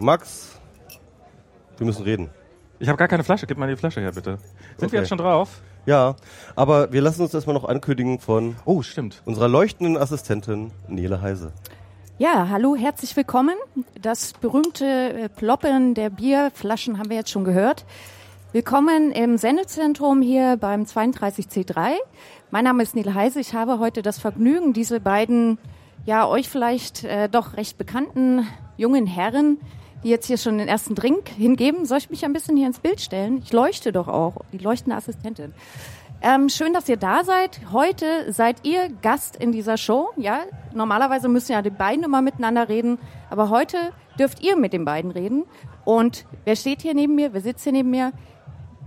Max, wir müssen reden. Ich habe gar keine Flasche. Gib mal die Flasche her, bitte. Sind Okay. wir jetzt schon drauf? Ja, aber wir lassen uns erstmal noch ankündigen von Oh, stimmt. unserer leuchtenden Assistentin Nele Heise. Ja, hallo, herzlich willkommen. Das berühmte äh, Ploppen der Bierflaschen haben wir jetzt schon gehört. Willkommen im Sendezentrum hier beim 32C3. Mein Name ist Nele Heise. Ich habe heute das Vergnügen, diese beiden, ja, euch vielleicht äh, doch recht bekannten jungen Herren, die jetzt hier schon den ersten Drink hingeben. Soll ich mich ein bisschen hier ins Bild stellen? Ich leuchte doch auch, die leuchtende Assistentin. Ähm, schön, dass ihr da seid. Heute seid ihr Gast in dieser Show. Ja, normalerweise müssen ja die beiden immer miteinander reden, aber heute dürft ihr mit den beiden reden. Und wer steht hier neben mir? Wer sitzt hier neben mir?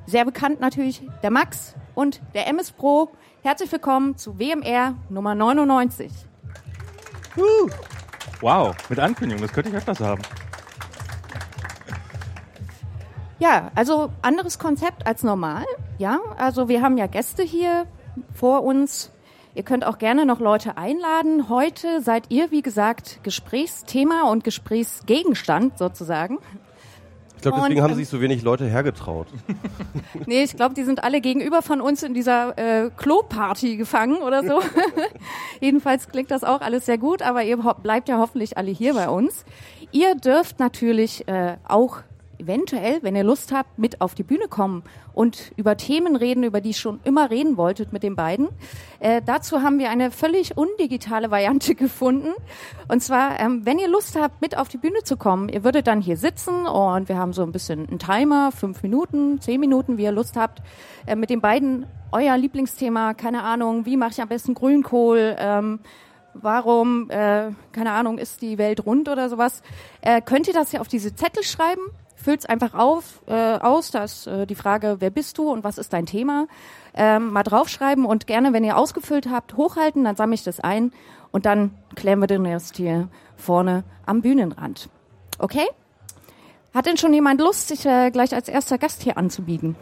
Sehr bekannt natürlich der Max und der MS Pro. Herzlich willkommen zu WMR Nummer 99. Wow, mit Ankündigung, das könnte ich öfters haben. Ja, also anderes Konzept als normal. Ja, also wir haben ja Gäste hier vor uns. Ihr könnt auch gerne noch Leute einladen. Heute seid ihr, wie gesagt, Gesprächsthema und Gesprächsgegenstand sozusagen. Ich glaube, deswegen Und, haben ähm, sich so wenig Leute hergetraut. Nee, ich glaube, die sind alle gegenüber von uns in dieser äh, Kloparty gefangen oder so. Jedenfalls klingt das auch alles sehr gut, aber ihr bleibt ja hoffentlich alle hier bei uns. Ihr dürft natürlich äh, auch eventuell, wenn ihr Lust habt, mit auf die Bühne kommen und über Themen reden, über die ihr schon immer reden wolltet mit den beiden. Äh, dazu haben wir eine völlig undigitale Variante gefunden. Und zwar, ähm, wenn ihr Lust habt, mit auf die Bühne zu kommen, ihr würdet dann hier sitzen und wir haben so ein bisschen einen Timer, fünf Minuten, zehn Minuten, wie ihr Lust habt, äh, mit den beiden euer Lieblingsthema, keine Ahnung, wie mache ich am besten Grünkohl, ähm, warum, äh, keine Ahnung, ist die Welt rund oder sowas, äh, könnt ihr das hier auf diese Zettel schreiben, füllt's einfach auf, äh, aus, da ist äh, die Frage, wer bist du und was ist dein Thema, ähm, mal draufschreiben und gerne, wenn ihr ausgefüllt habt, hochhalten, dann sammle ich das ein und dann klären wir den Rest hier vorne am Bühnenrand. Okay? Hat denn schon jemand Lust, sich äh, gleich als erster Gast hier anzubieten?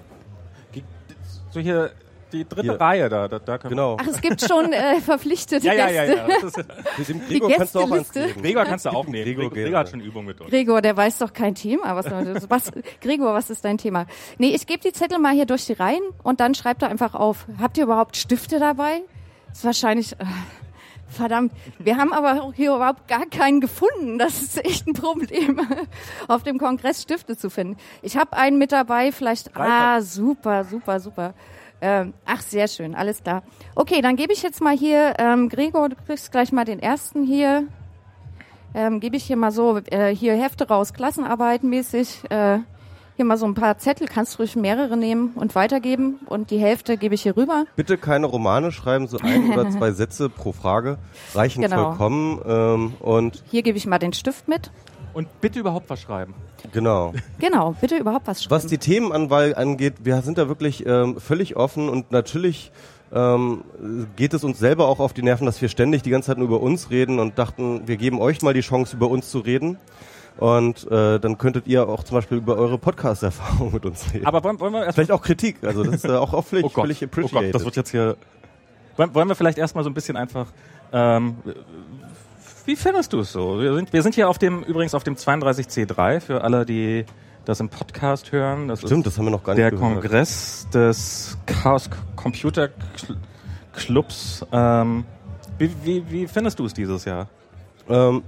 So hier die dritte Hier. Reihe da. da, da Genau. Ach, es gibt schon äh, verpflichtete Ja, ja, ja, Gäste. ja. Das ist, Mit dem Gregor kannst du auch. Reden. Gregor kannst du auch nehmen. Gregor Gregor, Gregor hat schon Übung mit uns. Gregor, der weiß doch kein Thema. Was, was, Gregor, was ist dein Thema? Nee, ich gebe die Zettel mal hier durch die Reihen und dann schreibt er einfach auf. Habt ihr überhaupt Stifte dabei? ist wahrscheinlich... Äh, verdammt, wir haben aber hier überhaupt gar keinen gefunden. Das ist echt ein Problem, auf dem Kongress Stifte zu finden. Ich habe einen mit dabei, vielleicht... Ah, super, super, super. Ähm, ach, sehr schön, alles klar. Okay, dann gebe ich jetzt mal hier, ähm, Gregor, du kriegst gleich mal den ersten hier ähm, gebe ich hier mal so äh, hier Hefte raus, Klassenarbeit mäßig. Äh, hier mal so ein paar Zettel, kannst ruhig mehrere nehmen und weitergeben und die Hälfte gebe ich hier rüber. Bitte keine Romane schreiben, so ein oder zwei Sätze pro Frage reichen Genau. vollkommen. Ähm, und Hier gebe ich mal den Stift mit. Und bitte überhaupt was schreiben. genau. Genau, bitte überhaupt was schreiben. Was die Themenanwahl angeht, wir sind da wirklich ähm, völlig offen und natürlich ähm, geht es uns selber auch auf die Nerven, dass wir ständig die ganze Zeit nur über uns reden und dachten, wir geben euch mal die Chance, über uns zu reden. Und äh, dann könntet ihr auch zum Beispiel über eure Podcast-Erfahrung mit uns reden. Aber wollen, wollen wir erst Vielleicht auch Kritik, also das ist äh, auch, völlig, oh Gott, völlig oh appreciated. Gott, das wird jetzt hier. Wollen, wollen wir vielleicht erstmal so ein bisschen einfach. Ähm, wie findest du es so? Wir sind, wir sind hier auf dem übrigens auf dem 32C3 für alle, die das im Podcast hören. Das Stimmt, ist das haben wir noch gar nicht der gehört. Kongress des Chaos Computer Cl- Clubs. Ähm, wie, wie, wie findest du es dieses Jahr? Ähm,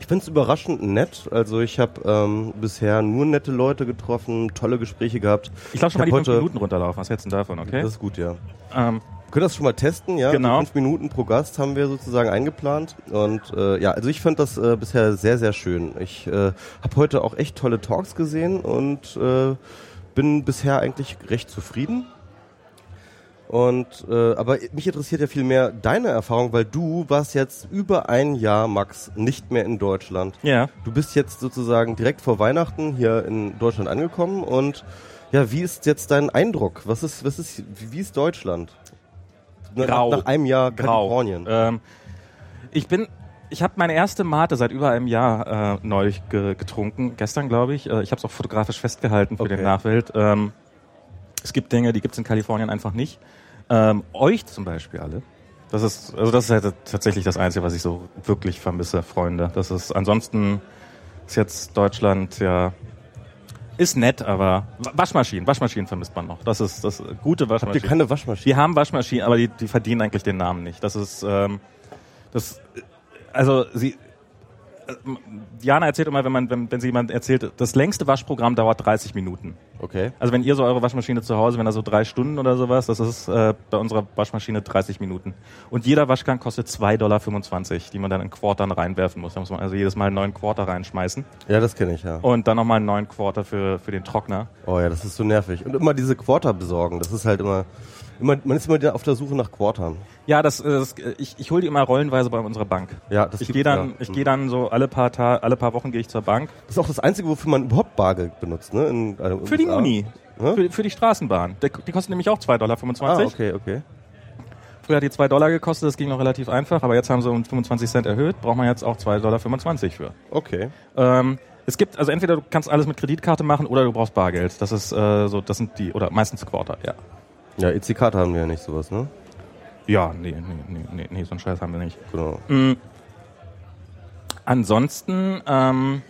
ich finde es überraschend nett. Also ich habe ähm, bisher nur nette Leute getroffen, tolle Gespräche gehabt. Ich lasse schon mal die fünf Minuten runterlaufen. Was hältst du denn davon, okay? Das ist gut, ja. Ähm, können das schon mal testen, ja. Genau. Die Fünf Minuten pro Gast haben wir sozusagen eingeplant. Und äh, ja, also ich fand das äh, bisher sehr, sehr schön. Ich äh, habe heute auch echt tolle Talks gesehen und äh, bin bisher eigentlich recht zufrieden. Und äh, aber mich interessiert ja viel mehr deine Erfahrung, weil du warst jetzt über ein Jahr, Max, nicht mehr in Deutschland. ja. Du bist jetzt sozusagen direkt vor Weihnachten hier in Deutschland angekommen und ja, wie ist jetzt dein Eindruck? Was ist, was ist, wie ist Deutschland? Nach- Grau. Nach einem Jahr Grau. Kalifornien. Ähm, ich bin, ich habe meine erste Mate seit über einem Jahr äh, neulich ge getrunken, gestern glaube ich. Äh, ich habe es auch fotografisch festgehalten für Okay. den Nachwelt. Ähm, es gibt Dinge, die gibt es in Kalifornien einfach nicht. Ähm, euch zum Beispiel alle. Das ist, also das ist halt tatsächlich das Einzige, was ich so wirklich vermisse, Freunde. Das ist ansonsten ist jetzt Deutschland ja ist nett, aber Wa- Waschmaschinen, Waschmaschinen vermisst man noch. Das ist das gute Habt ihr Waschmaschinen. keine Waschmaschine? Die haben Waschmaschinen, aber die, die verdienen eigentlich den Namen nicht. Das ist ähm, das also sie äh, Diana erzählt immer, wenn man wenn, wenn sie jemand erzählt, das längste Waschprogramm dauert 30 Minuten. Okay. Also wenn ihr so eure Waschmaschine zu Hause, wenn da so drei Stunden oder sowas, das ist äh, bei unserer Waschmaschine 30 Minuten. Und jeder Waschgang kostet 2,25 Dollar, die man dann in Quartern reinwerfen muss. Da muss man also jedes Mal einen neuen Quarter reinschmeißen. Ja, das kenne ich, ja. Und dann nochmal einen neuen Quarter für, für den Trockner. Oh ja, das ist so nervig. Und immer diese Quarter besorgen, das ist halt immer, immer man ist immer auf der Suche nach Quartern. Ja, das, äh, das ich, ich hole die immer rollenweise bei unserer Bank. Ja, das Ich gehe dann, ja. ich gehe dann so alle paar Ta alle paar Wochen gehe ich zur Bank. Das ist auch das Einzige, wofür man überhaupt Bargeld benutzt, ne? In, äh, Für die. Muni. Ja? Für, für die Straßenbahn. Der, die kostet nämlich auch 2,25 Dollar. Ah, okay, okay. Früher hat die 2 Dollar gekostet, das ging noch relativ einfach, aber jetzt haben sie um 25 Cent erhöht, braucht man jetzt auch 2,25 Dollar für. Okay. Ähm, es gibt, also entweder du kannst alles mit Kreditkarte machen oder du brauchst Bargeld. Das ist äh, so, das sind die, oder meistens Quarter, ja. Ja, EC-Karte haben wir ja nicht sowas, ne? Ja, nee, nee, nee, nee, nee, so einen Scheiß haben wir nicht. Genau. Ansonsten, ähm,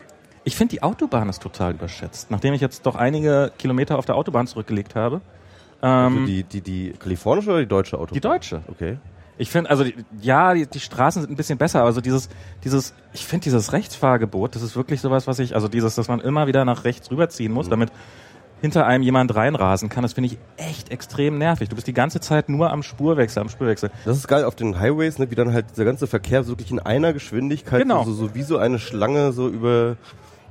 ich finde die Autobahn ist total überschätzt. Nachdem ich jetzt doch einige Kilometer auf der Autobahn zurückgelegt habe. Also die, die, die kalifornische oder die deutsche Autobahn? Die deutsche. Okay. Ich finde, also die, ja, die, die Straßen sind ein bisschen besser. Also dieses, dieses, ich finde dieses Rechtsfahrgebot, das ist wirklich sowas, was ich, also dieses, dass man immer wieder nach rechts rüberziehen muss, damit hinter einem jemand reinrasen kann, das finde ich echt extrem nervig. Du bist die ganze Zeit nur am Spurwechsel, am Spurwechsel. Das ist geil auf den Highways, ne, wie dann halt dieser ganze Verkehr wirklich in einer Geschwindigkeit, Genau. so, so wie so eine Schlange so über.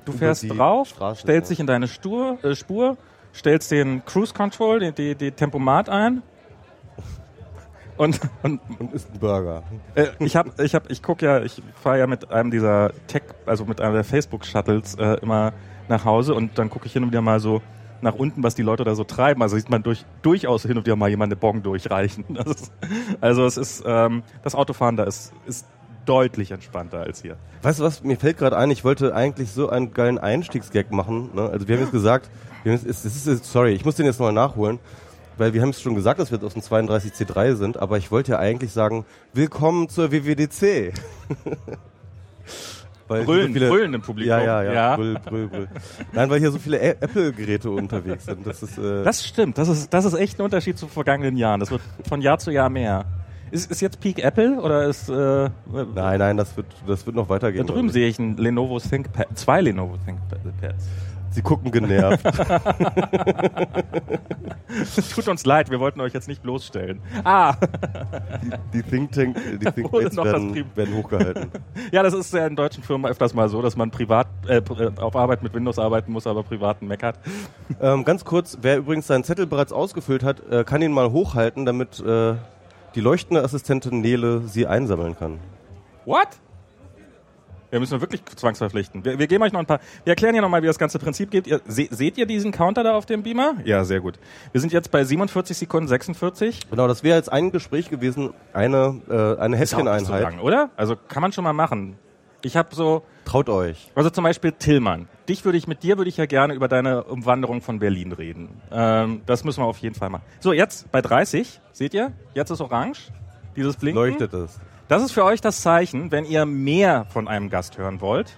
Du über fährst drauf, Straße, stellst ja. dich in deine Stur, äh, Spur, stellst den Cruise Control, die, die, die Tempomat ein. Und, und und isst einen Burger. äh, ich hab, ich hab, ich guck ja, ich fahre ja mit einem dieser Tech, also mit einem der Facebook Shuttles äh, immer nach Hause und dann gucke ich hin und wieder mal so nach unten, was die Leute da so treiben. Also sieht man durch, durchaus hin und wieder mal jemand eine Bon durchreichen. Ist, also es ist ähm, das Autofahren da ist, ist deutlich entspannter als hier. Weißt du was, mir fällt gerade ein, ich wollte eigentlich so einen geilen Einstiegsgag machen. Ne? Also wir haben jetzt gesagt, wir haben jetzt, ist, jetzt- sorry, ich muss den jetzt mal nachholen, weil wir haben es schon gesagt, dass wir aus dem 32C3 sind, aber ich wollte ja eigentlich sagen, willkommen zur WWDC. Weil Brüllen, so viele, brüllen im Publikum. Ja, ja, ja, Ja. Brüll, brüll, brüll. Nein, weil hier so viele Apple-Geräte unterwegs sind. Das ist, äh, Das stimmt, das ist, das ist echt ein Unterschied zu vergangenen Jahren. Das wird von Jahr zu Jahr mehr. Ist, ist jetzt Peak Apple oder ist äh, nein, nein, das wird, das wird noch da weitergehen. drüben glaub sehe ich ein Lenovo ThinkPad, zwei Lenovo ThinkPads. Sie gucken genervt. Tut uns leid, wir wollten euch jetzt nicht bloßstellen. Ah, die Think Tank, die Think Tanks werden, werden hochgehalten. ja, das ist ja in deutschen Firmen öfters mal so, dass man privat äh, auf Arbeit mit Windows arbeiten muss, aber privat einen Mac hat. Ähm, ganz kurz, wer übrigens seinen Zettel bereits ausgefüllt hat, äh, kann ihn mal hochhalten, damit äh, die leuchtende Assistentin Nele sie einsammeln kann. What? Wir müssen wirklich zwangsverpflichten. Wir, wir geben euch noch ein paar. Wir erklären hier nochmal, wie das ganze Prinzip geht. Ihr, se, seht ihr diesen Counter da auf dem Beamer? Ja, sehr gut. Wir sind jetzt bei 47 Sekunden 46. Genau, das wäre jetzt ein Gespräch gewesen, eine, äh, eine Ist auch nicht so Häppcheneinheit. lang, oder? Also kann man schon mal machen. Ich habe so, Traut euch. also zum Beispiel Tillmann. Dich würde ich mit dir würde ich ja gerne über deine Umwanderung von Berlin reden. Ähm, das müssen wir auf jeden Fall machen. So jetzt bei 30, seht ihr? Jetzt ist orange. Dieses Blinken. Leuchtet es. Das ist für euch das Zeichen, wenn ihr mehr von einem Gast hören wollt,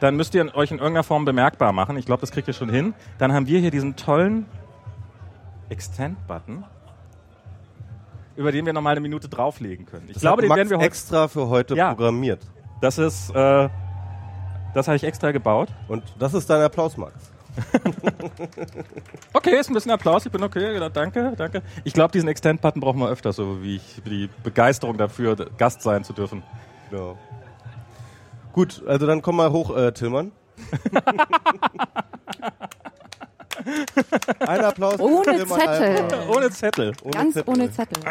dann müsst ihr euch in irgendeiner Form bemerkbar machen. Ich glaube, das kriegt ihr schon hin. Dann haben wir hier diesen tollen Extend-Button, über den wir nochmal eine Minute drauflegen können. Ich Das glaube, den Max werden wir heute. extra für heute Ja. programmiert. Das ist, äh, das habe ich extra gebaut. Und das ist dein Applaus, Max. Okay, ist ein bisschen Applaus. Ich bin okay. Ja, danke, danke. Ich glaube, diesen Extend-Button brauchen wir öfter, so wie ich, die Begeisterung dafür, Gast sein zu dürfen. Genau. Gut, also dann komm mal hoch, äh, Tillmann. ein Applaus. für Ohne Tillmann, Zettel. Alter. Ohne Zettel. Ohne Ganz Zettel. ohne Zettel.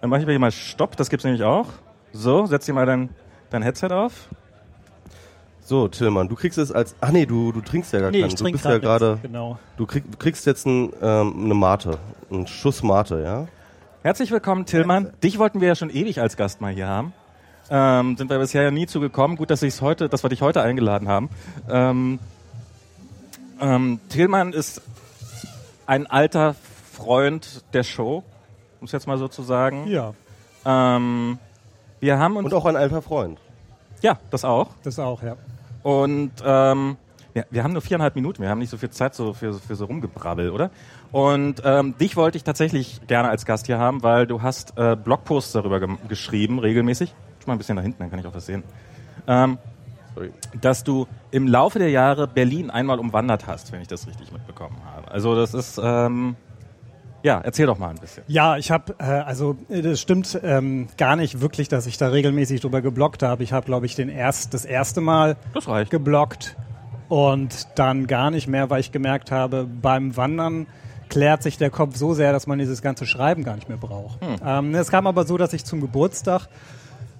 Dann mache ich mir hier mal Stopp, das gibt's nämlich auch. So, setz dir mal dein, dein Headset auf. So, Tillmann, du kriegst es als. Ach nee, du, du trinkst ja gar Nee, keinen. ich Du trinke bist ja gerade. Genau. Du, krieg, kriegst jetzt ein, ähm, eine Mate. Einen Schuss Mate, ja? Herzlich willkommen, Tillmann. Dich wollten wir ja schon ewig als Gast mal hier haben. Ähm, sind wir bisher ja nie zugekommen. Gut, dass, ich's heute, dass wir dich heute eingeladen haben. Ähm, ähm, Tillmann ist ein alter Freund der Show, um es jetzt mal so zu sagen. Ja. Ähm, wir haben uns Und auch ein alter Freund. Ja, das auch. Das auch, ja. Und ähm, ja, wir haben nur viereinhalb Minuten, wir haben nicht so viel Zeit so für, für so rumgebrabbel, oder? Und ähm, dich wollte ich tatsächlich gerne als Gast hier haben, weil du hast äh, Blogposts darüber ge geschrieben, regelmäßig. Schau mal ein bisschen da hinten, dann kann ich auch was sehen. Ähm, Sorry. dass du im Laufe der Jahre Berlin einmal umwandert hast, wenn ich das richtig mitbekommen habe. Also das ist, ähm, ja, erzähl doch mal ein bisschen. Ja, ich habe, äh, also äh, das stimmt ähm, gar nicht wirklich, dass ich da regelmäßig drüber geblockt habe. Ich habe, glaube ich, den erst, das erste Mal Das geblockt und dann gar nicht mehr, weil ich gemerkt habe, beim Wandern klärt sich der Kopf so sehr, dass man dieses ganze Schreiben gar nicht mehr braucht. Ähm, es kam aber so, dass ich zum Geburtstag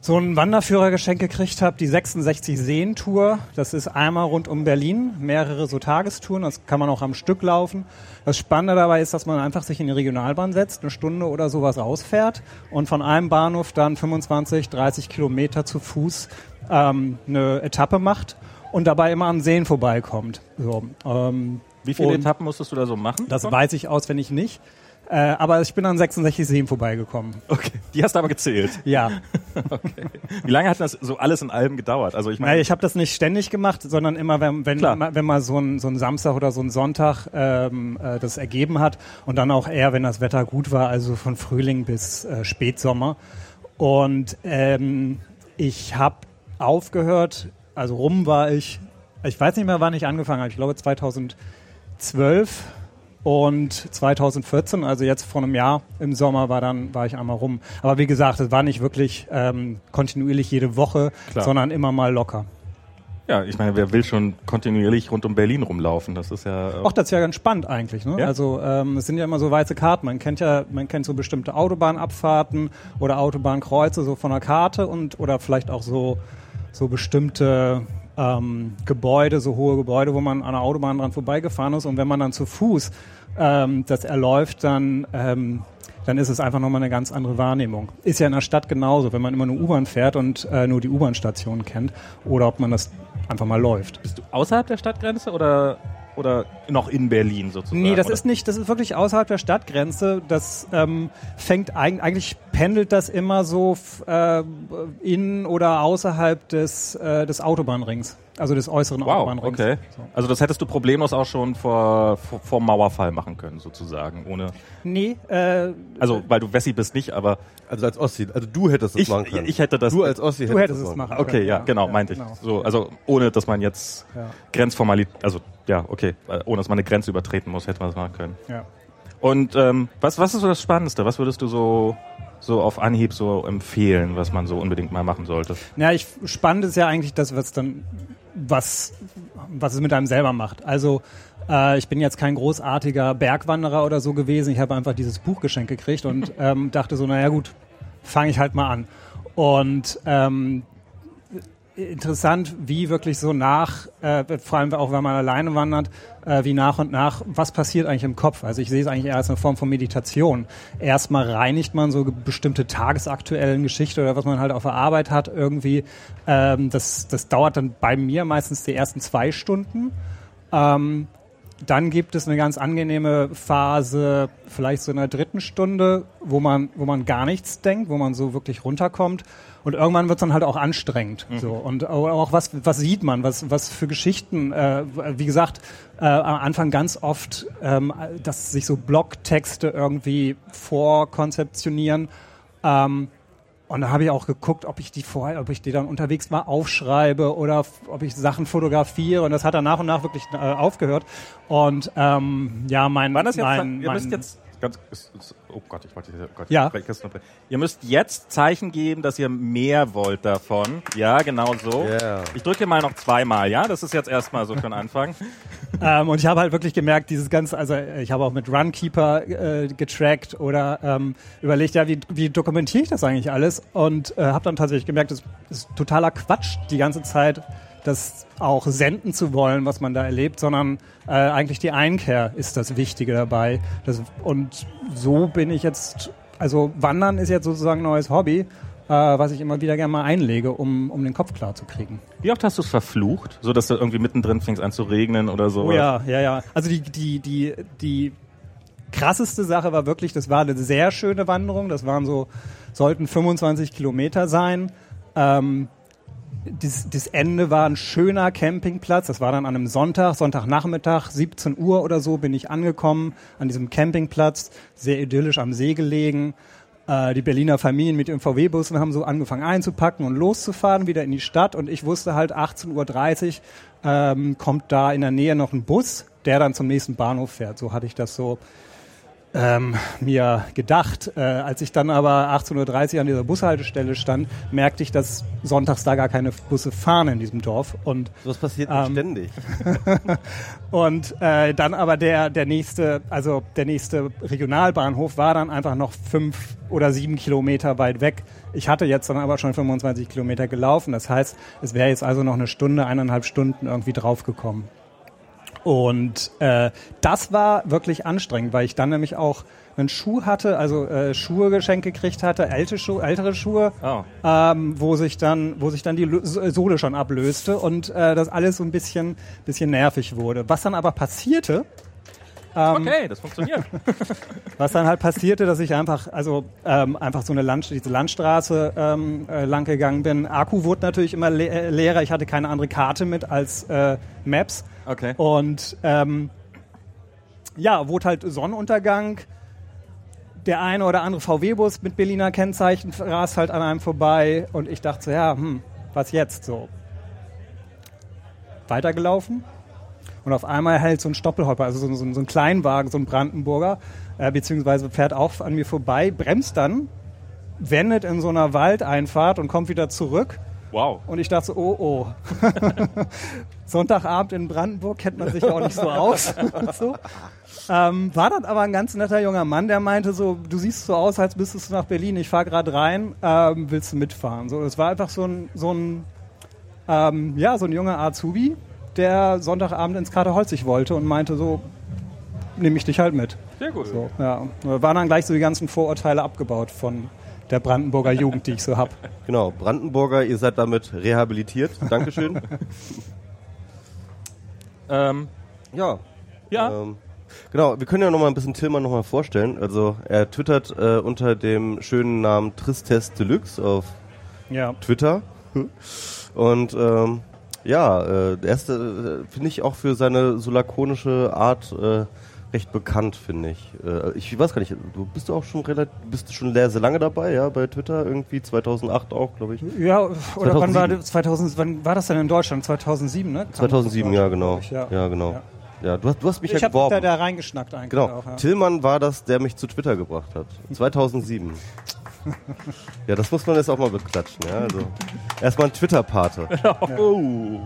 so einen Wanderführergeschenk gekriegt habe, die 66 Seen Tour. Das ist einmal rund um Berlin, mehrere so Tagestouren, das kann man auch am Stück laufen. Das Spannende dabei ist, dass man einfach sich in die Regionalbahn setzt, eine Stunde oder sowas rausfährt und von einem Bahnhof dann 25, 30 Kilometer zu Fuß ähm, eine Etappe macht und dabei immer an Seen vorbeikommt. So, ähm, Wie viele Etappen musstest du da so machen? Das weiß ich auswendig nicht. Äh, aber ich bin an 66 Seen vorbeigekommen. Okay, die hast du aber gezählt. Ja. Wie lange hat das so alles in allem gedauert? Also ich meine, Naja, ich habe das nicht ständig gemacht, sondern immer, wenn, wenn, wenn mal so ein, so ein Samstag oder so ein Sonntag ähm, äh, das ergeben hat und dann auch eher, wenn das Wetter gut war, also von Frühling bis äh, Spätsommer. Und ähm, ich habe aufgehört, also rum war ich, ich weiß nicht mehr, wann ich angefangen habe, ich glaube 2012 und 2014, also jetzt vor einem Jahr im Sommer war dann war ich einmal rum. Aber wie gesagt, es war nicht wirklich ähm, kontinuierlich jede Woche, Klar. sondern immer mal locker. ja, ich meine, wer will schon kontinuierlich rund um Berlin rumlaufen? Das ist ja. Auch das ist ja ganz spannend eigentlich. Ne? Ja. Also ähm, es sind ja immer so weiße Karten. Man kennt ja, man kennt so bestimmte Autobahnabfahrten oder Autobahnkreuze so von der Karte und oder vielleicht auch so so bestimmte ähm, Gebäude, so hohe Gebäude, wo man an der Autobahn dran vorbeigefahren ist. Und wenn man dann zu Fuß ähm, das erläuft, dann ähm, dann ist es einfach nochmal eine ganz andere Wahrnehmung. Ist ja in der Stadt genauso, wenn man immer nur U-Bahn fährt und äh, nur die U-Bahn-Station kennt oder ob man das einfach mal läuft. Bist du außerhalb der Stadtgrenze oder, oder noch in Berlin sozusagen? Nee, das oder? ist nicht, das ist wirklich außerhalb der Stadtgrenze. Das ähm, fängt eig eigentlich pendelt das immer so äh, in oder außerhalb des, äh, des Autobahnrings, also des äußeren Wow, Autobahnrings. okay. So. Also das hättest du problemlos auch schon vor, vor, vor Mauerfall machen können, sozusagen. Ohne. Nee, äh, Also, weil du Wessi bist nicht, aber Also als Ossi, also du hättest es ich, machen können. ich hätte das. du als Ossi du hättest es machen können. Okay, ja, genau, meinte ich. genau. So, also ohne, dass man jetzt Ja. Grenzformalität, also ja, okay, ohne dass man eine Grenze übertreten muss, hätte man das machen können. Ja. Und ähm, was, was ist so das Spannendste? Was würdest du so, so auf Anhieb so empfehlen, was man so unbedingt mal machen sollte? Ja, ich, spannend ist ja eigentlich das, was dann, was, was es mit einem selber macht. Also, äh, ich bin jetzt kein großartiger Bergwanderer oder so gewesen. Ich habe einfach dieses Buch geschenkt gekriegt und ähm, dachte so, naja gut, fange ich halt mal an. Und ähm, interessant, wie wirklich so nach, äh, vor allem auch wenn man alleine wandert, äh, wie nach und nach, was passiert eigentlich im Kopf? Also ich sehe es eigentlich eher als eine Form von Meditation. Erstmal reinigt man so bestimmte tagesaktuellen Geschichte oder was man halt auf der Arbeit hat irgendwie. Ähm, das, das dauert dann bei mir meistens die ersten zwei Stunden. Ähm, dann gibt es eine ganz angenehme Phase, vielleicht so in der dritten Stunde, wo man, wo man gar nichts denkt, wo man so wirklich runterkommt. Und irgendwann wird es dann halt auch anstrengend. So. Und au- auch was, was sieht man, was, was für Geschichten, äh, wie gesagt, äh, am Anfang ganz oft, ähm, dass sich so Blogtexte irgendwie vorkonzeptionieren. Ähm, und da habe ich auch geguckt, ob ich die vorher, ob ich die dann unterwegs mal aufschreibe oder ob ich Sachen fotografiere. Und das hat dann nach und nach wirklich äh, aufgehört. Und ähm, ja, mein, Wann ist jetzt, mein, ihr mein müsst jetzt ganz, ist, ist, oh Gott, ich wollte, oh Gott, Ja. ich ich wollte- ihr müsst jetzt Zeichen geben, dass ihr mehr wollt davon. Ja, genau so. Yeah. Ich drücke mal noch zweimal, ja? Das ist jetzt erstmal so für den Anfang. ähm, und ich habe halt wirklich gemerkt, dieses ganze, also äh, ich habe auch mit Runkeeper äh, getrackt oder ähm, überlegt, ja, wie, wie dokumentiere ich das eigentlich alles? Und äh, habe dann tatsächlich gemerkt, es ist totaler Quatsch, die ganze Zeit das auch senden zu wollen, was man da erlebt, sondern äh, eigentlich die Einkehr ist das Wichtige dabei. Das, und so bin ich jetzt, also Wandern ist jetzt sozusagen ein neues Hobby, äh, was ich immer wieder gerne mal einlege, um, um den Kopf klar zu kriegen. Wie oft hast du es verflucht? So, dass du irgendwie mittendrin fängst an zu regnen oder so? Oh ja, ja, ja. Also die, die, die, die krasseste Sache war wirklich, das war eine sehr schöne Wanderung. Das waren so, sollten 25 Kilometer sein. Ähm, das, das Ende war ein schöner Campingplatz. Das war dann an einem Sonntag, Sonntagnachmittag, 17 Uhr oder so bin ich angekommen an diesem Campingplatz, sehr idyllisch am See gelegen. Äh, die Berliner Familien mit ihren VW-Bussen haben so angefangen einzupacken und loszufahren wieder in die Stadt. Und ich wusste halt 18.30 Uhr ähm, kommt da in der Nähe noch ein Bus, der dann zum nächsten Bahnhof fährt. So hatte ich das so ähm, mir gedacht. Äh, als ich dann aber 18.30 Uhr an dieser Bushaltestelle stand, merkte ich, dass sonntags da gar keine Busse fahren in diesem Dorf. Und, was passiert Ähm, ständig. und äh, dann aber der, der nächste, also der nächste Regionalbahnhof war dann einfach noch fünf oder sieben Kilometer weit weg. Ich hatte jetzt dann aber schon 25 Kilometer gelaufen. Das heißt, es wäre jetzt also noch eine Stunde, eineinhalb Stunden irgendwie draufgekommen. Und äh, das war wirklich anstrengend, weil ich dann nämlich auch einen Schuh hatte, also äh, Schuhe geschenkt gekriegt hatte, ältere, Schuhe, ältere Schuhe, Oh. ähm, wo sich dann, wo sich dann die Lö- Sohle schon ablöste und äh, das alles so ein bisschen, bisschen nervig wurde. Was dann aber passierte, Okay, das funktioniert. was dann halt passierte, dass ich einfach, also ähm, einfach so eine Land, diese Landstraße ähm, äh, lang gegangen bin. Akku wurde natürlich immer le äh, leerer. Ich hatte keine andere Karte mit als äh, Maps. Okay. Und ähm, ja, wurde halt Sonnenuntergang. Der eine oder andere VW-Bus mit Berliner Kennzeichen rast halt an einem vorbei und ich dachte so, ja, hm, was jetzt so? Weitergelaufen und auf einmal hält so ein Stoppelhopper, also so, so, so ein Kleinwagen, so ein Brandenburger, äh, beziehungsweise fährt auch an mir vorbei, bremst dann, wendet in so einer Waldeinfahrt und kommt wieder zurück. Wow. Und ich dachte so, oh, oh. Sonntagabend in Brandenburg kennt man sich auch nicht so aus. so. Ähm, war dann aber ein ganz netter junger Mann, der meinte so, du siehst so aus, als müsstest du nach Berlin, ich fahre gerade rein, ähm, willst du mitfahren? So, es war einfach so ein, so ein, ähm, ja, so ein junger Azubi, der Sonntagabend ins Katerholzig wollte und meinte so, nehme ich dich halt mit. Sehr gut. So, ja. Da waren dann gleich so die ganzen Vorurteile abgebaut von der Brandenburger Jugend, die ich so hab. Genau, Brandenburger, ihr seid damit rehabilitiert. Dankeschön. Ähm, ja. ja, Ähm, genau, wir können ja noch mal ein bisschen Tillmann noch mal vorstellen. Also er twittert äh, unter dem schönen Namen Tristes Deluxe auf Ja. Twitter. Und ähm, ja, äh, der erste äh, finde ich auch für seine so lakonische Art äh, recht bekannt, finde ich. Äh, ich weiß gar nicht, du bist auch schon relativ, bist du schon sehr, sehr lange dabei, ja, bei Twitter irgendwie 2008 auch, glaube ich. Ja, oder wann war, 2007. das- 2000, wann war das denn in Deutschland? 2007, ne? Kam 2007, das ja genau. Ich, Ja, genau. Ja. Ja, du hast, du hast mich Ich ja habe da, geworben. da reingeschnackt eigentlich Genau. auch. Ja. Tillmann war das, der mich zu Twitter gebracht hat. 2007. ja, das muss man jetzt auch mal beklatschen. Ja? Also, erstmal ein Twitter-Pate. Oh.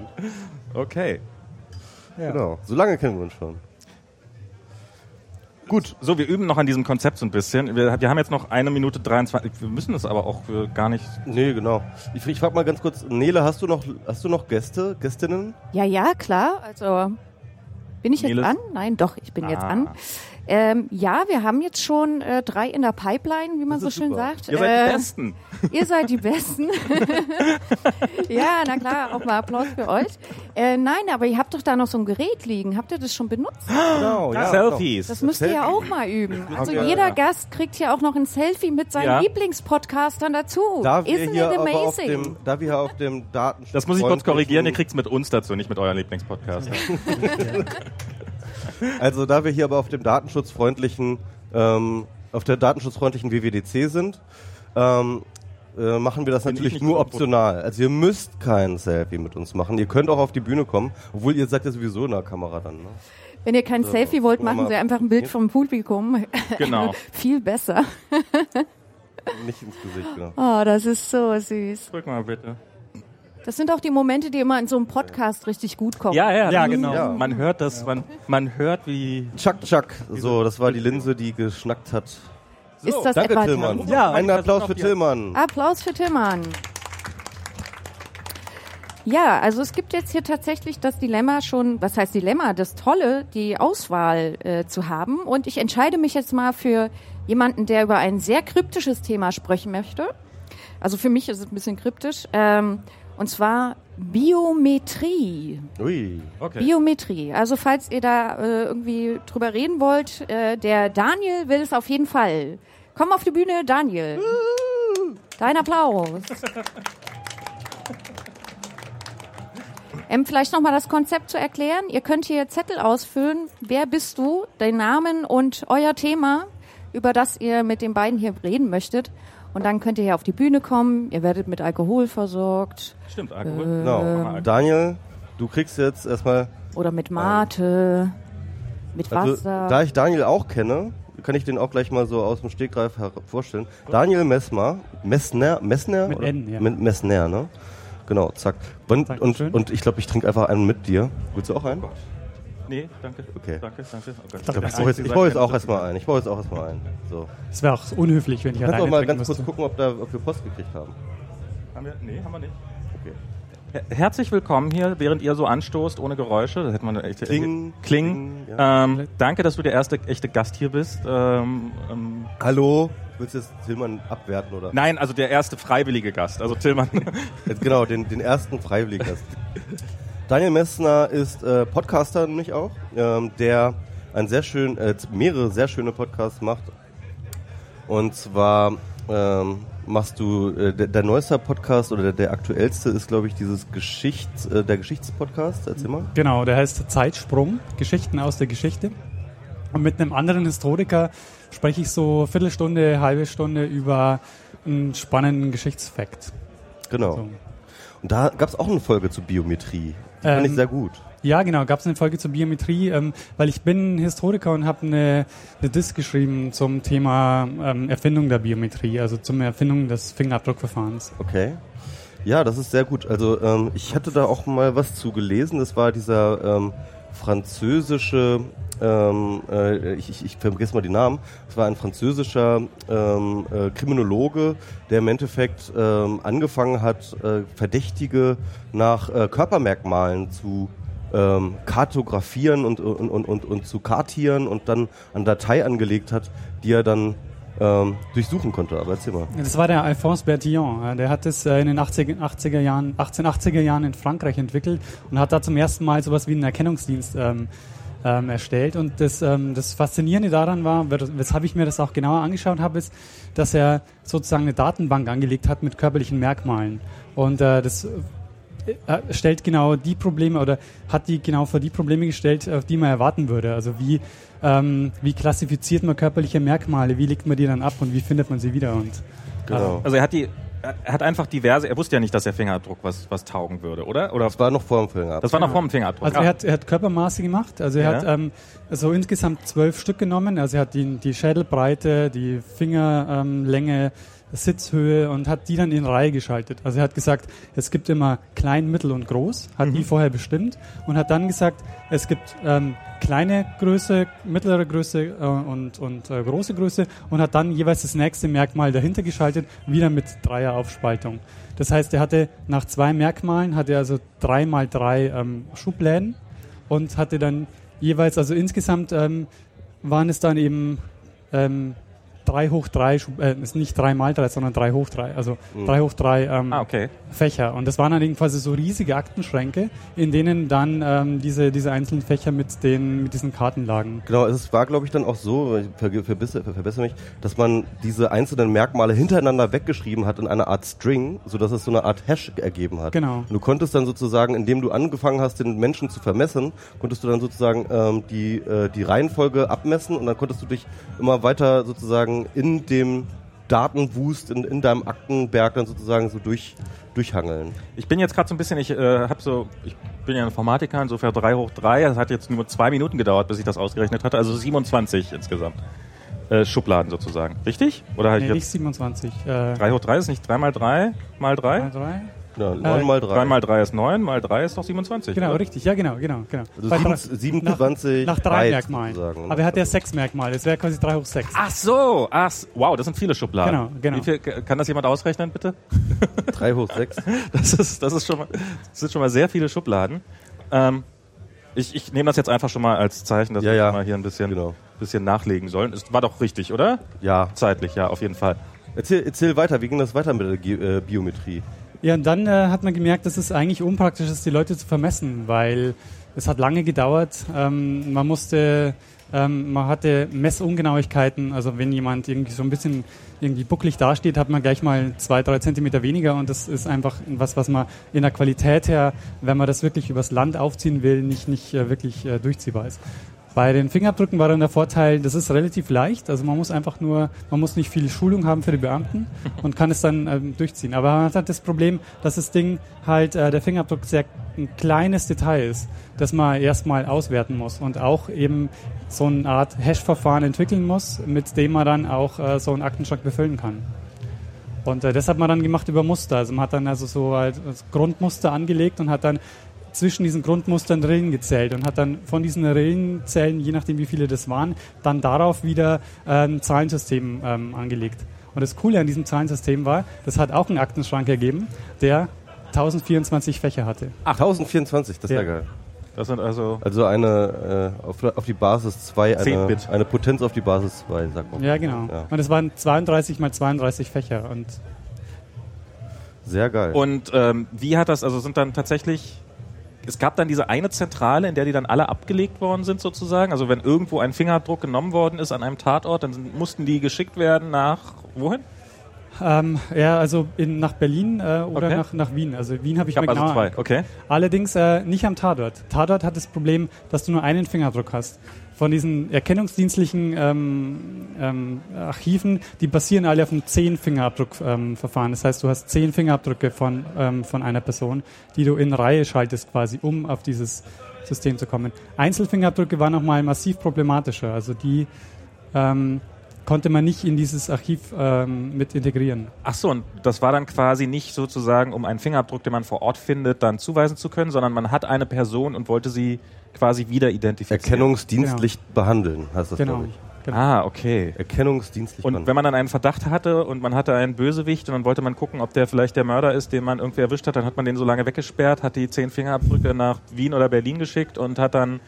Okay. Ja. Genau. So lange kennen wir uns schon. Gut, so, wir üben noch an diesem Konzept so ein bisschen. Wir, wir haben jetzt noch eine Minute 23. Wir müssen das aber auch äh, gar nicht. Nee, genau. Ich, ich frage mal ganz kurz, Nele, hast du noch, hast du noch Gäste, Gästinnen? Ja, ja, klar. Also bin ich jetzt an? Nein, doch, ich bin jetzt Ah. an. Ähm, ja, wir haben jetzt schon äh, drei in der Pipeline, wie man so schön super. sagt. Ihr seid Äh, die Besten. Ihr seid die Besten. ja, na klar, auch mal Applaus für euch. Äh, nein, aber ihr habt doch da noch so ein Gerät liegen. Habt ihr das schon benutzt? Genau, Selfies. Das müsst ihr ja Selfie. auch mal üben. Also Okay. jeder Gast kriegt ja auch noch ein Selfie mit seinen Ja. Lieblingspodcastern dazu. Da wir, Isn't hier it amazing? dem, da wir hier auf dem Datenschutz. Das muss ich kurz korrigieren. Ihr kriegt's mit uns dazu, nicht mit eurem Lieblingspodcast. Also da wir hier aber auf dem datenschutzfreundlichen, ähm, auf der datenschutzfreundlichen WWDC sind, ähm, äh, machen wir das Bin ich natürlich nur optional. Also ihr müsst kein Selfie mit uns machen. Ihr könnt auch auf die Bühne kommen, obwohl ihr seid ja sowieso in der Kamera dann. Ne? Wenn ihr kein Selfie wollt, machen. Sie einfach ein Bild vom Publikum. Genau. Viel besser. Nicht ins Gesicht, genau. Oh, das ist so süß. Drück mal bitte. Das sind auch die Momente, die immer in so einem Podcast richtig gut kommen. Ja, ja, Ja, genau. Ja. Man hört das, man, man hört wie. Chuck, Chuck. So, das war die Linse, die geschnackt hat. ist das Danke, etwa Tillmann. Ja, Einen Applaus für. Tillmann. Applaus für Tillmann. Ja, also es gibt jetzt hier tatsächlich das Dilemma schon, was heißt Dilemma, das Tolle, die Auswahl äh, zu haben. Und ich entscheide mich jetzt mal für jemanden, der über ein sehr kryptisches Thema sprechen möchte. Also für mich ist es ein bisschen kryptisch. Ähm, und zwar Biometrie. Ui. Okay. Biometrie. Also falls ihr da äh, irgendwie drüber reden wollt, äh, der Daniel will es auf jeden Fall. Komm auf die Bühne, Daniel. Dein Applaus. Ähm, vielleicht nochmal das Konzept zu erklären. Ihr könnt hier Zettel ausfüllen. Wer bist du? Den Namen und euer Thema, über das ihr mit den beiden hier reden möchtet. Und dann könnt ihr hier auf die Bühne kommen. Ihr werdet mit Alkohol versorgt. Stimmt, Alkohol. Äh, Genau. Daniel, du kriegst jetzt erstmal, Oder mit Mate. Mit also, Wasser. da ich Daniel auch kenne, kann ich den auch gleich mal so aus dem Stegreif vorstellen. Daniel Messmer, Messner, Messner? Mit oder? N, ja. Mit Messner, ne? Genau, zack. Und, und, und ich glaube, ich trinke einfach einen mit dir. Willst du auch einen? Nee, danke. Okay. Danke, danke. Oh Gott. Ich, glaub, ich brauche jetzt, ich brauche jetzt auch erstmal einen. Ich brauche jetzt auch erstmal einen. So. Es wäre auch unhöflich, wenn ich Kannst du alleine auch mal ganz kurz gucken, ob, da, ob wir Post gekriegt haben. Haben wir? Nee, haben wir nicht. Okay. Her- Herzlich willkommen hier, während ihr so anstoßt, ohne Geräusche. Das hätte man echt. Kling, Kling. Kling, ja. Ähm, danke, dass du der erste echte Gast hier bist. Ähm, ähm, Hallo? Willst du jetzt Tillmann abwerten oder? nein, also der erste freiwillige Gast. Also Tillmann. Jetzt genau, den, den ersten Freiwilligen. Gast. Daniel Messner ist äh, Podcaster nämlich auch, ähm, der ein sehr schön, äh, mehrere sehr schöne Podcasts macht. Und zwar ähm, machst du, äh, der, der neueste Podcast oder der, der aktuellste ist, glaube ich, dieses Geschichts, äh, der Geschichtspodcast. Erzähl mal. Genau, der heißt Zeitsprung, Geschichten aus der Geschichte. Und mit einem anderen Historiker spreche ich so Viertelstunde, halbe Stunde über einen spannenden Geschichtsfakt. Genau. So. Und da gab es auch eine Folge zu Biometrie. Die fand ich Ähm, sehr gut. Ja, genau, gab es eine Folge zur Biometrie, ähm, weil ich bin Historiker und habe eine, eine Disk geschrieben zum Thema ähm, Erfindung der Biometrie, also zum Erfindung des Fingerabdruckverfahrens. Okay. Ja, das ist sehr gut. Also ähm, ich hatte da auch mal was zu gelesen. Das war dieser ähm, französische, ähm, äh, ich, ich, ich vergesse mal die Namen. Es war ein französischer ähm, äh, Kriminologe, der im Endeffekt ähm, angefangen hat, äh, Verdächtige nach äh, Körpermerkmalen zu ähm, kartografieren und, und, und, und, und zu kartieren und dann eine Datei angelegt hat, die er dann ähm, durchsuchen konnte. Aber erzähl mal. Das war der Alphonse Bertillon. Der hat es äh, in den 80er, 80er Jahren, 1880er Jahren in Frankreich entwickelt und hat da zum ersten Mal sowas wie einen Erkennungsdienst ähm, ähm, erstellt. Und das, ähm, das Faszinierende daran war, wes- weshalb ich mir das auch genauer angeschaut habe, ist, dass er sozusagen eine Datenbank angelegt hat mit körperlichen Merkmalen. Und äh, das stellt genau die Probleme oder hat die genau vor die Probleme gestellt, auf die man erwarten würde. Also wie, ähm, wie klassifiziert man körperliche Merkmale, wie legt man die dann ab und wie findet man sie wieder? Und Genau. Also er hat die, er hat einfach diverse, er wusste ja nicht, dass der Fingerabdruck was, was taugen würde, oder? Oder Das war noch vor dem Film. das war noch vor dem Fingerabdruck. Also er hat, er hat Körpermaße gemacht, also er Ja. hat ähm, so insgesamt zwölf Stück genommen, also er hat die, die Schädelbreite, die Fingerlänge, Sitzhöhe und hat die dann in Reihe geschaltet. Also er hat gesagt, es gibt immer klein, mittel und groß, hat Mhm. die vorher bestimmt und hat dann gesagt, es gibt ähm, kleine Größe, mittlere Größe äh, und, und äh, große Größe und hat dann jeweils das nächste Merkmal dahinter geschaltet, wieder mit Dreieraufspaltung. Das heißt, er hatte nach zwei Merkmalen, hatte er also drei mal drei ähm, Schubläden und hatte dann jeweils, also insgesamt ähm, waren es dann eben ähm, drei hoch drei, Schub- äh, ist nicht drei mal drei, sondern drei hoch drei, also Mhm. drei hoch drei ähm, ah, okay. Fächer. Und das waren dann eben quasi so riesige Aktenschränke, in denen dann ähm, diese, diese einzelnen Fächer mit, den, mit diesen Karten lagen. Genau, es war, glaube ich, dann auch so, ich ver- verbessere, ver- verbessere mich, dass man diese einzelnen Merkmale hintereinander weggeschrieben hat in einer Art String, sodass es so eine Art Hash ergeben hat. Genau. Und du konntest dann sozusagen, indem du angefangen hast, den Menschen zu vermessen, konntest du dann sozusagen ähm, die, äh, die Reihenfolge abmessen und dann konntest du dich immer weiter sozusagen in dem Datenwust, in, in deinem Aktenberg dann sozusagen so durch, durchhangeln. Ich bin jetzt gerade so ein bisschen, ich äh, habe so, ich bin ja Informatiker, insofern 3 hoch 3, das hat jetzt nur zwei Minuten gedauert, bis ich das ausgerechnet hatte, also 27 insgesamt. Äh, Schubladen sozusagen. Richtig? Oder halt Nee, jetzt nicht 27. Äh, 3 hoch 3 ist nicht 3 mal 3 mal 3? mal drei? Ja, 9 mal 3. 3 mal 3 ist 9, mal 3 ist doch 27. Genau, oder? richtig. Ja, genau, genau, genau. Also Bei drei- 27 nach, nach drei Merkmalen. sozusagen, ne? Aber er hat ja sechs Merkmale. Es wäre quasi drei hoch sechs. Ach so, ach, wow, das sind viele Schubladen. Genau, genau. Wie viel, kann das jemand ausrechnen, bitte? 3 hoch 6. Das ist, das ist schon mal, das sind schon mal sehr viele Schubladen. Ähm, ich, ich nehme das jetzt einfach schon mal als Zeichen, dass Ja, wir ja. mal hier ein bisschen, Genau. bisschen nachlegen sollen. Es war doch richtig, oder? Ja. Zeitlich, ja, auf jeden Fall. Erzähl, erzähl weiter, wie ging das weiter mit der Ge äh, Biometrie? Ja, und dann äh, hat man gemerkt, dass es eigentlich unpraktisch ist, die Leute zu vermessen, weil es hat lange gedauert. Ähm, man musste, ähm, man hatte Messungenauigkeiten. Also wenn jemand irgendwie so ein bisschen irgendwie bucklig dasteht, hat man gleich mal zwei, drei Zentimeter weniger und das ist einfach was, was man in der Qualität her, wenn man das wirklich übers Land aufziehen will, nicht, nicht äh, wirklich äh, durchziehbar ist. Bei den Fingerabdrücken war dann der Vorteil, das ist relativ leicht. Also man muss einfach nur, man muss nicht viel Schulung haben für die Beamten und kann es dann ähm, durchziehen. Aber man hat halt das Problem, dass das Ding halt, äh, der Fingerabdruck sehr ein kleines Detail ist, das man erstmal auswerten muss und auch eben so eine Art Hash-Verfahren entwickeln muss, mit dem man dann auch äh, so einen Aktenschrank befüllen kann. Und äh, das hat man dann gemacht über Muster. Also man hat dann also so halt das Grundmuster angelegt und hat dann zwischen diesen Grundmustern Rillen gezählt und hat dann von diesen Rillenzellen, je nachdem wie viele das waren, dann darauf wieder ein Zahlensystem ähm, angelegt. Und das Coole an diesem Zahlensystem war, das hat auch einen Aktenschrank ergeben, der 1024 Fächer hatte. Ach, 1024, das ist ja. geil. Das sind also. Also eine äh, auf, auf, die Basis 2, eine, eine, Potenz auf die Basis 2, sagt man. Ja, genau. Ja. Und es waren 32 mal 32 Fächer und sehr geil. Und ähm, wie hat das, also sind dann tatsächlich es gab dann diese eine Zentrale, in der die dann alle abgelegt worden sind sozusagen. Also wenn irgendwo ein Fingerabdruck genommen worden ist an einem Tatort, dann mussten die geschickt werden nach wohin? Ähm, ja, also in, nach Berlin äh, oder okay. nach, nach Wien. Also Wien habe ich, ich hab mir also zwei. Okay. Allerdings äh, nicht am Tatort. Tatort hat das Problem, dass du nur einen Fingerabdruck hast von diesen erkennungsdienstlichen ähm, ähm, Archiven, die basieren alle auf einem Zehn-Fingerabdruck-Verfahren. Ähm, das heißt, du hast zehn Fingerabdrücke von, ähm, von einer Person, die du in Reihe schaltest quasi, um auf dieses System zu kommen. Einzelfingerabdrücke waren nochmal massiv problematischer. Also die ähm, konnte man nicht in dieses Archiv ähm, mit integrieren. Ach so, und das war dann quasi nicht sozusagen, um einen Fingerabdruck, den man vor Ort findet, dann zuweisen zu können, sondern man hat eine Person und wollte sie quasi wieder identifizieren. Erkennungsdienstlich genau. behandeln, heißt das, genau. glaube ich. Genau. Ah, okay. Erkennungsdienstlich. Und wenn man dann einen Verdacht hatte und man hatte einen Bösewicht und dann wollte man gucken, ob der vielleicht der Mörder ist, den man irgendwie erwischt hat, dann hat man den so lange weggesperrt, hat die zehn Fingerabdrücke nach Wien oder Berlin geschickt und hat dann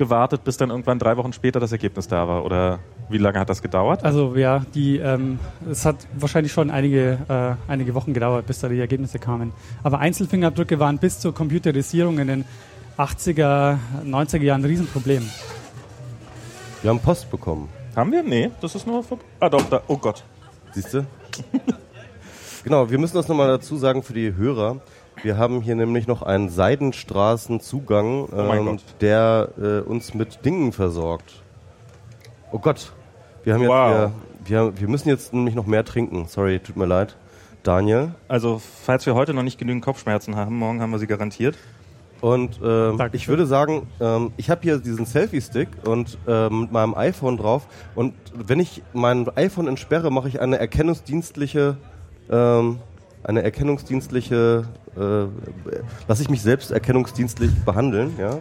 gewartet, bis dann irgendwann drei Wochen später das Ergebnis da war? Oder wie lange hat das gedauert? Also ja, die, ähm, es hat wahrscheinlich schon einige, äh, einige Wochen gedauert, bis da die Ergebnisse kamen. Aber Einzelfingerabdrücke waren bis zur Computerisierung in den 80er, 90er Jahren ein Riesenproblem. Wir haben Post bekommen. Haben wir? Nee, das ist nur... Ah doch, da. Oh Gott. Siehst du? genau, wir müssen das nochmal dazu sagen für die Hörer. Wir haben hier nämlich noch einen Seidenstraßenzugang, ähm, oh der äh, uns mit Dingen versorgt. Oh Gott, wir haben wow. jetzt, wir, wir, wir müssen jetzt nämlich noch mehr trinken. Sorry, tut mir leid. Daniel. Also, falls wir heute noch nicht genügend Kopfschmerzen haben, morgen haben wir sie garantiert. Und ähm, ich würde sagen, ähm, ich habe hier diesen Selfie-Stick und ähm, mit meinem iPhone drauf. Und wenn ich mein iPhone entsperre, mache ich eine erkennungsdienstliche ähm, eine erkennungsdienstliche, äh, lasse ich mich selbst erkennungsdienstlich behandeln, ja.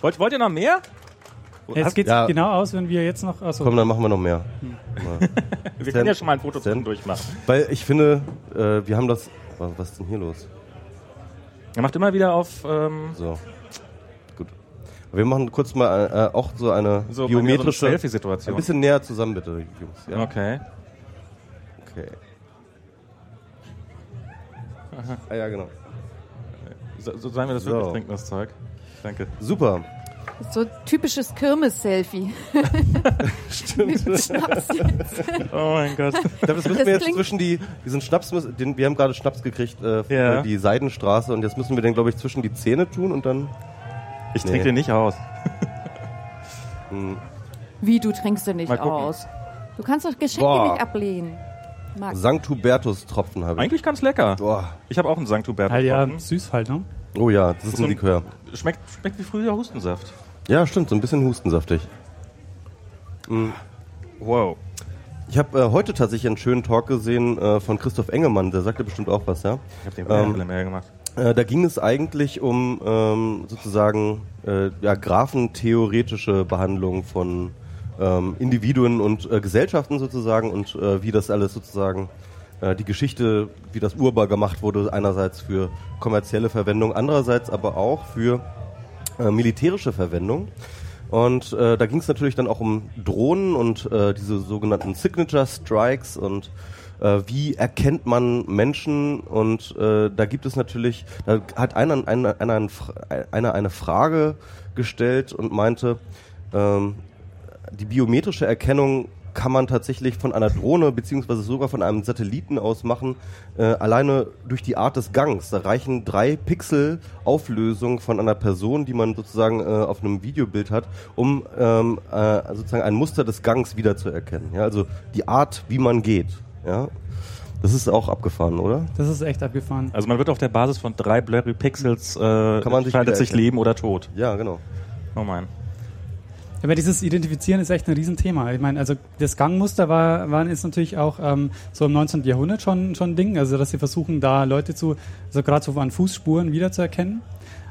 Wollt, wollt ihr noch mehr? Es geht ja. genau aus, wenn wir jetzt noch. Achso. Komm, dann machen wir noch mehr. Hm. wir Stand, können ja schon mal ein Foto Stand. durchmachen. Weil ich finde, äh, wir haben das. Was ist denn hier los? Er macht immer wieder auf. Ähm so. Gut. Wir machen kurz mal äh, auch so eine so, geometrische. Selfie-Situation. Ein bisschen näher zusammen, bitte, Jungs. Ja? Okay. Okay. Aha. Ah ja, genau. So, so sagen wir das so. wirklich trinken, das Zeug. Danke. Super. So typisches Kirmes-Selfie. Stimmt. oh mein Gott. Das müssen das wir jetzt zwischen die, diesen Schnaps, den, wir haben gerade Schnaps gekriegt, äh, ja. die Seidenstraße und jetzt müssen wir den, glaube ich, zwischen die Zähne tun und dann. Ich nee. trinke den nicht aus. hm. Wie, du trinkst den nicht aus? Du kannst doch Geschenke Boah. nicht ablehnen. Mag. St. Hubertus-Tropfen habe ich. Eigentlich ganz lecker. Boah. Ich habe auch einen St. Hubertus-Tropfen. Halt ja, süß halt, ne? Oh ja, das ist so ein Likör. Schmeckt, schmeckt wie früher Hustensaft. Ja, stimmt, so ein bisschen hustensaftig. Mhm. Wow. Ich habe äh, heute tatsächlich einen schönen Talk gesehen äh, von Christoph Engemann, der sagte bestimmt auch was, ja? Ich habe den ähm, mehr gemacht. Äh, da ging es eigentlich um ähm, sozusagen äh, ja, graphentheoretische Behandlung von ähm, Individuen und äh, Gesellschaften sozusagen und äh, wie das alles sozusagen die Geschichte, wie das urbar gemacht wurde, einerseits für kommerzielle Verwendung, andererseits aber auch für äh, militärische Verwendung. Und äh, da ging es natürlich dann auch um Drohnen und äh, diese sogenannten Signature Strikes und äh, wie erkennt man Menschen und äh, da gibt es natürlich, da hat einer, einer, einer, einer eine Frage gestellt und meinte, ähm, die biometrische Erkennung kann man tatsächlich von einer Drohne beziehungsweise sogar von einem Satelliten aus machen, äh, alleine durch die Art des Gangs. Da reichen drei Pixel Auflösung von einer Person, die man sozusagen äh, auf einem Videobild hat, um ähm, äh, sozusagen ein Muster des Gangs wiederzuerkennen. Ja, also die Art, wie man geht. Ja, das ist auch abgefahren, oder? Das ist echt abgefahren. Also man wird auf der Basis von drei blurry Pixels äh, Kann man sich entscheidet sich. Leben oder Tod. Ja, genau. Oh mein. Aber dieses Identifizieren ist echt ein Riesenthema. Ich meine, also das Gangmuster war, war ist natürlich auch ähm, so im 19. Jahrhundert schon, schon ein Ding, also dass sie versuchen, da Leute zu, also gerade so an Fußspuren wiederzuerkennen.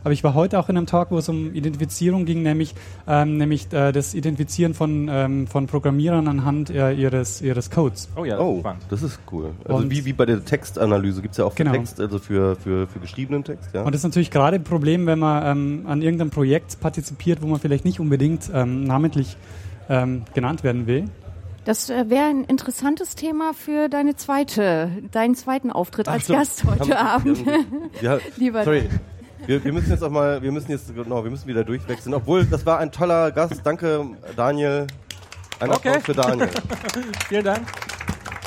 Aber ich war heute auch in einem Talk, wo es um Identifizierung ging, nämlich, ähm, nämlich äh, das Identifizieren von, ähm, von Programmierern anhand äh, ihres, ihres Codes. Oh ja, Oh, spannend. das ist cool. Also Und- wie, wie bei der Textanalyse gibt's ja auch für Genau. Text, also für, für, für geschriebenen Text, ja. Und das ist natürlich gerade ein Problem, wenn man ähm, an irgendeinem Projekt partizipiert, wo man vielleicht nicht unbedingt ähm, namentlich ähm, genannt werden will. Das äh, wäre ein interessantes Thema für deine zweite, deinen zweiten Auftritt als stimmt. Gast heute Abend. Ja, Lieber sorry. Wir, wir müssen jetzt auch mal, wir müssen jetzt, genau, wir müssen wieder durchwechseln. Obwohl, das war ein toller Gast. Danke, Daniel. Ein Okay. Applaus für Daniel. Vielen Dank.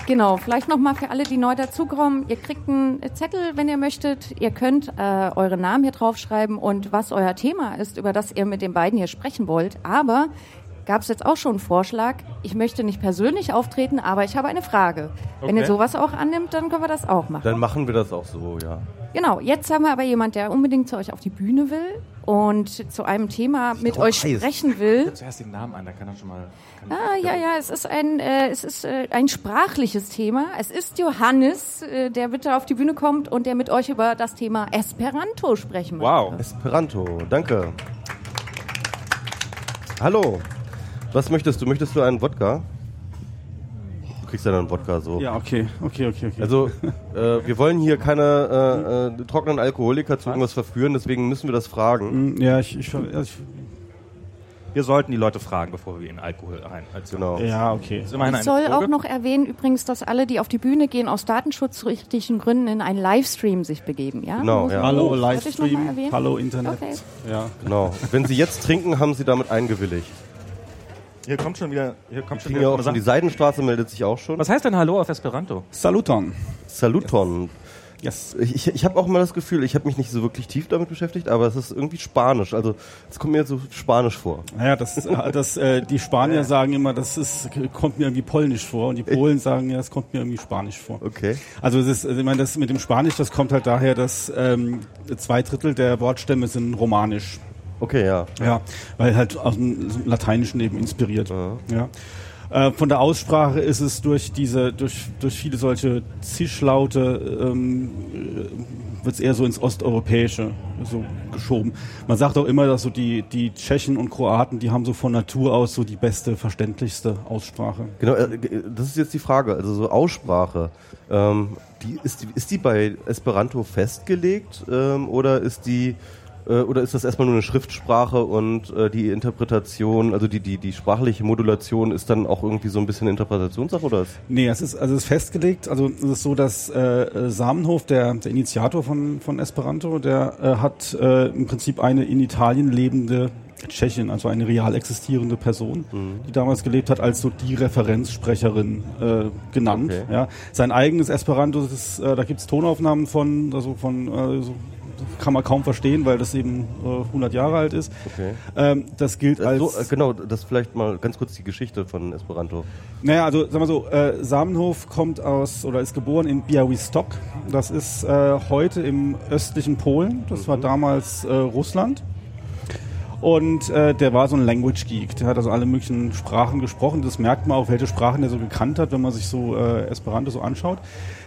Genau, vielleicht nochmal für alle, die neu dazukommen. Ihr kriegt einen Zettel, wenn ihr möchtet. Ihr könnt äh, eure Namen hier draufschreiben und was euer Thema ist, über das ihr mit den beiden hier sprechen wollt. Aber gab es jetzt auch schon einen Vorschlag. Ich möchte nicht persönlich auftreten, aber ich habe eine Frage. Wenn ihr Okay. sowas auch annimmt, dann können wir das auch machen. Dann machen wir das auch so, ja. Genau, jetzt haben wir aber jemand, der unbedingt zu euch auf die Bühne will und zu einem Thema mit euch heiß. sprechen will. Zuerst den Namen an, dann kann er schon mal. Kann Ah, ja, ja, es ist ein, äh, es ist äh, ein sprachliches Thema. Es ist Johannes, äh, der bitte auf die Bühne kommt und der mit euch über das Thema Esperanto sprechen möchte. Wow. Esperanto, danke. Hallo. Was möchtest du? Möchtest du einen Wodka? Du kriegst ja dann einen Wodka so. Ja, okay, okay, okay, okay. Also, äh, wir wollen hier keine äh, äh, trockenen Alkoholiker zu irgendwas verführen, deswegen müssen wir das fragen. Mm, ja, ich, ich, ich Wir sollten die Leute fragen, bevor wir ihnen Alkohol rein. Also, Genau. ja, okay. Ich soll Droge. auch noch erwähnen übrigens, dass alle, die auf die Bühne gehen, aus datenschutzrechtlichen Gründen in einen Livestream sich begeben. Ja? Genau, ja. Hallo Livestream, hallo Internet. Okay. Ja. Genau. Wenn Sie jetzt trinken, haben Sie damit eingewilligt. Hier kommt schon wieder. Hier kommt schon wieder auch schon, die Seidenstraße meldet sich auch schon. Was heißt denn Hallo auf Esperanto? Saluton. Saluton. Yes. Ich, ich, ich habe auch mal das Gefühl, ich habe mich nicht so wirklich tief damit beschäftigt, aber es ist irgendwie Spanisch. Also es kommt mir jetzt so Spanisch vor. Naja, das, äh, das, äh, die Spanier sagen immer, das ist, kommt mir irgendwie polnisch vor und die Polen sagen, ja, das kommt mir irgendwie spanisch vor. Okay. Also es ist, also ich meine, das mit dem Spanisch, das kommt halt daher, dass ähm, zwei Drittel der Wortstämme sind romanisch. Okay, ja. Ja, weil halt aus dem Lateinischen eben inspiriert. Ja. Äh, von der Aussprache ist es durch diese, durch, durch viele solche Zischlaute ähm, wird es eher so ins Osteuropäische so geschoben. Man sagt auch immer, dass so die, die Tschechen und Kroaten, die haben so von Natur aus so die beste, verständlichste Aussprache. Genau, äh, das ist jetzt die Frage. Also so Aussprache. Ähm, die, ist, die, ist die bei Esperanto festgelegt ähm, oder ist die äh, oder ist das erstmal nur eine Schriftsprache und äh, die Interpretation, also die, die, die sprachliche Modulation ist dann auch irgendwie so ein bisschen Interpretationssache oder? Nee, es ist, also es ist festgelegt. Also es ist so, dass äh, Samenhof, der, der Initiator von, von Esperanto, der äh, hat äh, im Prinzip eine in Italien lebende Tschechin, also eine real existierende Person, die damals gelebt hat, als so die Referenzsprecherin äh, genannt. Okay. Ja. Sein eigenes Esperanto, ist, äh, da gibt's Tonaufnahmen von, also von äh, so, kann man kaum verstehen, weil das eben äh, 100 Jahre alt ist. Okay. Ähm, das gilt als So, äh, genau, das vielleicht mal ganz kurz die Geschichte von Esperanto. Naja, also sagen wir so, äh, Samenhof kommt aus oder ist geboren in Białystok. Das ist äh, heute im östlichen Polen. Das war damals äh, Russland. Und äh, der war so ein Language Geek. Der hat also alle möglichen Sprachen gesprochen. Das merkt man auch, welche Sprachen er so gekannt hat, wenn man sich so äh, Esperanto so anschaut.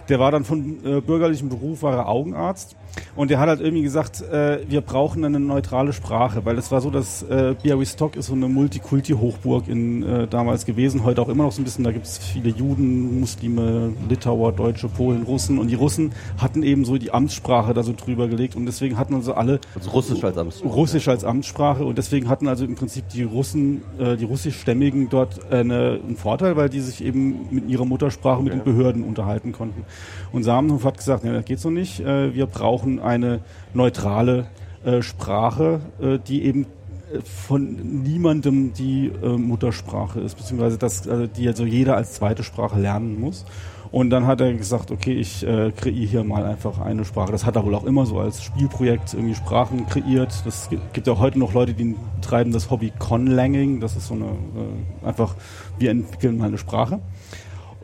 der war dann von äh, bürgerlichem Beruf, war er Augenarzt und der hat halt irgendwie gesagt, äh, wir brauchen eine neutrale Sprache, weil es war so, dass äh, Białystok ist so eine Multikulti-Hochburg in äh, damals gewesen, heute auch immer noch so ein bisschen, da gibt es viele Juden, Muslime, Litauer, Deutsche, Polen, Russen. Und die Russen hatten eben so die Amtssprache da so drüber gelegt. Und deswegen hatten also alle Also Russisch als Amtssprache. Russisch als Amtssprache. Und deswegen hatten also im Prinzip die Russen, äh, die russischstämmigen dort eine, einen Vorteil, weil die sich eben mit ihrer Muttersprache mit den Behörden unterhalten konnten. Und Samenhof hat gesagt, nee, das geht so nicht, äh, wir brauchen eine neutrale äh, Sprache, äh, die eben äh, von niemandem die äh, Muttersprache ist, beziehungsweise das, also die also jeder als zweite Sprache lernen muss. Und dann hat er gesagt, okay, ich äh, kreiere hier mal einfach eine Sprache. Das hat er wohl auch immer so als Spielprojekt irgendwie Sprachen kreiert. Das gi- gibt ja heute noch Leute, die treiben das Hobby Conlanging. Das ist so eine, äh, einfach, wir entwickeln mal eine Sprache.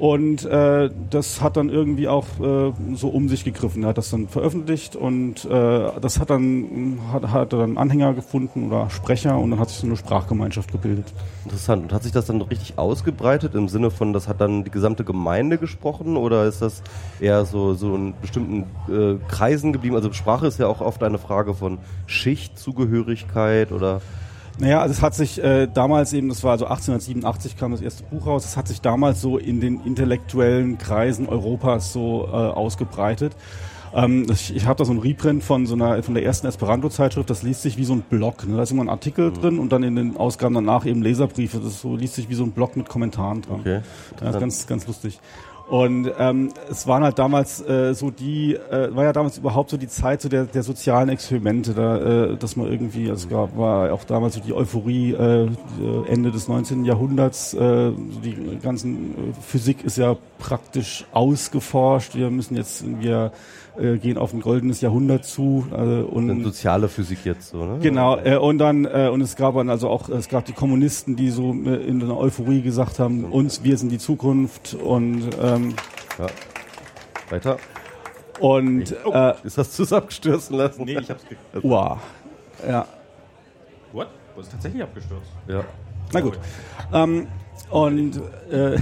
Und äh, das hat dann irgendwie auch äh, so um sich gegriffen. Er hat das dann veröffentlicht und äh, das hat dann hat, hat dann Anhänger gefunden oder Sprecher und dann hat sich so eine Sprachgemeinschaft gebildet. Interessant. Und hat sich das dann richtig ausgebreitet im Sinne von, das hat dann die gesamte Gemeinde gesprochen oder ist das eher so, so in bestimmten äh, Kreisen geblieben? Also Sprache ist ja auch oft eine Frage von Schichtzugehörigkeit oder Naja, also es hat sich äh, damals eben, das war also 1887 kam das erste Buch raus, es hat sich damals so in den intellektuellen Kreisen Europas so äh, ausgebreitet. Ähm, ich ich habe da so ein Reprint von so einer von der ersten Esperanto-Zeitschrift, das liest sich wie so ein Blog. Ne? Da ist immer ein Artikel drin und dann in den Ausgaben danach eben Leserbriefe. Das ist so liest sich wie so ein Blog mit Kommentaren dran. Okay. Ja, das ist ganz, ganz lustig. Und ähm, es waren halt damals äh, so die, äh, war ja damals überhaupt so die Zeit so der, der sozialen Experimente, da, äh, dass man irgendwie, also es gab, war auch damals so die Euphorie äh, Ende des 19. Jahrhunderts, äh, die ganzen äh, Physik ist ja praktisch ausgeforscht, wir müssen jetzt, wir äh, gehen auf ein goldenes Jahrhundert zu äh, eine und soziale Physik jetzt so, ne? Genau, äh, und dann, äh, und es gab dann also auch, es gab die Kommunisten, die so äh, in einer Euphorie gesagt haben, uns, wir sind die Zukunft und, ähm, Ja. Weiter. und, äh, Ist das zusammengestürzen lassen? Nee, ich hab's ge wow. Ja, What? Das ist tatsächlich abgestürzt. Ja. na gut. Ähm, und, äh,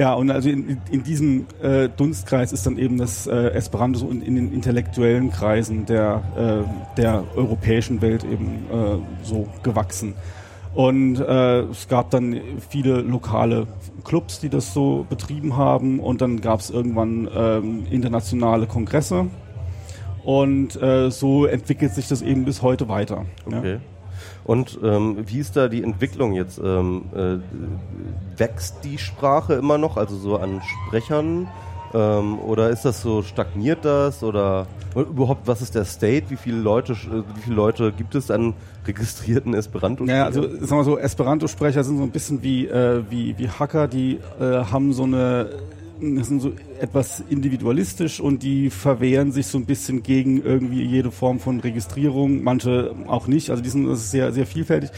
ja, und also in, in diesem äh, Dunstkreis ist dann eben das äh, Esperanto so in, in den intellektuellen Kreisen der, äh, der europäischen Welt eben äh, so gewachsen. Und äh, es gab dann viele lokale Clubs, die das so betrieben haben. Und dann gab es irgendwann ähm, internationale Kongresse. Und äh, so entwickelt sich das eben bis heute weiter. Okay. Und ähm, wie ist da die Entwicklung jetzt? Ähm, äh, wächst die Sprache immer noch, also so an Sprechern? Ähm, oder ist das so, stagniert das? Oder überhaupt, was ist der State? Wie viele Leute, äh, wie viele Leute gibt es an registrierten esperanto Ja, also sagen wir so, Esperanto-Sprecher sind so ein bisschen wie, äh, wie, wie Hacker, die äh, haben so eine, sind so etwas individualistisch und die verwehren sich so ein bisschen gegen irgendwie jede Form von Registrierung, manche auch nicht, also die sind das ist sehr, sehr vielfältig.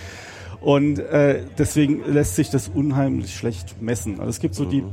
Und äh, deswegen lässt sich das unheimlich schlecht messen. Also es gibt so die,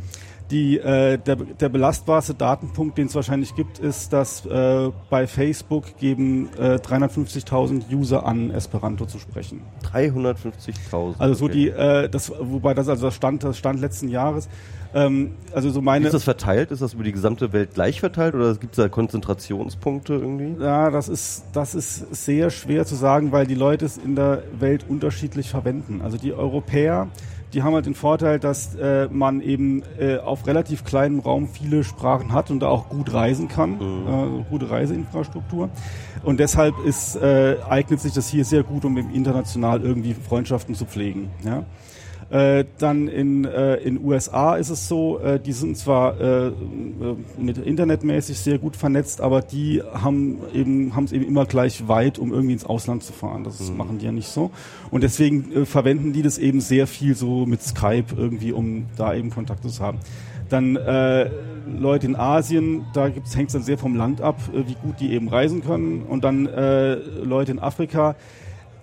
die äh, der, der belastbarste Datenpunkt, den es wahrscheinlich gibt, ist, dass äh, bei Facebook geben äh, 350.000 User an, Esperanto zu sprechen. 350.000. Also so okay. die, äh, das, wobei das also das Stand, das Stand letzten Jahres. Ähm, also so meine. Ist das verteilt? Ist das über die gesamte Welt gleich verteilt oder gibt es da Konzentrationspunkte irgendwie? ja, das ist, das ist sehr schwer zu sagen, weil die Leute es in der Welt unterschiedlich verwenden. Also die Europäer, die haben halt den Vorteil, dass äh, man eben äh, auf relativ kleinem Raum viele Sprachen hat und da auch gut reisen kann, äh, gute Reiseinfrastruktur. Und deshalb ist, äh, eignet sich das hier sehr gut, um eben international irgendwie Freundschaften zu pflegen. Ja? Äh, dann in äh, in USA ist es so, äh, die sind zwar äh, äh, mit internetmäßig sehr gut vernetzt, aber die haben eben haben es eben immer gleich weit, um irgendwie ins Ausland zu fahren. Das machen die ja nicht so. Und deswegen äh, verwenden die das eben sehr viel so mit Skype irgendwie, um da eben Kontakte zu haben. Dann äh, Leute in Asien, da hängt es dann sehr vom Land ab, äh, wie gut die eben reisen können. Und dann äh, Leute in Afrika,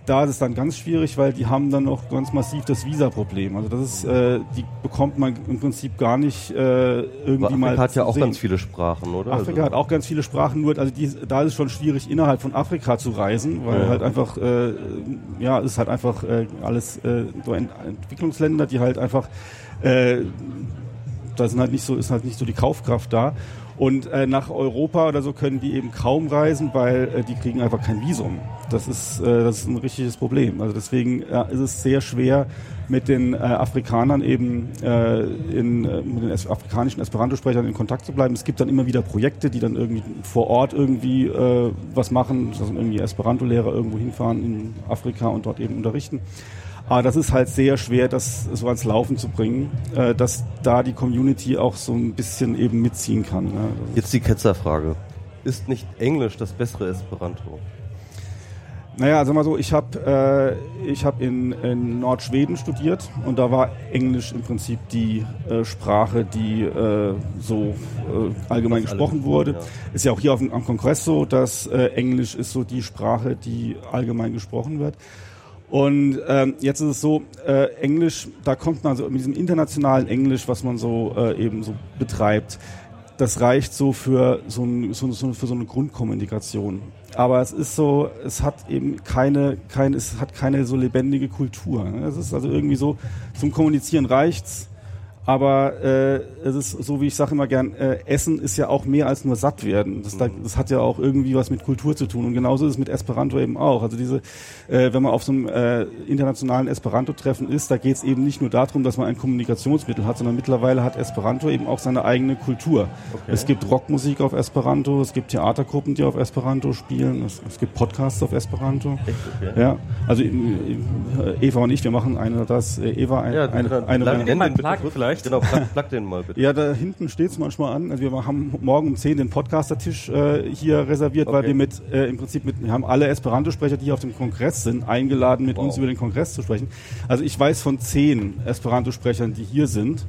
da ist es dann ganz schwierig, weil die haben dann noch ganz massiv das Visa-Problem. Also das ist, äh, die bekommt man im Prinzip gar nicht äh, irgendwie Aber mal. Afrika hat ja auch sehen. ganz viele Sprachen, oder? Afrika also, hat auch ganz viele Sprachen, nur also die, da ist es schon schwierig, innerhalb von Afrika zu reisen, weil Ja. halt einfach, äh, ja, ist halt einfach äh, alles äh, so Ent Entwicklungsländer, die halt einfach äh, da sind halt nicht so, ist halt nicht so die Kaufkraft da. Und äh, nach Europa oder so können die eben kaum reisen, weil äh, die kriegen einfach kein Visum. Das ist, äh, das ist ein richtiges Problem. Also deswegen äh, ist es sehr schwer, mit den äh, Afrikanern eben äh, in, äh, mit den afrikanischen Esperanto-Sprechern in Kontakt zu bleiben. Es gibt dann immer wieder Projekte, die dann irgendwie vor Ort irgendwie äh, was machen, also irgendwie Esperanto-Lehrer irgendwo hinfahren in Afrika und dort eben unterrichten. Aber das ist halt sehr schwer, das so ans Laufen zu bringen, äh, dass da die Community auch so ein bisschen eben mitziehen kann. Ne? Jetzt die Ketzerfrage. Ist nicht Englisch das bessere Esperanto? Naja, also mal so, ich habe äh, ich hab in, in Nordschweden studiert und da war Englisch im Prinzip die äh, Sprache, die äh, so äh, allgemein Was gesprochen wurde. ja. Ist ja auch hier auf dem, am Kongress so, dass äh, Englisch ist so die Sprache, die allgemein gesprochen wird. Und ähm, jetzt ist es so, äh, Englisch, da kommt man so mit diesem internationalen Englisch, was man so äh, eben so betreibt, das reicht so für so, ein, so, so, für so eine Grundkommunikation. Aber es ist so, es hat eben keine, keine, es hat keine so lebendige Kultur. Es ist also irgendwie so, zum Kommunizieren reicht's. Aber äh, es ist so, wie ich sage immer gern, äh, Essen ist ja auch mehr als nur satt werden. Das, da, das hat ja auch irgendwie was mit Kultur zu tun. Und genauso ist es mit Esperanto eben auch. Also diese, äh, wenn man auf so einem äh, internationalen Esperanto-Treffen ist, da geht es eben nicht nur darum, dass man ein Kommunikationsmittel hat, sondern mittlerweile hat Esperanto eben auch seine eigene Kultur. Es gibt Rockmusik auf Esperanto, es gibt Theatergruppen, die auf Esperanto spielen, es, es gibt Podcasts auf Esperanto. Ja, also äh, Eva und ich, wir machen eine das. Äh, Eva, ein, Ja, eine, dann eine, plug eine, den mal bitte pluggen kurz. Vielleicht. Genau, plug, plug den mal bitte. ja, da hinten steht es manchmal an. Also wir haben morgen um 10 den Podcaster-Tisch äh, hier reserviert, weil Okay. wir mit äh, im Prinzip mit, wir haben alle Esperanto-Sprecher, die hier auf dem Kongress sind, eingeladen, mit Wow. uns über den Kongress zu sprechen. Also ich weiß von zehn Esperanto-Sprechern, die hier sind.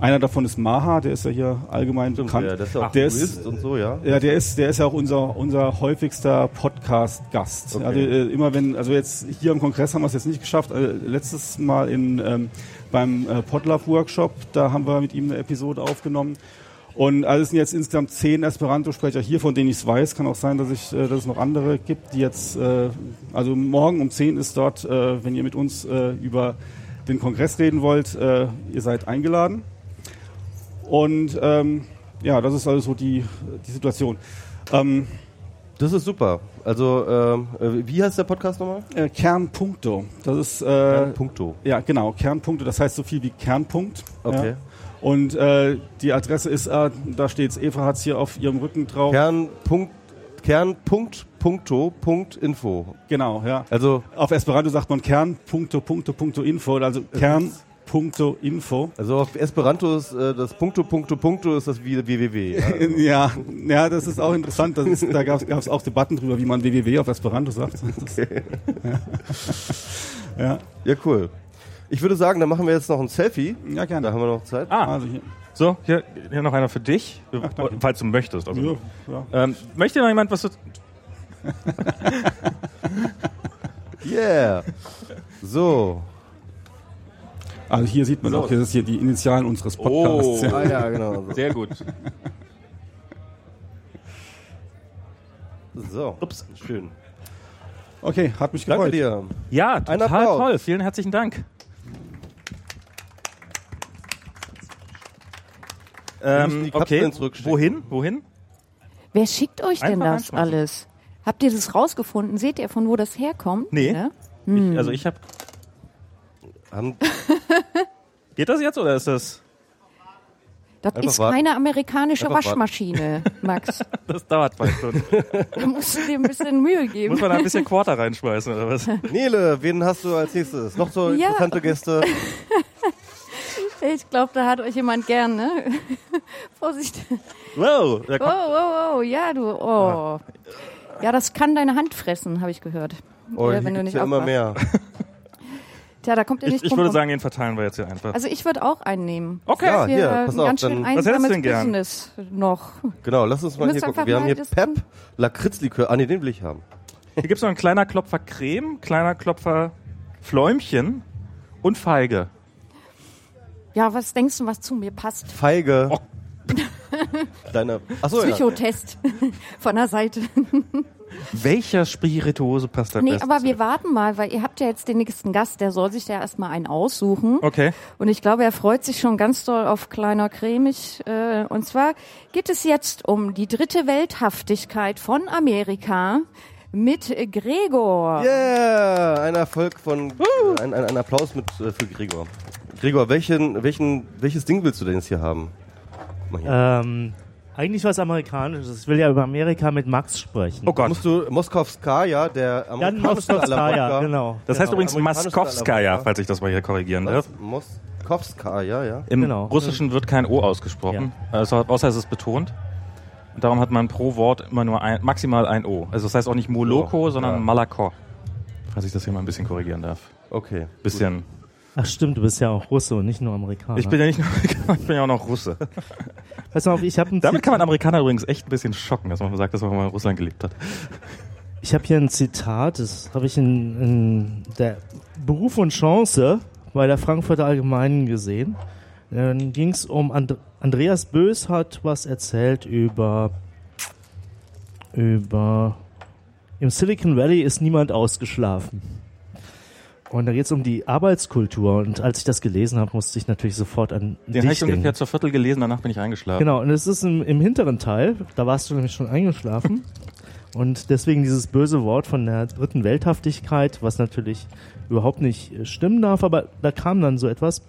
Einer davon ist Maha, der ist ja hier allgemein bekannt. Ja, das ist ja auch der ist, und so, ja. ja, der ist, der ist ja auch unser, unser häufigster Podcast-Gast. Okay. Also äh, immer wenn, also jetzt hier am Kongress haben wir es jetzt nicht geschafft. Äh, letztes Mal in, ähm, beim äh, Podlove-Workshop, da haben wir mit ihm eine Episode aufgenommen. Und also es sind jetzt insgesamt zehn Esperanto-Sprecher hier, von denen ich es weiß. Kann auch sein, dass, ich, äh, dass es noch andere gibt, die jetzt, äh, also morgen um 10 ist dort, äh, wenn ihr mit uns äh, über den Kongress reden wollt, äh, ihr seid eingeladen. Und ähm, ja, das ist also so die, die Situation. Ähm, Das ist super. Also, ähm, äh, wie heißt der Podcast nochmal? äh, Kernpunkto. Das ist äh, Punkto. ja genau Kernpunkte. Das heißt so viel wie Kernpunkt. Okay. Ja. Und äh, die Adresse ist, äh, da steht's. Eva hat's hier auf ihrem Rücken drauf. Kernpunkt, Kernpunkt, Punkto, Punkt, Info. Genau, ja. Also, Auf Esperanto sagt man Kernpunkto, Punkto, Punkto Info. Also Kernpunkto Info. also auf Esperanto ist äh, das Punkto, Punkto, Punkto ist das wie www. Ja. Ja, ja, das ist auch interessant. Das ist, da gab es auch Debatten drüber, wie man www auf Esperanto sagt. Das, ja. ja, cool. Ich würde sagen, dann machen wir jetzt noch ein Selfie. ja, gerne. Da haben wir noch Zeit. Ah, Also hier. so, hier, hier noch einer für dich, danke. falls du möchtest. Also, Ja, ja. ähm, möchte noch jemand was zu... Yeah. So. Also hier sieht man So. auch, hier ist hier die Initialen unseres Podcasts. Oh. Ah ja, genau. So. Sehr gut. So. Ups. Schön. Okay, hat mich Danke gefreut. dir. Ja, total toll. Vielen herzlichen Dank. Ähm, okay, wohin? Wohin? Wer schickt euch denn Einfach das reinschmeißen. alles? Habt ihr das rausgefunden? Seht ihr, von wo das herkommt? Nee. Ja? Ich, also ich habe... Haben, Geht das jetzt oder ist das... Das Einfach ist warten. keine amerikanische Einfach warten. Waschmaschine, Max. Das dauert zwei Stunden. Da musst du dir ein bisschen Mühe geben. Muss man da ein bisschen Quarter reinschmeißen oder was? Nele, wen hast du als nächstes? Noch so Ja. interessante Gäste? Ich glaube, da hat euch jemand gern, ne? Vorsicht. Wow, Oh, kommt, oh, oh, ja, du, oh. Ja, das kann deine Hand fressen, habe ich gehört. Oh, hier wenn du nicht ja immer mehr. Tja, da kommt ihr ich, nicht ich drum würde sagen, den verteilen wir jetzt hier einfach. Also ich würde auch einen nehmen. Okay. Ja, hier, äh, pass ein auf, ganz dann- schön Was hättest du denn gern? Business noch. Genau, lass uns mal Ihr hier gucken. Wir haben hier Pep, Lakritzlikör. Ah, nee, den will ich haben. Hier gibt es noch einen kleiner Klopfer Creme, kleiner Klopfer Fläumchen und Feige. Ja, was denkst du, was zu mir passt? Feige. Oh. Deine, achso, ja. Psychotest von der Seite. Welcher Spirituose passt da Nee, best? aber wir warten mal, weil ihr habt ja jetzt den nächsten Gast, der soll sich ja erstmal einen aussuchen. Okay. Und ich glaube, er freut sich schon ganz doll auf kleiner cremig. Äh, und zwar geht es jetzt um die dritte Welthaftigkeit von Amerika mit Gregor. Yeah, ein Erfolg von, äh, ein, ein, ein Applaus mit, äh, für Gregor. Gregor, welchen, welchen, welches Ding willst du denn jetzt hier haben? Guck mal hier. Ähm, eigentlich was Amerikanisches. Ich will ja über Amerika mit Max sprechen. Oh Gott. Musst du Moskowskaja, der Moskowskaja, Wodka- genau. Das heißt genau. übrigens Alabama. falls ich das mal hier korrigieren darf. Moskowskaja, ja. Im Genau. Russischen wird kein O ausgesprochen, also, außer es ist betont. Und darum hat man pro Wort immer nur ein, maximal ein O. Also das heißt auch nicht Moloko, So, sondern ja. Malako. Falls ich das hier mal ein bisschen korrigieren darf. Okay. Bisschen. Ach stimmt, du bist ja auch Russe und nicht nur Amerikaner. Ich bin ja nicht nur Amerikaner, ich bin ja auch noch Russe. Pass mal auf, ich habe Damit kann man Amerikaner übrigens echt ein bisschen schocken, dass man sagt, dass man mal in Russland gelebt hat. ich hab hier ein Zitat, das habe ich in, in der Beruf und Chance bei der Frankfurter Allgemeinen gesehen. Dann ging es um And Andreas Bös hat was erzählt über über im Silicon Valley ist niemand ausgeschlafen. Und da geht es um die Arbeitskultur. Und als ich das gelesen habe, musste ich natürlich sofort an Den dich habe ich denken. ungefähr zur Viertel gelesen, danach bin ich eingeschlafen. Genau, und es ist im, im hinteren Teil, da warst du nämlich schon eingeschlafen. Und deswegen dieses böse Wort von der dritten Welthaftigkeit, was natürlich überhaupt nicht äh, stimmen darf, aber da kam dann so etwas.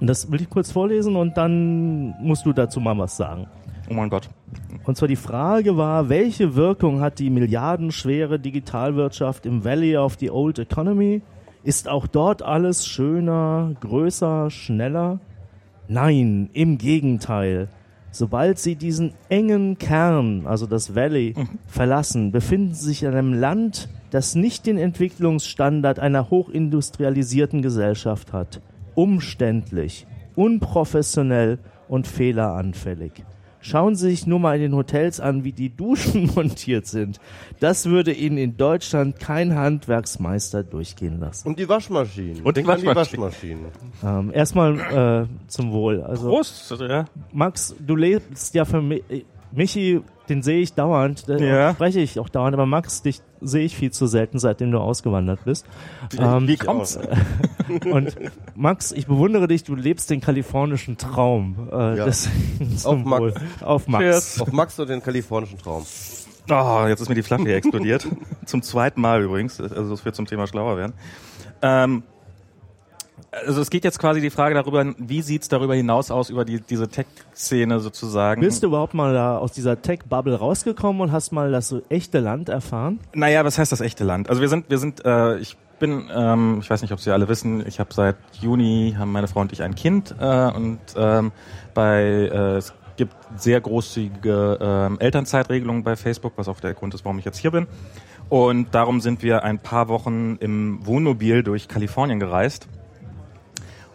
Und das will ich kurz vorlesen und dann musst du dazu mal was sagen. Oh mein Gott. Und zwar die Frage war, welche Wirkung hat die milliardenschwere Digitalwirtschaft im Valley of the Old Economy? Ist auch dort alles schöner, größer, schneller? Nein, im Gegenteil. Sobald sie diesen engen Kern, also das Valley, verlassen, befinden sie sich in einem Land, das nicht den Entwicklungsstandard einer hochindustrialisierten Gesellschaft hat. Umständlich, unprofessionell und fehleranfällig. Schauen Sie sich nur mal in den Hotels an, wie die Duschen montiert sind. Das würde Ihnen in Deutschland kein Handwerksmeister durchgehen lassen. Und die Waschmaschinen. Und die Denk an Waschmaschinen. Ähm, erstmal äh, zum Wohl. Also Prost. Ja. Max, du lebst ja für mich. Michi, den sehe ich dauernd, den Ja. spreche ich auch dauernd, aber Max, dich sehe ich viel zu selten, seitdem du ausgewandert bist. Ähm, Wie kommt's? und Max, ich bewundere dich, du lebst den kalifornischen Traum. Äh, Ja. zum Max. Auf Max. Cheers. Auf Max und den kalifornischen Traum. Oh, jetzt ist mir die Flasche hier explodiert. zum zweiten Mal übrigens. Also es wird zum Thema schlauer werden. Ähm, also es geht jetzt quasi die Frage darüber, wie sieht's darüber hinaus aus, über die, diese Tech-Szene sozusagen. Bist du überhaupt mal da aus dieser Tech-Bubble rausgekommen und hast mal das so echte Land erfahren? Naja, was heißt das echte Land? Also wir sind, wir sind, äh, ich bin, ähm, ich weiß nicht, ob Sie alle wissen, ich habe seit Juni, haben meine Frau und ich ein Kind äh, und ähm, bei, äh, es gibt sehr großzügige ähm, Elternzeitregelungen bei Facebook, was auch der Grund ist, warum ich jetzt hier bin. Und darum sind wir ein paar Wochen im Wohnmobil durch Kalifornien gereist.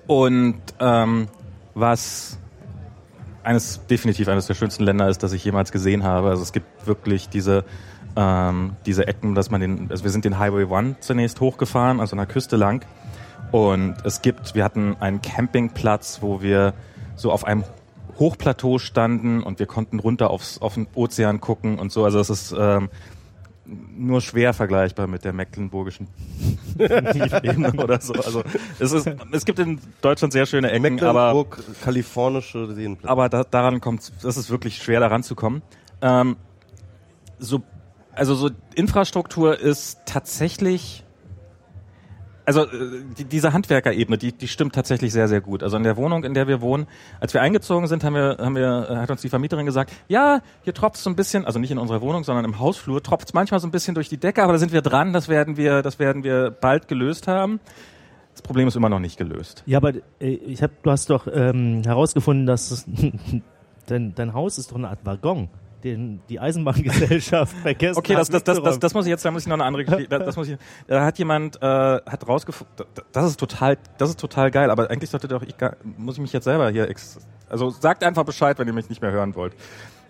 Und ähm, was eines definitiv eines der schönsten Länder ist, das ich jemals gesehen habe. Also es gibt wirklich diese ähm, diese Ecken, dass man den, also wir sind den Highway One zunächst hochgefahren, also an der Küste lang. Und es gibt, wir hatten einen Campingplatz, wo wir so auf einem Hochplateau standen und wir konnten runter aufs, auf den Ozean gucken und so. Also es ist ähm, nur schwer vergleichbar mit der mecklenburgischen Tiefebene oder so. Also es ist, es gibt in Deutschland sehr schöne Ecken, aber Mecklenburg, kalifornische Seenplätze. aber da, daran kommt, das ist wirklich schwer, daran zu kommen. Ähm, so, also so Infrastruktur ist tatsächlich, also äh, die, diese Handwerkerebene, die, die stimmt tatsächlich sehr, sehr gut. Also in der Wohnung, in der wir wohnen, als wir eingezogen sind, haben wir, haben wir, äh, hat uns die Vermieterin gesagt, ja, hier tropft so ein bisschen, also nicht in unserer Wohnung, sondern im Hausflur, tropft manchmal so ein bisschen durch die Decke, aber da sind wir dran, das werden wir, das werden wir bald gelöst haben. Das Problem ist immer noch nicht gelöst. Ja, aber äh, ich hab, du hast doch ähm, herausgefunden, dass dein, dein Haus ist doch eine Art Waggon, den die Eisenbahngesellschaft vergessen Okay, das, das, das, das, das muss ich jetzt, da muss ich noch eine andere Geschichte, das, das muss ich, da hat jemand, äh, hat rausgefunden, das ist total, das ist total geil, aber eigentlich sollte doch ich, gar, muss ich mich jetzt selber hier, ex, also sagt einfach Bescheid, wenn ihr mich nicht mehr hören wollt.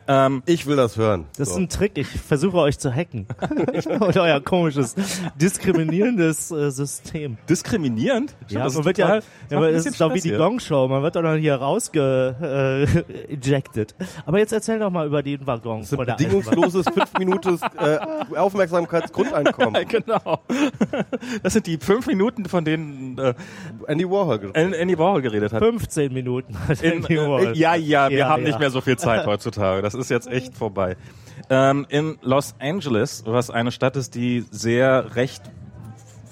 Ähm, Ich will das hören. Das ist So. ein Trick, ich versuche euch zu hacken. Und euer komisches, diskriminierendes äh, System. diskriminierend? Ja, das man ist wird ja, total- ja aber es ist doch wie die. Gong-Show, man wird doch dann hier rausge äh, ejected. Aber jetzt erzähl doch mal über den Waggon. Das ist ein bedingungsloses fünf Minuten äh, Aufmerksamkeitsgrundeinkommen. Genau. Das sind die fünf Minuten, von denen äh, Andy Warhol gesprochen. Andy Warhol geredet hat. 15 Minuten. hat In, Andy Warhol. äh, ja, ja, wir Ja, haben ja. nicht mehr so viel Zeit heutzutage. Das ist jetzt echt vorbei. Ähm, in Los Angeles, was eine Stadt ist, die sehr recht,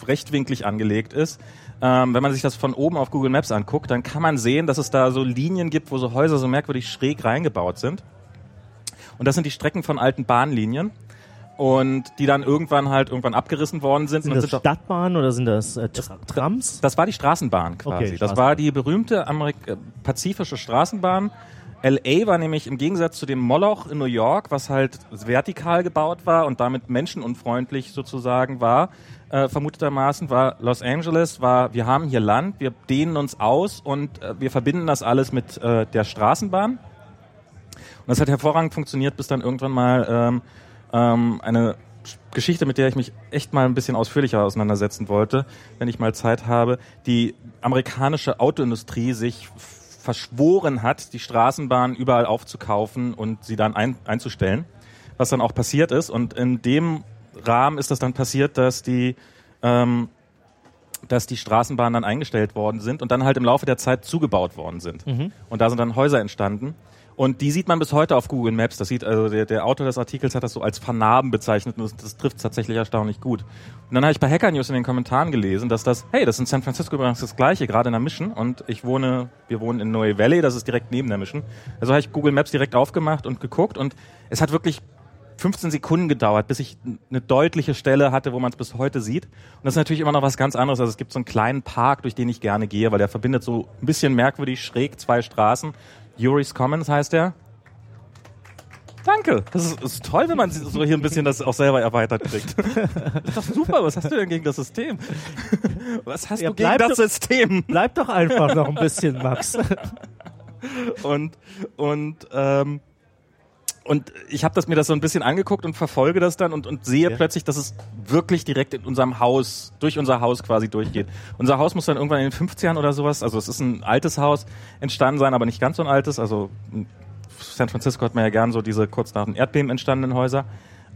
rechtwinklig angelegt ist, ähm, wenn man sich das von oben auf Google Maps anguckt, dann kann man sehen, dass es da so Linien gibt, wo so Häuser so merkwürdig schräg reingebaut sind. Und das sind die Strecken von alten Bahnlinien. Und die dann irgendwann halt irgendwann abgerissen worden sind. Sind das sind Stadtbahnen oder sind das äh, Tra Trams? das war die Straßenbahn quasi. Okay, das Straßenbahn. war die berühmte Amerik äh, pazifische Straßenbahn. LA war nämlich im Gegensatz zu dem Moloch in New York, was halt vertikal gebaut war und damit menschenunfreundlich sozusagen war, äh, vermutetermaßen war Los Angeles, war, wir haben hier Land, wir dehnen uns aus und äh, wir verbinden das alles mit äh, der Straßenbahn. Und das hat hervorragend funktioniert, bis dann irgendwann mal ähm, ähm, eine Geschichte, mit der ich mich echt mal ein bisschen ausführlicher auseinandersetzen wollte, wenn ich mal Zeit habe, die amerikanische Autoindustrie sich verschworen hat, die Straßenbahn überall aufzukaufen und sie dann ein, einzustellen, was dann auch passiert ist. Und in dem Rahmen ist das dann passiert, dass die ähm, dass die Straßenbahnen dann eingestellt worden sind und dann halt im Laufe der Zeit zugebaut worden sind. Und da sind dann Häuser entstanden. Und die sieht man bis heute auf Google Maps. Das sieht, also der, der Autor des Artikels hat das so als Vernarben bezeichnet und das, das trifft tatsächlich erstaunlich gut. Und dann habe ich bei Hacker News in den Kommentaren gelesen, dass das, hey, das ist in San Francisco übrigens das gleiche, gerade in der Mission. Und ich wohne, wir wohnen in Noe Valley, das ist direkt neben der Mission. Also habe ich Google Maps direkt aufgemacht und geguckt und es hat wirklich 15 Sekunden gedauert, bis ich eine deutliche Stelle hatte, wo man es bis heute sieht. Und das ist natürlich immer noch was ganz anderes. Also es gibt so einen kleinen Park, durch den ich gerne gehe, weil der verbindet so ein bisschen merkwürdig schräg zwei Straßen. Yuri's Commons heißt der. Danke. Das ist, ist toll, wenn man so hier ein bisschen das auch selber erweitert kriegt. Das ist doch super. Was hast du denn gegen das System? Was hast Ja, du gegen das doch- System? Bleib doch einfach noch ein bisschen, Max. und und ähm, und ich habe das mir das so ein bisschen angeguckt und verfolge das dann und, und sehe Ja. plötzlich, dass es wirklich direkt in unserem Haus, durch unser Haus quasi durchgeht. Unser Haus muss dann irgendwann in den 50ern oder sowas, also es ist ein altes Haus entstanden sein, aber nicht ganz so ein altes. Also in San Francisco hat man ja gern so diese kurz nach dem Erdbeben entstandenen Häuser.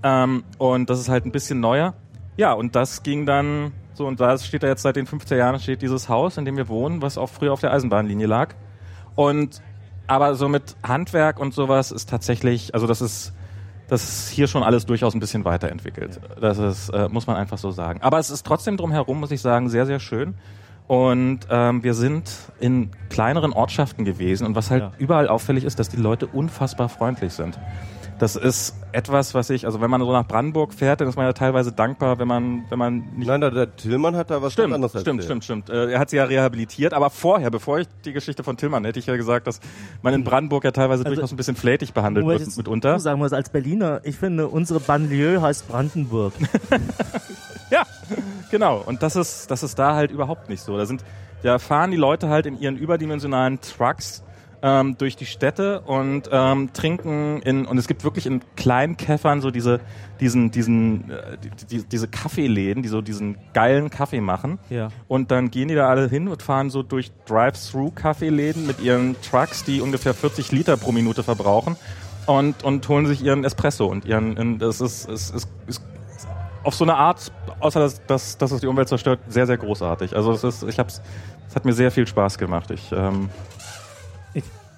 Ähm, und das ist halt ein bisschen neuer. Ja, und das ging dann so, und da steht da jetzt seit den 50er Jahren steht dieses Haus, in dem wir wohnen, was auch früher auf der Eisenbahnlinie lag. Und aber so mit Handwerk und sowas ist tatsächlich, also das ist, das ist hier schon alles durchaus ein bisschen weiterentwickelt. Das ist, äh, muss man einfach so sagen. Aber es ist trotzdem drumherum, muss ich sagen, sehr, sehr schön. Und ähm, wir sind in kleineren Ortschaften gewesen und was halt Ja. überall auffällig ist, dass die Leute unfassbar freundlich sind. Das ist etwas, was ich, also wenn man so nach Brandenburg fährt, dann ist man ja teilweise dankbar, wenn man, wenn man nicht Nein, der, der Tillmann hat da was Stimmt, anderes stimmt, erzählt. stimmt, stimmt. Äh, er hat sie ja rehabilitiert, aber vorher, bevor ich die Geschichte von Tillmann, hätte ich ja gesagt, dass man in Brandenburg ja teilweise durchaus ein bisschen flätig behandelt ich wird jetzt mitunter. sagen muss, als Berliner, ich finde, unsere Banlieue heißt Brandenburg. Ja, genau. Und das ist, das ist da halt überhaupt nicht so. Da sind, da fahren die Leute halt in ihren überdimensionalen Trucks ähm, durch die Städte und ähm, trinken in und es gibt wirklich in kleinen Käffern so diese diesen diesen äh, die, die, diese Kaffeeläden, die so diesen geilen Kaffee machen. Ja. Und dann gehen die da alle hin und fahren so durch Drive-Through-Kaffeeläden mit ihren Trucks, die ungefähr 40 Liter pro Minute verbrauchen und, und holen sich ihren Espresso und ihren, in, das ist, ist, ist, ist auf so eine Art, außer dass, dass, dass es die Umwelt zerstört, sehr, sehr großartig. Also es ist, ich hab's, es hat mir sehr viel Spaß gemacht. Ich, ähm,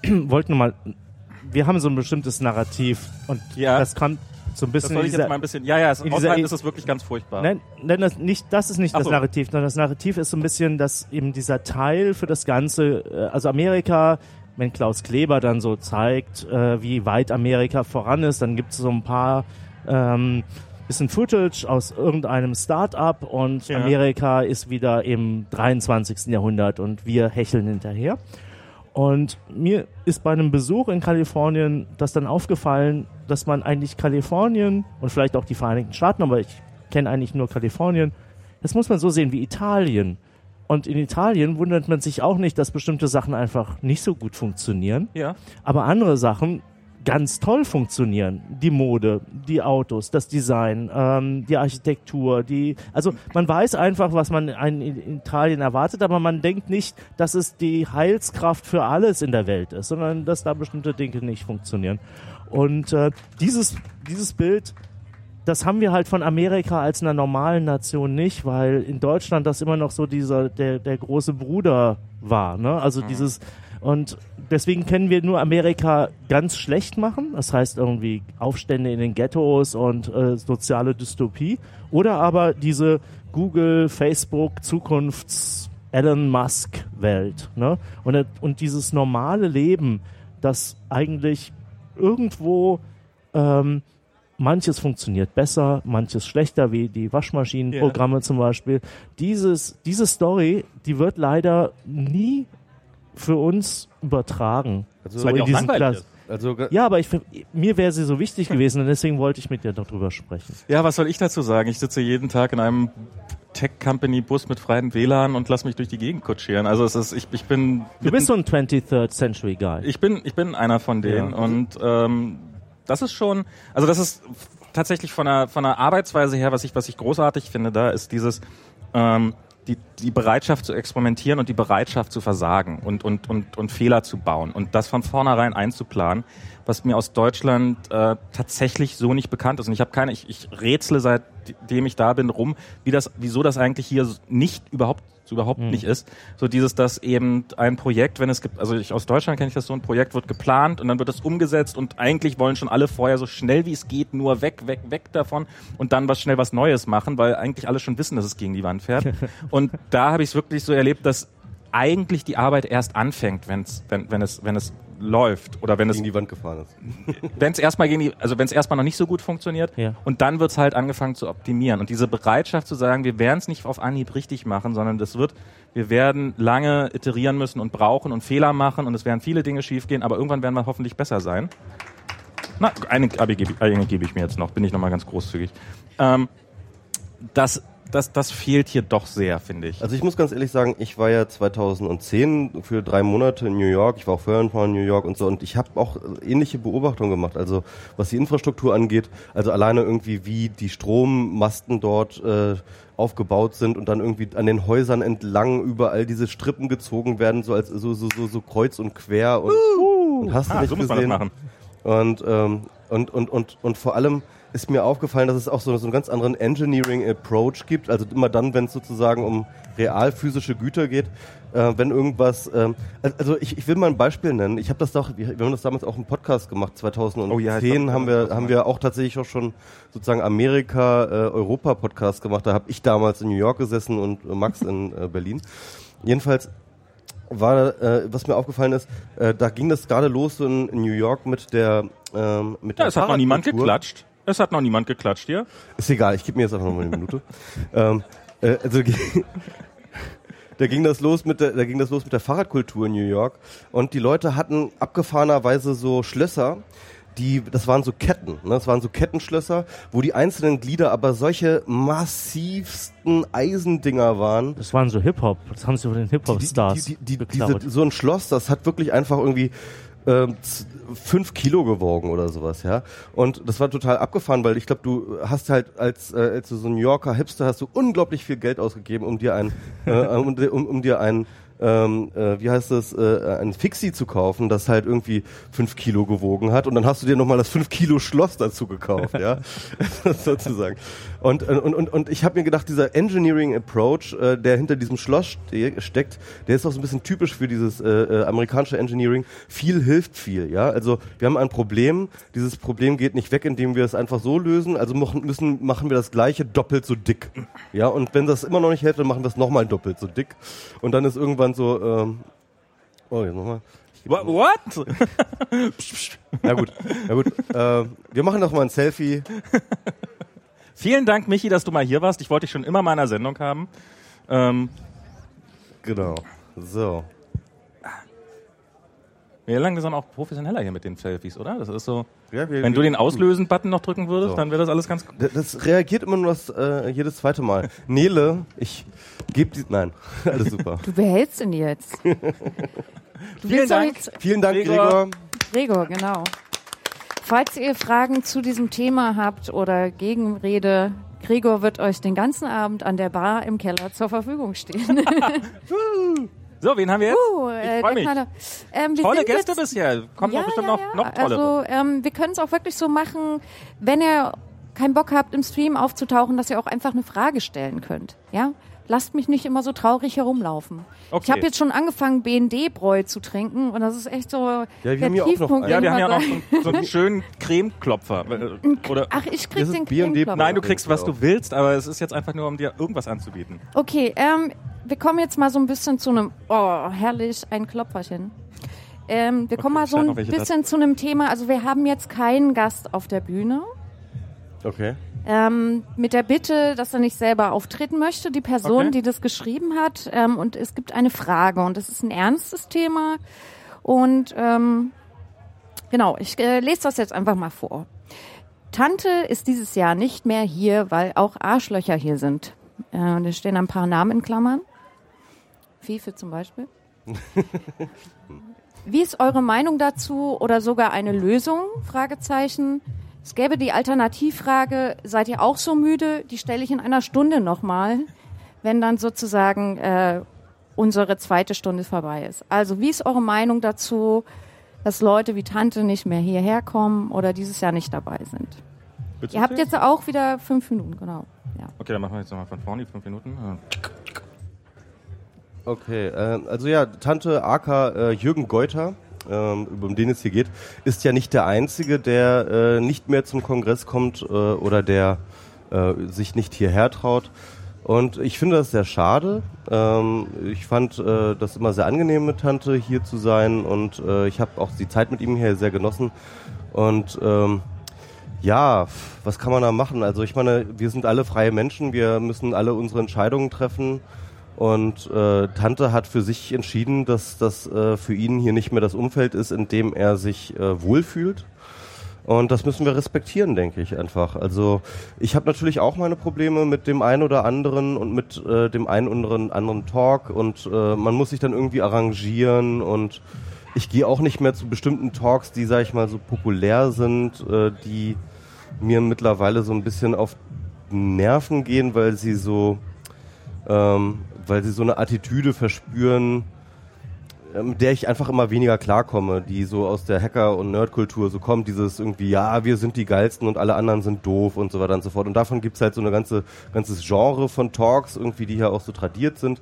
Wollten nur mal, wir haben so ein bestimmtes Narrativ und Ja. das kann so ein das bisschen soll in ich dieser, jetzt mal ein bisschen, ja, ja, es, in dieser- außerhalb ist es wirklich ganz furchtbar. Nein, nein das, nicht, das ist nicht Ach das so. Narrativ, sondern das Narrativ ist so ein bisschen, dass eben dieser Teil für das Ganze, äh, also Amerika, wenn Klaus Kleber dann so zeigt, äh, wie weit Amerika voran ist, dann gibt es so ein paar ähm, bisschen Footage aus irgendeinem Start-up und Ja. Amerika ist wieder im 23. Jahrhundert und wir hecheln hinterher. Und mir ist bei einem Besuch in Kalifornien das dann aufgefallen, dass man eigentlich Kalifornien und vielleicht auch die Vereinigten Staaten, aber ich kenne eigentlich nur Kalifornien, das muss man so sehen wie Italien. Und in Italien wundert man sich auch nicht, dass bestimmte Sachen einfach nicht so gut funktionieren. Ja. Aber andere Sachen ganz toll funktionieren. Die Mode, die Autos, das Design, ähm, die Architektur, die, also man weiß einfach, was man in, Italien erwartet, aber man denkt nicht, dass es die Heilskraft für alles in der Welt ist, sondern dass da bestimmte Dinge nicht funktionieren. Und äh, dieses, dieses Bild das haben wir halt von Amerika als einer normalen Nation nicht, weil in Deutschland das immer noch so dieser der der große Bruder war, ne? Also mhm. dieses und deswegen können wir nur Amerika ganz schlecht machen. Das heißt irgendwie Aufstände in den Ghettos und äh, soziale Dystopie. Oder aber diese Google, Facebook, Zukunfts Elon Musk Welt. Ne? Und, und dieses normale Leben, das eigentlich irgendwo ähm, manches funktioniert besser, manches schlechter, wie die Waschmaschinenprogramme yeah. zum Beispiel. Dieses, diese Story, die wird leider nie für uns übertragen. Also so in diesem Klass. Also, ja, aber ich, mir wäre sie so wichtig gewesen und deswegen wollte ich mit dir darüber sprechen. Ja, was soll ich dazu sagen? Ich sitze jeden Tag in einem Tech-Company-Bus mit freiem WLAN und lass mich durch die Gegend kutschieren. Also es ist, ich, ich bin... Du bist so ein 23rd Century Guy. Ich bin, ich bin einer von denen ja. und ähm, das ist schon, also das ist tatsächlich von der, von der Arbeitsweise her, was ich, was ich großartig finde, da ist dieses... Ähm, die, die Bereitschaft zu experimentieren und die Bereitschaft zu versagen und, und, und, und Fehler zu bauen und das von vornherein einzuplanen, was mir aus Deutschland äh, tatsächlich so nicht bekannt ist. Und ich habe keine, ich, ich rätsle seitdem ich da bin rum, wie das, wieso das eigentlich hier nicht überhaupt überhaupt mhm. nicht ist. So dieses, dass eben ein Projekt, wenn es gibt, also ich, aus Deutschland kenne ich das so, ein Projekt wird geplant und dann wird es umgesetzt und eigentlich wollen schon alle vorher so schnell wie es geht nur weg, weg, weg davon und dann was schnell was Neues machen, weil eigentlich alle schon wissen, dass es gegen die Wand fährt. und da habe ich es wirklich so erlebt, dass eigentlich die Arbeit erst anfängt, wenn's, wenn, wenn, es, wenn es läuft oder wenn es gegen die Wand gefahren ist. wenn es erstmal gegen die, also wenn es erstmal noch nicht so gut funktioniert ja. und dann wird es halt angefangen zu optimieren und diese Bereitschaft zu sagen, wir werden es nicht auf Anhieb richtig machen, sondern das wird, wir werden lange iterieren müssen und brauchen und Fehler machen und es werden viele Dinge schiefgehen, aber irgendwann werden wir hoffentlich besser sein. Na, eine, eine gebe, eine gebe ich mir jetzt noch, bin ich nochmal ganz großzügig. Ähm, das das, das fehlt hier doch sehr, finde ich. Also ich muss ganz ehrlich sagen, ich war ja 2010 für drei Monate in New York. Ich war auch vorher in New York und so. Und ich habe auch ähnliche Beobachtungen gemacht. Also was die Infrastruktur angeht, also alleine irgendwie wie die Strommasten dort äh, aufgebaut sind und dann irgendwie an den Häusern entlang überall diese Strippen gezogen werden, so als so so so, so kreuz und quer und, uh, und hast du ah, nicht so gesehen. Und, ähm, und und und und vor allem ist mir aufgefallen, dass es auch so, so einen ganz anderen Engineering-Approach gibt. Also immer dann, wenn es sozusagen um real physische Güter geht, äh, wenn irgendwas. Äh, also ich, ich will mal ein Beispiel nennen. Ich habe das doch, wir haben das damals auch im Podcast gemacht. 2010 oh ja, glaub, haben wir haben wir auch tatsächlich auch schon sozusagen Amerika äh, Europa Podcast gemacht. Da habe ich damals in New York gesessen und Max in äh, Berlin. Jedenfalls war, äh, was mir aufgefallen ist, äh, da ging das gerade los in, in New York mit der ähm, mit ja, der es hat noch niemand geklatscht. Es hat noch niemand geklatscht hier. Ist egal, ich gebe mir jetzt einfach noch mal eine Minute. ähm, äh, also da ging das los mit der, da ging das los mit der Fahrradkultur in New York und die Leute hatten abgefahrenerweise so Schlösser, die, das waren so Ketten, ne? das waren so Kettenschlösser, wo die einzelnen Glieder aber solche massivsten Eisendinger waren. Das waren so Hip-Hop, das haben sie von den Hip-Hop-Stars die, die, die, diese, So ein Schloss, das hat wirklich einfach irgendwie ähm, fünf Kilo gewogen oder sowas, ja. Und das war total abgefahren, weil ich glaube, du hast halt als, äh, als so ein New Yorker Hipster hast du unglaublich viel Geld ausgegeben, um dir ein, äh, um, um, um dir ein ähm, äh, wie heißt das, äh, ein Fixie zu kaufen, das halt irgendwie fünf Kilo gewogen hat und dann hast du dir nochmal das fünf Kilo Schloss dazu gekauft, ja, sozusagen. Und, und, und, und ich habe mir gedacht, dieser Engineering Approach, äh, der hinter diesem Schloss ste steckt, der ist auch so ein bisschen typisch für dieses äh, äh, amerikanische Engineering. Viel hilft viel, ja. Also wir haben ein Problem, dieses Problem geht nicht weg, indem wir es einfach so lösen, also machen, müssen, machen wir das gleiche doppelt so dick, ja. Und wenn das immer noch nicht hilft, dann machen wir es nochmal doppelt so dick und dann ist irgendwann so, ähm, oh, jetzt nochmal. What? na gut, na gut. Äh, wir machen doch mal ein Selfie. Vielen Dank, Michi, dass du mal hier warst. Ich wollte dich schon immer mal in einer Sendung haben. Ähm, genau. So. Wir langsam auch professioneller hier mit den Selfies, oder? Das ist so. Ja, wir, wenn du den Auslösen-Button noch drücken würdest, so. dann wäre das alles ganz gut. Das reagiert immer nur das, äh, jedes zweite Mal. Nele, ich gebe die. Nein, alles super. Du behältst ihn jetzt. Vielen Dank. Vielen Dank, Gregor. Gregor, genau. Falls ihr Fragen zu diesem Thema habt oder Gegenrede, Gregor wird euch den ganzen Abend an der Bar im Keller zur Verfügung stehen. So, wen haben wir jetzt? Uh, äh, ich freue der mich. Ähm, wir Tolle sind Gäste jetzt- bisher. Kommen ja, noch bestimmt ja, noch, ja. noch tollere. Also ähm, wir können es auch wirklich so machen, wenn ihr keinen Bock habt, im Stream aufzutauchen, dass ihr auch einfach eine Frage stellen könnt. Ja? Lasst mich nicht immer so traurig herumlaufen. Okay. Ich habe jetzt schon angefangen, BND-Bräu zu trinken und das ist echt so wir der haben hier auch noch ja, wir haben ja noch so, so einen schönen Cremeklopfer. äh, Oder Ach, ich krieg den B&D Cremeklopfer. Nein, du kriegst, was du willst, aber es ist jetzt einfach nur, um dir irgendwas anzubieten. Okay, ähm, wir kommen jetzt mal so ein bisschen zu einem, oh, herrlich, ein Klopferchen. Ähm, wir kommen mal so ein bisschen zu einem Thema. Also wir haben jetzt keinen Gast auf der Bühne. Okay. Ähm, mit der Bitte, dass er nicht selber auftreten möchte, die Person, Okay. die das geschrieben hat. Ähm, und es gibt eine Frage und es ist ein ernstes Thema. Und ähm, genau, ich äh, lese das jetzt einfach mal vor. Tante ist dieses Jahr nicht mehr hier, weil auch Arschlöcher hier sind. Äh, da stehen ein paar Namen in Klammern. Fife zum Beispiel. Wie ist eure Meinung dazu oder sogar eine Lösung? Fragezeichen. Es gäbe die Alternativfrage, seid ihr auch so müde? Die stelle ich in einer Stunde nochmal, wenn dann sozusagen äh, unsere zweite Stunde vorbei ist. Also wie ist eure Meinung dazu, dass Leute wie Tante nicht mehr hierher kommen oder dieses Jahr nicht dabei sind? Willst Ihr habt jetzt auch wieder fünf Minuten, genau. Ja. Okay, dann machen wir jetzt nochmal von vorne die fünf Minuten. Okay, äh, also ja, Tante Aka äh, Jürgen Geuter, ähm, um den es hier geht, ist ja nicht der Einzige, der äh, nicht mehr zum Kongress kommt äh, oder der äh, sich nicht hierher traut. Und ich finde das sehr schade. Ähm, ich fand äh, das immer sehr angenehm mit Tante hier zu sein und äh, ich habe auch die Zeit mit ihm hier sehr genossen. Und ähm, ja, was kann man da machen? Also ich meine, wir sind alle freie Menschen, wir müssen alle unsere Entscheidungen treffen. Und äh, Tante hat für sich entschieden, dass das äh, für ihn hier nicht mehr das Umfeld ist, in dem er sich äh, wohlfühlt. Und das müssen wir respektieren, denke ich einfach. Also ich habe natürlich auch meine Probleme mit dem einen oder anderen und mit äh, dem einen oder anderen Talk und äh, man muss sich dann irgendwie arrangieren und ich gehe auch nicht mehr zu bestimmten Talks, die, sag ich mal, so populär sind, äh, die mir mittlerweile so ein bisschen auf Nerven gehen, weil sie so ähm, weil sie so eine Attitüde verspüren, mit der ich einfach immer weniger klarkomme, die so aus der Hacker- und Nerdkultur so kommt, dieses irgendwie, ja, wir sind die geilsten und alle anderen sind doof und so weiter und so fort. Und davon gibt's halt so eine ganze, ganzes Genre von Talks irgendwie, die hier auch so tradiert sind.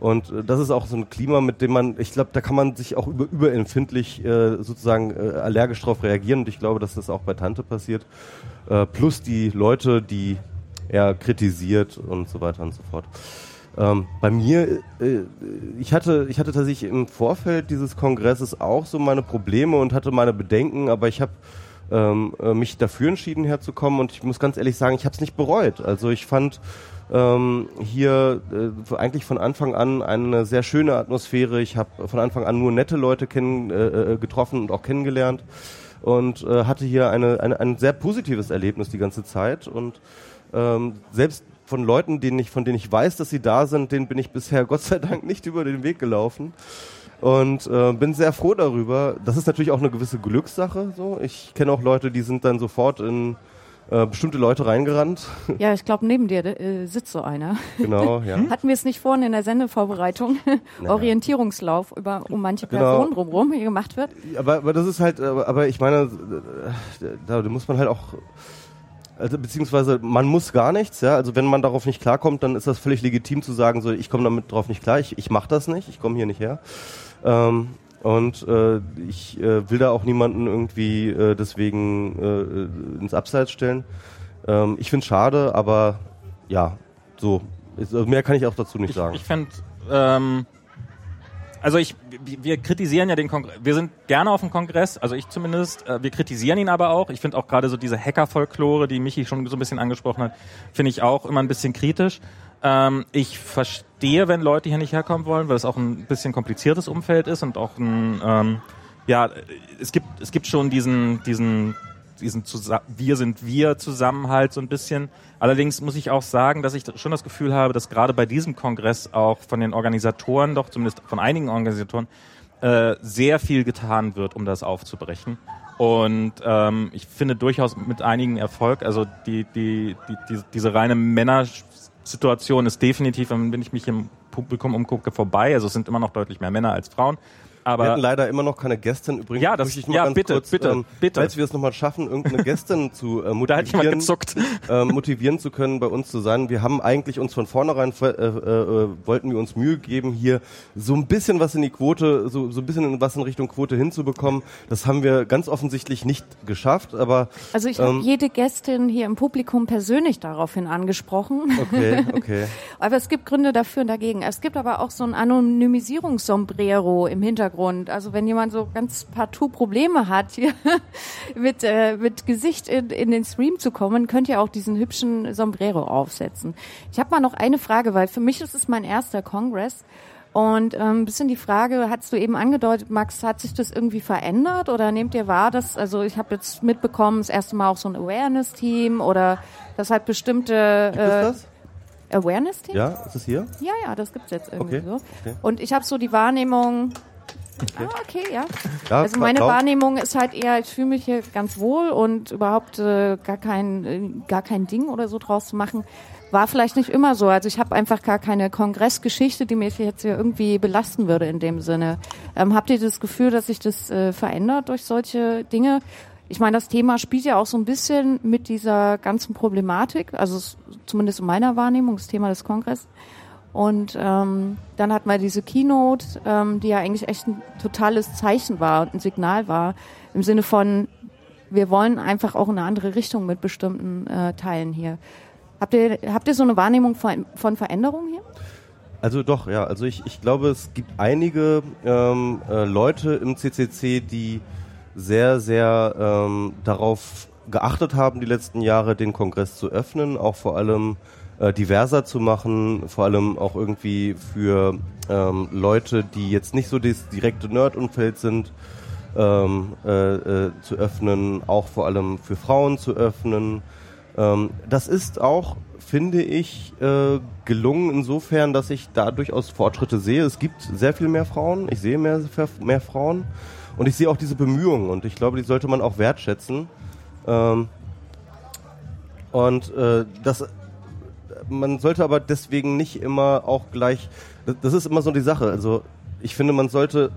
Und äh, das ist auch so ein Klima, mit dem man, ich glaube, da kann man sich auch über, überempfindlich äh, sozusagen äh, allergisch drauf reagieren. Und ich glaube, dass das auch bei Tante passiert. Äh, plus die Leute, die er kritisiert und so weiter und so fort. Ähm, bei mir, äh, ich hatte, ich hatte tatsächlich im Vorfeld dieses Kongresses auch so meine Probleme und hatte meine Bedenken, aber ich habe ähm, äh, mich dafür entschieden herzukommen und ich muss ganz ehrlich sagen, ich habe es nicht bereut. Also ich fand ähm, hier äh, eigentlich von Anfang an eine sehr schöne Atmosphäre. Ich habe von Anfang an nur nette Leute kennen, äh, äh, getroffen und auch kennengelernt und äh, hatte hier eine, eine, ein sehr positives Erlebnis die ganze Zeit und ähm, selbst von Leuten, denen ich, von denen ich weiß, dass sie da sind, denen bin ich bisher Gott sei Dank nicht über den Weg gelaufen. Und äh, bin sehr froh darüber. Das ist natürlich auch eine gewisse Glückssache. So, ich kenne auch Leute, die sind dann sofort in äh, bestimmte Leute reingerannt. Ja, ich glaube, neben dir äh, sitzt so einer. genau, ja. Hatten wir es nicht vorhin in der Sendevorbereitung? Orientierungslauf über um manche Genau. Person drumherum, gemacht wird. Aber, aber das ist halt, aber, aber ich meine, äh, da, da muss man halt auch, also beziehungsweise man muss gar nichts, ja. Also wenn man darauf nicht klarkommt, dann ist das völlig legitim zu sagen, so ich komme damit drauf nicht klar, ich, ich mache das nicht, ich komme hier nicht her. Ähm, und äh, ich äh, will da auch niemanden irgendwie äh, deswegen äh, ins Abseits stellen. Ähm, ich finde schade, aber ja, so. Ist, also mehr kann ich auch dazu nicht Ich, sagen. ich fände, ähm, also ich, wir kritisieren ja den Kongress, wir sind gerne auf dem Kongress, also ich zumindest, äh, wir kritisieren ihn aber auch. Ich finde auch gerade so diese Hacker-Folklore, die Michi schon so ein bisschen angesprochen hat, finde ich auch immer ein bisschen kritisch. Ähm, ich verstehe, wenn Leute hier nicht herkommen wollen, weil es auch ein bisschen kompliziertes Umfeld ist und auch ein, ähm, ja, es gibt, es gibt schon diesen, diesen, diesen Wir sind wir Zusammenhalt so ein bisschen. Allerdings muss ich auch sagen, dass ich schon das Gefühl habe, dass gerade bei diesem Kongress auch von den Organisatoren, doch zumindest von einigen Organisatoren, äh, sehr viel getan wird, um das aufzubrechen. Und ähm, ich finde durchaus mit einigen Erfolg, also die, die, die, die diese reine Männersituation ist definitiv, wenn ich mich im Publikum umgucke, vorbei. Also es sind immer noch deutlich mehr Männer als Frauen. Aber wir hatten leider immer noch keine Gästin. Übrigens ja, das, ich mal ja, ganz bitte, kurz, bitte, ähm, bitte. Falls wir es nochmal schaffen, irgendeine Gästin zu äh, Da hätte ich mal motivieren, gezuckt. äh, motivieren zu können, bei uns zu sein. Wir haben eigentlich uns von vornherein äh, äh, wollten wir uns Mühe geben, hier so ein bisschen was in die Quote, so, so ein bisschen was in Richtung Quote hinzubekommen. Das haben wir ganz offensichtlich nicht geschafft, aber Also ich Ähm. habe jede Gästin hier im Publikum persönlich daraufhin angesprochen. okay, okay. Aber es gibt Gründe dafür und dagegen. Es gibt aber auch so ein Anonymisierungssombrero im Hintergrund. Also wenn jemand so ganz partout Probleme hat, hier mit, äh, mit Gesicht in, in den Stream zu kommen, könnt ihr auch diesen hübschen Sombrero aufsetzen. Ich habe mal noch eine Frage, weil für mich ist es mein erster Kongress. Und ähm, ein bisschen die Frage, hast du eben angedeutet, Max, hat sich das irgendwie verändert oder nehmt ihr wahr, dass, also ich habe jetzt mitbekommen, das erste Mal auch so ein Awareness-Team oder das halt bestimmte Gibt es das? äh, Awareness-Team? Ja, ist es hier? Ja, ja, das gibt's jetzt irgendwie Okay, so. okay. Und ich habe so die Wahrnehmung. Ah, okay, ja. Ja, Also meine glaub- Wahrnehmung ist halt eher, ich fühle mich hier ganz wohl und überhaupt äh, gar kein äh, gar kein Ding oder so draus zu machen. War vielleicht nicht immer so. Also ich habe einfach gar keine Kongressgeschichte, die mich jetzt hier irgendwie belasten würde in dem Sinne. Ähm, habt ihr das Gefühl, dass sich das äh, verändert durch solche Dinge? Ich meine, das Thema spielt ja auch so ein bisschen mit dieser ganzen Problematik, also es, zumindest in meiner Wahrnehmung, das Thema des Kongresses. Und ähm, dann hat man diese Keynote, ähm, die ja eigentlich echt ein totales Zeichen war und ein Signal war, im Sinne von, wir wollen einfach auch in eine andere Richtung mit bestimmten äh, Teilen hier. Habt ihr, habt ihr so eine Wahrnehmung von, von Veränderung hier? Also doch, ja. Also ich, ich glaube, es gibt einige ähm, äh, Leute im CCC, die sehr, sehr ähm, darauf geachtet haben, die letzten Jahre den Kongress zu öffnen, auch vor allem äh, diverser zu machen, vor allem auch irgendwie für ähm, Leute, die jetzt nicht so das direkte Nerd-Umfeld sind, ähm, äh, äh, zu öffnen, auch vor allem für Frauen zu öffnen. Ähm, das ist auch, finde ich, äh, gelungen insofern, dass ich da durchaus Fortschritte sehe. Es gibt sehr viel mehr Frauen, ich sehe mehr, mehr Frauen und ich sehe auch diese Bemühungen und ich glaube, die sollte man auch wertschätzen. Ähm, und äh, das, man sollte aber deswegen nicht immer auch gleich, das, ist immer so die Sache. Also ich finde, man sollte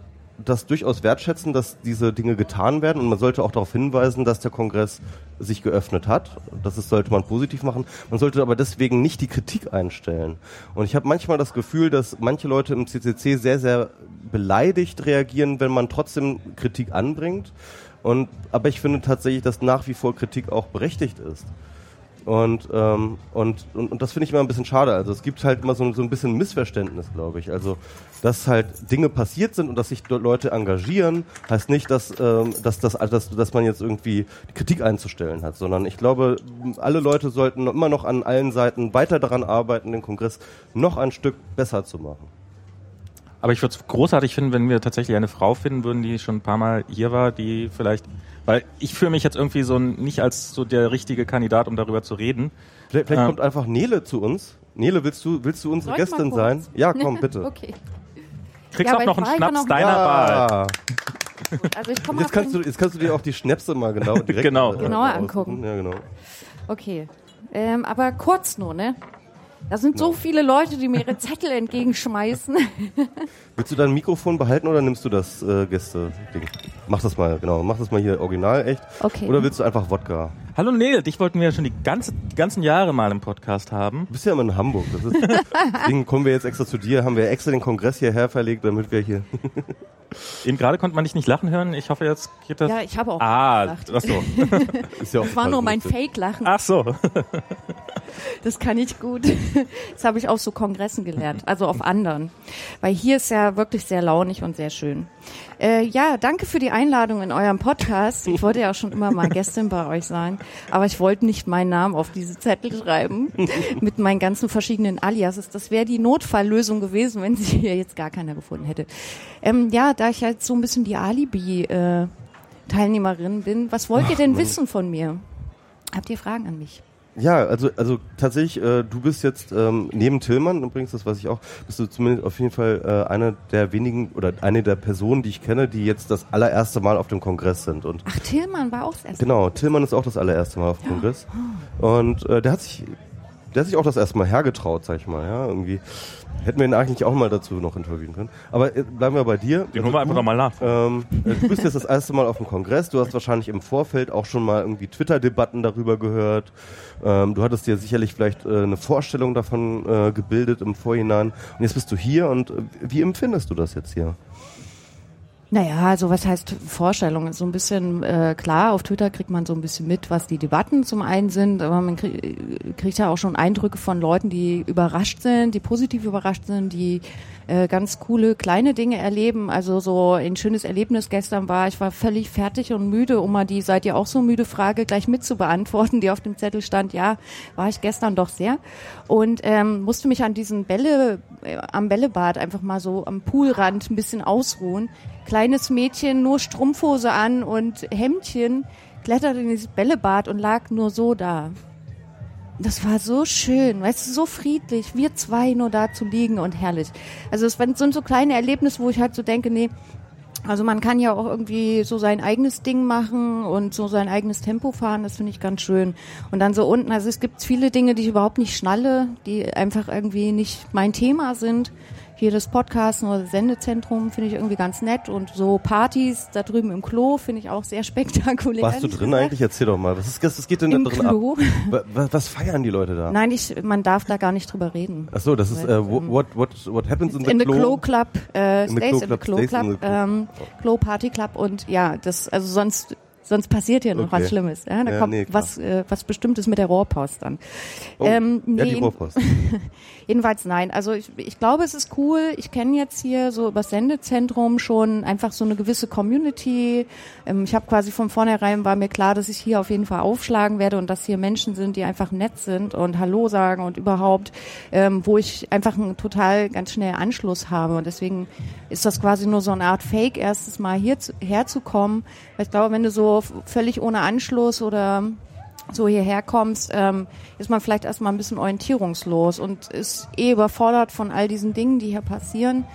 das durchaus wertschätzen, dass diese Dinge getan werden und man sollte auch darauf hinweisen, dass der Kongress sich geöffnet hat. Das ist, sollte man positiv machen. Man sollte aber deswegen nicht die Kritik einstellen. Und ich habe manchmal das Gefühl, dass manche Leute im CCC sehr, sehr beleidigt reagieren, wenn man trotzdem Kritik anbringt. Und, aber ich finde tatsächlich, dass nach wie vor Kritik auch berechtigt ist. Und, ähm, und, und, und das finde ich immer ein bisschen schade. Also es gibt halt immer so, so ein bisschen Missverständnis, glaube ich. Also, dass halt Dinge passiert sind und dass sich Leute engagieren, heißt nicht, dass, ähm, dass, dass, dass, dass man jetzt irgendwie Kritik einzustellen hat, sondern ich glaube, alle Leute sollten immer noch an allen Seiten weiter daran arbeiten, den Kongress noch ein Stück besser zu machen. Aber ich würde es großartig finden, wenn wir tatsächlich eine Frau finden würden, die schon ein paar Mal hier war, die vielleicht, weil ich fühle mich jetzt irgendwie so nicht als so der richtige Kandidat, um darüber zu reden. Vielleicht, vielleicht Ähm. kommt einfach Nele zu uns. Nele, willst du, willst du unsere Gästin sein? Ja, komm, bitte. Okay. Kriegst Ja, auch noch einen Schnaps noch- deiner Wahl. Also ich Jetzt kannst, du, jetzt kannst du dir auch die Schnäpse mal genau direkt Genau. äh, Genauer angucken. Ja, genau. Okay. Ähm, aber kurz nur, ne? Da sind so viele Leute, die mir ihre Zettel entgegenschmeißen. Willst du dein Mikrofon behalten oder nimmst du das äh, Gäste-Ding? Mach das mal, genau. Mach das mal hier original echt. Okay. Oder willst du einfach Wodka? Hallo Neil, dich wollten wir ja schon die ganze, die ganzen Jahre mal im Podcast haben. Du bist ja immer in Hamburg. Das ist, deswegen kommen wir jetzt extra zu dir. Haben wir extra den Kongress hierher verlegt, damit wir hier. Eben gerade konnte man dich nicht lachen hören. Ich hoffe, jetzt geht das. Ja, ich habe auch ah, gelacht. ach so. Ist ja auch Das war nur mein. Fake-Lachen. Ach so. Das kann ich gut. Das habe ich auf so Kongressen gelernt, also auf anderen. Weil hier ist ja wirklich sehr launig und sehr schön. Äh, ja, danke für die Einladung in eurem Podcast. Ich wollte ja auch schon immer mal Gästin bei euch sein, aber ich wollte nicht meinen Namen auf diese Zettel schreiben mit meinen ganzen verschiedenen Aliases. Das wäre die Notfalllösung gewesen, wenn sie hier jetzt gar keiner gefunden hätte. Ähm, ja, da ich jetzt so ein bisschen die Alibi äh, Teilnehmerin bin, was wollt ihr denn wissen von mir? Habt ihr Fragen an mich? Ja, also also tatsächlich, äh, du bist jetzt ähm, neben Tillmann übrigens, das weiß ich auch, bist du zumindest auf jeden Fall äh, eine der wenigen oder eine der Personen, die ich kenne, die jetzt das allererste Mal auf dem Kongress sind. Und Ach, Tillmann war auch das erste. genau, Tillmann ist auch das allererste Mal auf dem Kongress und äh, der hat sich der hat sich auch das erste Mal hergetraut, sag ich mal, ja, irgendwie. Hätten wir ihn eigentlich auch mal dazu noch interviewen können. Aber äh, bleiben wir bei dir. Holen wir einfach nochmal nach. Ähm, äh, du bist jetzt das erste Mal auf dem Kongress. Du hast wahrscheinlich im Vorfeld auch schon mal irgendwie Twitter-Debatten darüber gehört. Ähm, du hattest dir sicherlich vielleicht äh, eine Vorstellung davon äh, gebildet im Vorhinein. Und jetzt bist du hier und äh, wie empfindest du das jetzt hier? Naja, also was heißt Vorstellung? So ein bisschen äh, klar, auf Twitter kriegt man so ein bisschen mit, was die Debatten zum einen sind, aber man krieg, kriegt ja auch schon Eindrücke von Leuten, die überrascht sind, die positiv überrascht sind, die äh, ganz coole kleine Dinge erleben. Also so ein schönes Erlebnis gestern war, ich war völlig fertig und müde, um mal die seid ihr auch so müde Frage gleich mit zu beantworten, die auf dem Zettel stand. Ja, war ich gestern doch sehr und ähm, musste mich an diesen Bälle äh, am Bällebad einfach mal so am Poolrand ein bisschen ausruhen. Kleines Mädchen, nur Strumpfhose an und Hemdchen, kletterte in dieses Bällebad und lag nur so da. Das war so schön, weißt du, so friedlich, wir zwei nur da zu liegen und herrlich. Also es sind so kleine Erlebnisse, wo ich halt so denke, nee, also man kann ja auch irgendwie so sein eigenes Ding machen und so sein eigenes Tempo fahren, das finde ich ganz schön. Und dann so unten, also es gibt viele Dinge, die ich überhaupt nicht schnalle, die einfach irgendwie nicht mein Thema sind. Hier das Podcasten oder Sendezentrum finde ich irgendwie ganz nett und so Partys da drüben im Klo finde ich auch sehr spektakulär. Warst du drin eigentlich? Erzähl doch mal. Was, ist, was geht denn Im da drin Klo? ab? Wa- wa- Was feiern die Leute da? Nein, ich, man darf da gar nicht drüber reden. Ach so, das ist äh, wo- what what what happens in the, in the Klo? Club, äh, In the Klo Club, Klo Club, ähm, Klo Party Club und ja, das, also sonst, sonst passiert hier noch Okay. was Schlimmes. Ja? Da Ja, kommt nee, was, äh, was Bestimmtes mit der Rohrpost dann. Oh, ähm, ja, die nee, Rohrpost. Jedenfalls nein. Also ich, ich glaube, es ist cool. Ich kenne jetzt hier so über das Sendezentrum schon einfach so eine gewisse Community. Ähm, ich habe quasi von vornherein war mir klar, dass ich hier auf jeden Fall aufschlagen werde und dass hier Menschen sind, die einfach nett sind und Hallo sagen und überhaupt, ähm, wo ich einfach einen total ganz schnell Anschluss habe. Und deswegen ist das quasi nur so eine Art Fake, erstes Mal hier zu, herzukommen. Weil ich glaube, wenn du so völlig ohne Anschluss oder so hierher kommst, ähm, ist man vielleicht erstmal ein bisschen orientierungslos und ist eh überfordert von all diesen Dingen, die hier passieren.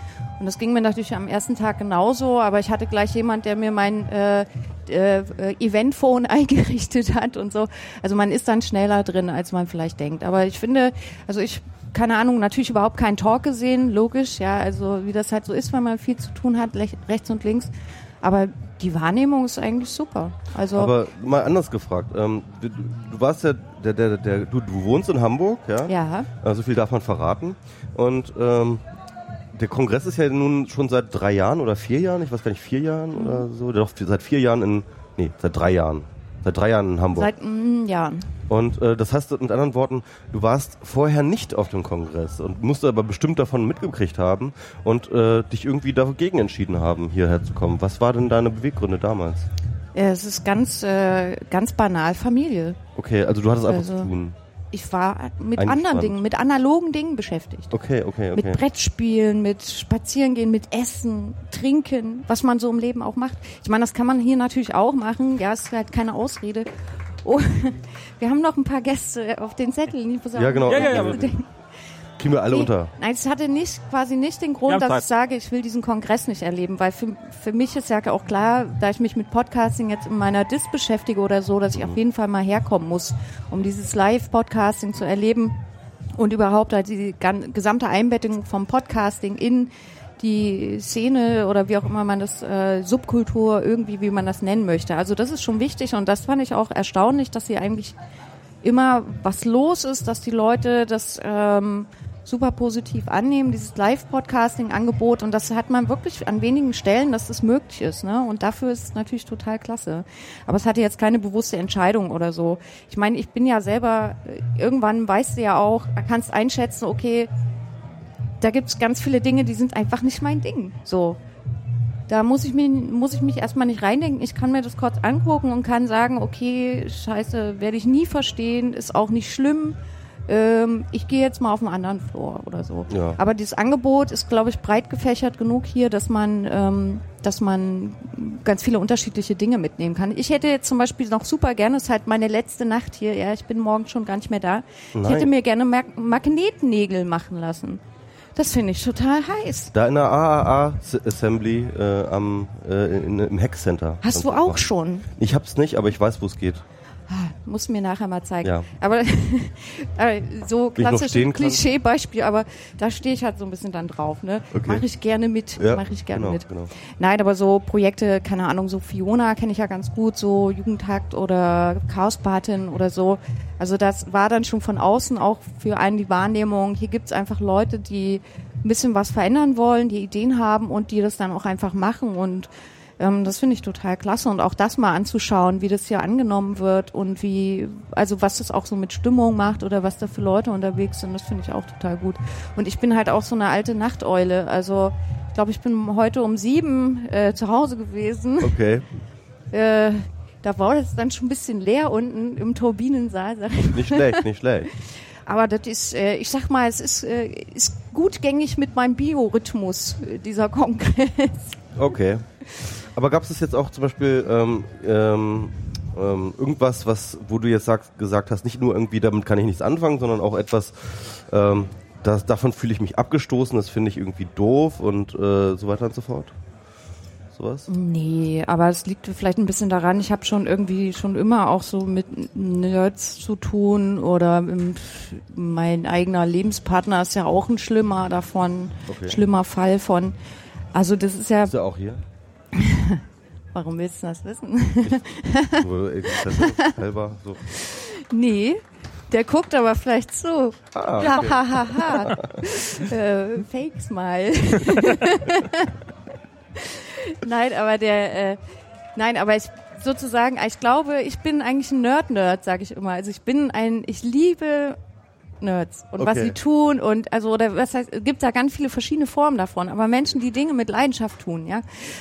Und das ging mir natürlich am ersten Tag genauso, aber ich hatte gleich jemand, der mir mein äh, äh, Eventphone eingerichtet hat und so. Also man ist dann schneller drin, als man vielleicht denkt. Aber ich finde, also ich keine Ahnung, natürlich überhaupt keinen Talk gesehen, logisch, ja, also wie das halt so ist, wenn man viel zu tun hat, rechts und links. Aber die Wahrnehmung ist eigentlich super. Also Aber mal anders gefragt. Ähm, du, du warst ja, der, der, der, du, du wohnst in Hamburg, ja? ja, so viel darf man verraten. Und ähm, der Kongress ist ja nun schon seit drei Jahren oder vier Jahren, ich weiß gar nicht, vier Jahren oder so. Doch, seit vier Jahren in, nee, seit drei Jahren. Seit drei Jahren in Hamburg. seit mm, Jahren. Und äh, das heißt mit anderen Worten, du warst vorher nicht auf dem Kongress und musst aber bestimmt davon mitgekriegt haben und äh, dich irgendwie dagegen entschieden haben, hierher zu kommen. Was war denn deine Beweggründe damals? Ja, Es ist ganz, äh, ganz banal Familie. Okay, also du hattest einfach Also- zu tun. Ich war mit Eingespannt. anderen Dingen, mit analogen Dingen beschäftigt. Okay, okay, okay. Mit Brettspielen, mit Spazierengehen, mit Essen, Trinken, was man so im Leben auch macht. Ich meine, das kann man hier natürlich auch machen. Ja, ist halt keine Ausrede. Oh, wir haben noch ein paar Gäste auf den Zetteln. Ich muss Ja, genau. Ja, ja, ja, Kriegen wir alle Nee, unter. Nein, es hatte nicht, quasi nicht den Grund, haben dass Zeit. ich sage, ich will diesen Kongress nicht erleben, weil für, für mich ist ja auch klar, da ich mich mit Podcasting jetzt in meiner Dis beschäftige oder so, dass ich auf jeden Fall mal herkommen muss, um dieses Live-Podcasting zu erleben und überhaupt halt die gesamte Einbettung vom Podcasting in die Szene oder wie auch immer man das äh, Subkultur irgendwie, wie man das nennen möchte. Also das ist schon wichtig und das fand ich auch erstaunlich, dass sie eigentlich immer was los ist, dass die Leute das ähm, super positiv annehmen, dieses Live-Podcasting-Angebot. Und das hat man wirklich an wenigen Stellen, dass das möglich ist. Ne? Und dafür ist es natürlich total klasse. Aber es hatte jetzt keine bewusste Entscheidung oder so. Ich meine, ich bin ja selber, äh, irgendwann weißt du ja auch, kannst einschätzen, okay, da gibt's ganz viele Dinge, die sind einfach nicht mein Ding. So. Da muss ich, mich, muss ich mich erstmal nicht reindenken. Ich kann mir das kurz angucken und kann sagen, okay, scheiße, werde ich nie verstehen, ist auch nicht schlimm. Ähm, ich gehe jetzt mal auf einen anderen Floor oder so. Ja. Aber dieses Angebot ist, glaube ich, breit gefächert genug hier, dass man, ähm, dass man ganz viele unterschiedliche Dinge mitnehmen kann. Ich hätte jetzt zum Beispiel noch super gerne, es ist halt meine letzte Nacht hier, ja, ich bin morgen schon gar nicht mehr da. Ich Nein. hätte mir gerne Mag Magnetnägel machen lassen. Das finde ich total heiß. Da in der AAA Assembly äh, am, äh, in, im Hackcenter. Hast du auch machen. schon? Ich hab's nicht, aber ich weiß, wo es geht. Muss mir nachher mal zeigen. Ja. Aber äh, so klassisches? Klischeebeispiel, aber da stehe ich halt so ein bisschen dann drauf. Ne? Okay. Mache ich gerne mit. Ja, Mache ich gerne genau, mit. genau. Nein, aber so Projekte, keine Ahnung, so Fiona kenne ich ja ganz gut, so Jugendhakt oder Chaospatin oder so. Also das war dann schon von außen auch für einen die Wahrnehmung, hier gibt's einfach Leute, die ein bisschen was verändern wollen, die Ideen haben und die das dann auch einfach machen und ähm, das finde ich total klasse und auch das mal anzuschauen, wie das hier angenommen wird und wie, also was das auch so mit Stimmung macht oder was da für Leute unterwegs sind, das finde ich auch total gut. Und ich bin halt auch so eine alte Nachteule, also ich glaube, ich bin heute um sieben äh, zu Hause gewesen. Okay. Äh, da war es dann schon ein bisschen leer unten im Turbinensaal, sag ich. Nicht schlecht, nicht schlecht. Aber das ist, äh, ich sag mal, es ist, äh, ist gut gängig mit meinem Biorhythmus, äh, dieser Kongress. Okay. Aber gab es jetzt auch zum Beispiel ähm, ähm, ähm, irgendwas, was, wo du jetzt sagst, gesagt hast, nicht nur irgendwie, damit kann ich nichts anfangen, sondern auch etwas, ähm, das, davon fühle ich mich abgestoßen, das finde ich irgendwie doof und äh, so weiter und so fort? Sowas? Nee, aber es liegt vielleicht ein bisschen daran, ich habe schon irgendwie schon immer auch so mit Nerds zu tun oder im, mein eigener Lebenspartner ist ja auch ein schlimmer davon, Okay. schlimmer Fall von. Also das ist ja, Ist er auch hier? warum willst du das wissen? So, Existenz halber, so. Nee, der guckt aber vielleicht so. Ah, Ha, okay. ha, ha, ha. äh, Fake Smile. nein, aber der, äh, nein, aber ich sozusagen, ich glaube, ich bin eigentlich ein Nerd-Nerd, sage ich immer. Also ich bin ein, ich liebe Nerds und was Okay. sie tun und also oder was heißt, es gibt da ganz viele verschiedene Formen davon, aber Menschen, die Dinge mit Leidenschaft tun, ja,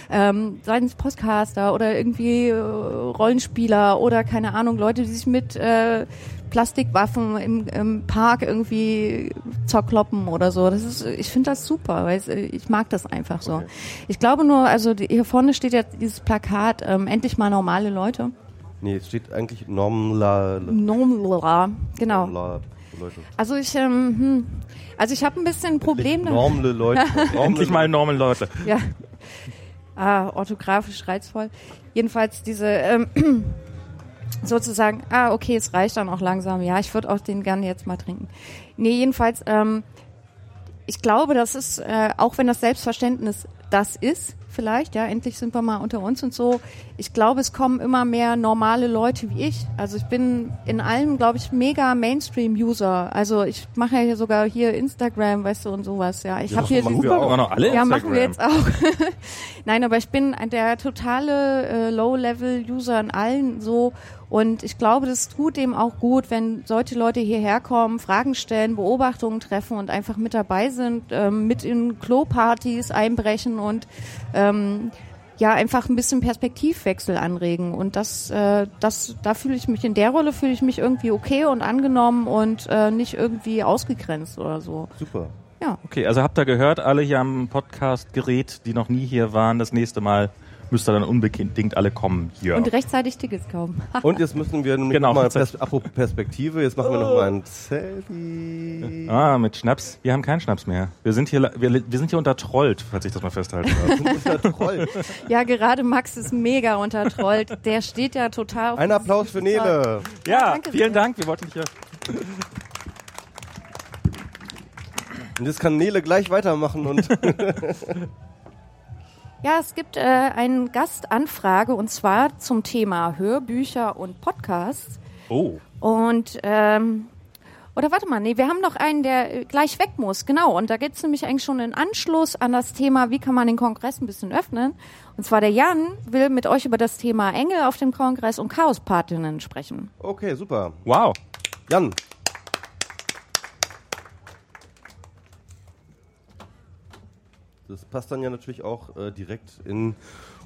ähm, seien es Podcaster oder irgendwie äh, Rollenspieler oder keine Ahnung, Leute, die sich mit äh, Plastikwaffen im, im Park irgendwie zerkloppen oder so. Das ist, ich finde das super, weil äh, ich mag das einfach so. Okay. Ich glaube nur, also die, hier vorne steht ja dieses Plakat, ähm, endlich mal normale Leute. Nee, es steht eigentlich Normla. Normala, genau. Normla Leute. Also ich, ähm, hm, also ich habe ein bisschen ein Problem damit. Normale Leute. Normale Endlich mal normal Leute. Ja. Ah, orthografisch reizvoll. Jedenfalls diese ähm, sozusagen, ah, okay, es reicht dann auch langsam. Ja, ich würde auch den gerne jetzt mal trinken. Nee, jedenfalls, ähm, ich glaube, das ist, äh, auch wenn das Selbstverständnis das ist, vielleicht, ja, endlich sind wir mal unter uns und so. Ich glaube, es kommen immer mehr normale Leute wie ich. Also ich bin in allem, glaube ich, mega Mainstream-User. Also ich mache ja hier sogar hier Instagram, weißt du, und sowas, ja. Ich Ja, habe hier machen wir auch. Noch alle ja, machen wir Instagram. jetzt auch. Nein, aber ich bin der totale äh, Low-Level-User in allen so. Und ich glaube, das tut dem auch gut, wenn solche Leute hierher kommen, Fragen stellen, Beobachtungen treffen und einfach mit dabei sind, ähm, mit in Klo-Partys einbrechen und ähm, ja, einfach ein bisschen Perspektivwechsel anregen. Und das, äh, das, da fühle ich mich in der Rolle fühle ich mich irgendwie okay und angenommen und äh, nicht irgendwie ausgegrenzt oder so. Super. Ja. Okay, also habt ihr gehört, alle hier am Podcast-Gerät, die noch nie hier waren, das nächste Mal müsst ihr dann unbedingt alle kommen hier. Und rechtzeitig Tickets kaufen. Und jetzt müssen wir nämlich Genau. mal Pers apropos Perspektive, jetzt machen wir noch mal ein Selfie. Ah, mit Schnaps. Wir haben keinen Schnaps mehr. Wir sind hier, wir, wir sind hier untertrollt, falls ich das mal festhalten darf. Ja. Ja, gerade Max ist mega untertrollt. Der steht ja total auf Ein Applaus für. Nele. ja, danke vielen sehr. Dank. Wir wollten hier. Und jetzt kann Nele gleich weitermachen und Ja, es gibt äh, eine Gastanfrage und zwar zum Thema Hörbücher und Podcasts. Oh. Und ähm, oder warte mal, nee, wir haben noch einen, der äh, gleich weg muss, genau. Und da geht's nämlich eigentlich schon in Anschluss an das Thema, wie kann man den Kongress ein bisschen öffnen. Und zwar der Jan will mit euch über das Thema Engel auf dem Kongress und Chaospatinnen sprechen. okay, super. Wow. Jan. Das passt dann ja natürlich auch äh, direkt in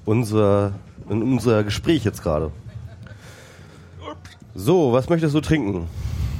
unser, in unser Gespräch jetzt gerade. So, was möchtest du trinken?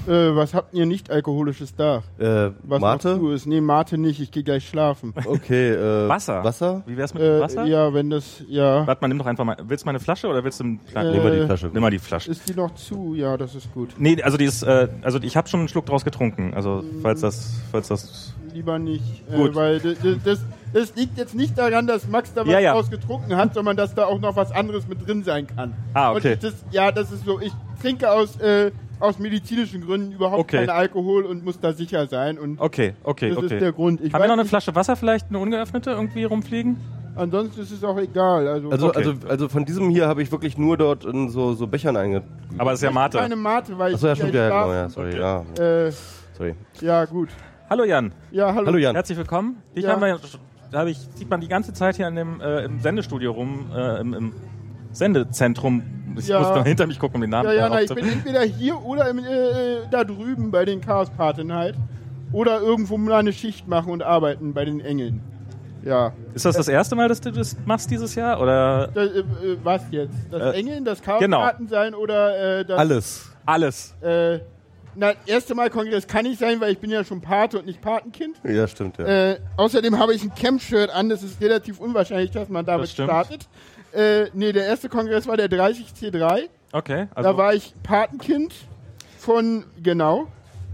Äh, was habt ihr nicht alkoholisches da? Äh, Was Mate? noch zu ist? Nee, Mate nicht, ich gehe gleich schlafen. Okay, äh, Wasser. Wasser? Wie wär's mit dem äh, Wasser? ja, wenn das, ja. Warte mal, nimm doch einfach mal. Willst du mal eine Flasche oder willst du einen kleinen? Äh, Nehmen wir die Flasche. Nimm mal die Flasche. Ist die noch zu? Ja, das ist gut. Nee, also die ist, äh, also ich habe schon einen Schluck draus getrunken. Also falls das, falls das. Lieber nicht. Äh, Gut. weil das, das, das liegt jetzt nicht daran, dass Max da was Ja, ja. draus getrunken hat, sondern dass da auch noch was anderes mit drin sein kann. Ah, okay. Und das, ja, das ist so. Ich trinke aus, äh, aus medizinischen Gründen überhaupt Okay. keinen Alkohol und muss da sicher sein. Und Okay, okay, das okay. ist der Grund. Ich Haben wir noch eine Flasche Wasser vielleicht, eine ungeöffnete irgendwie rumfliegen? Ansonsten ist es auch egal. Also, Also, Okay. also, also von diesem hier habe ich wirklich nur dort in so, so Bechern einge... Aber es ist ja Mate. Keine Mate, weil Achso, ja, ich stimmt, ja, genau, ja, sorry, ja, Äh, sorry. ja, gut. Hallo Jan, Ja, hallo. Hallo Jan. herzlich willkommen. Dich Ja. haben wir, da habe ich, sieht man die ganze Zeit hier in dem, äh, im Sendestudio rum, äh, im, im Sendezentrum. Ich Ja. muss noch hinter mich gucken, um den Namen Ja, ja, na, ich zu- bin entweder hier oder im, äh, da drüben bei den Chaos-Paten halt. Oder irgendwo mal eine Schicht machen und arbeiten bei den Engeln. Ja. Ist das das erste Mal, dass du das machst dieses Jahr? Oder Das, äh, äh, was jetzt? Das Äh, Engeln, das genau. Chaos-Paten sein oder äh, das. Alles. alles? Äh, na, erste Mal Kongress kann nicht sein, weil ich bin ja schon Pate und nicht Patenkind. Ja, stimmt, ja. Äh, außerdem habe ich ein Camp-Shirt an, das ist relativ unwahrscheinlich, dass man damit Das startet. Äh, nee, der erste Kongress war der 30C3. Okay, also da war ich Patenkind von, genau.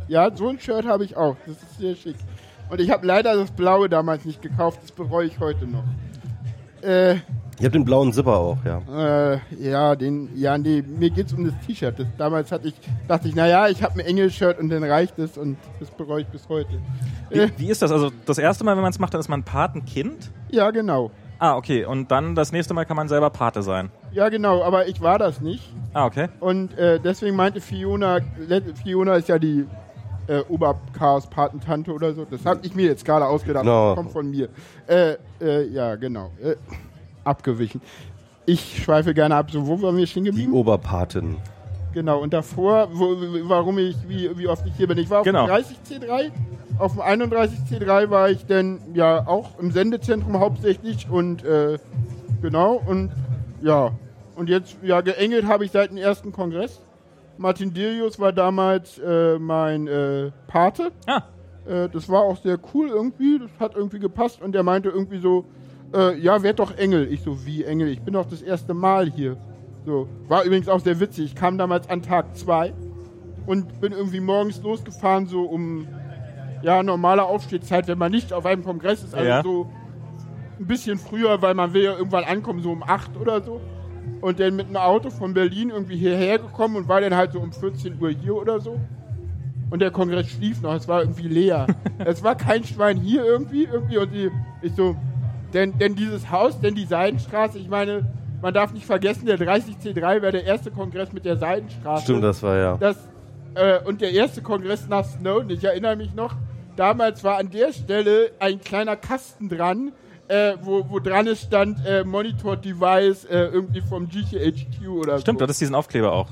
Ja, so ein Shirt habe ich auch. Das ist sehr schick. Und ich habe leider das blaue damals nicht gekauft, das bereue ich heute noch. Äh, ich habe den blauen Zipper auch, ja. äh, ja, den, ja, nee, mir geht's um das T-Shirt. Damals hatte ich, dachte ich, naja, ich habe ein Engel-Shirt und dann reicht es und das bereue ich bis heute. Äh, wie, wie ist das? Also das erste Mal, wenn man es macht, dann ist man Patenkind? ja, genau. Ah, okay. Und dann das nächste Mal kann man selber Pate sein. Ja, genau, aber ich war das nicht. Ah, okay. Und äh, deswegen meinte Fiona, Fiona ist ja die äh, Oberchaos-Patentante oder so. Das habe ich mir jetzt gerade ausgedacht. No. Das kommt von mir. Äh, äh, ja, genau. Abgewichen. Ich schweife gerne ab. So, wo waren wir stehen Die geblieben? Oberpatin. Genau. Und davor, wo, warum ich, wie, wie oft ich hier bin. Ich war auf Genau. dem 30C3. Auf dem 31C3 war ich dann ja auch im Sendezentrum hauptsächlich und äh, genau und ja und jetzt ja geengelt habe ich seit dem ersten Kongress. Martin Dirius war damals äh, mein äh, Pate. Ah, Äh, das war auch sehr cool irgendwie, das hat irgendwie gepasst und der meinte irgendwie so, äh, ja, werd doch Engel. Ich so, wie Engel? Ich bin doch das erste Mal hier. So, war übrigens auch sehr witzig. Ich kam damals an Tag 2 und bin irgendwie morgens losgefahren, so um, ja, normale Aufstehzeit, wenn man nicht auf einem Kongress ist, also Ja. so ein bisschen früher, weil man will ja irgendwann ankommen, so um 8 oder so. Und dann mit einem Auto von Berlin irgendwie hierher gekommen und war dann halt so um 14 Uhr hier oder so. Und der Kongress schlief noch, es war irgendwie leer. es war kein Schwein hier irgendwie, irgendwie und die, ich so, denn, denn dieses Haus, denn die Seidenstraße, ich meine, man darf nicht vergessen, der 30C3 war der erste Kongress mit der Seidenstraße. Stimmt, das war ja. Das, äh, und der erste Kongress nach Snowden, ich erinnere mich noch, damals war an der Stelle ein kleiner Kasten dran, äh, wo, wo dran es stand äh, Monitor Device äh, irgendwie vom GCHQ oder stimmt, so. das ist diesen Aufkleber auch.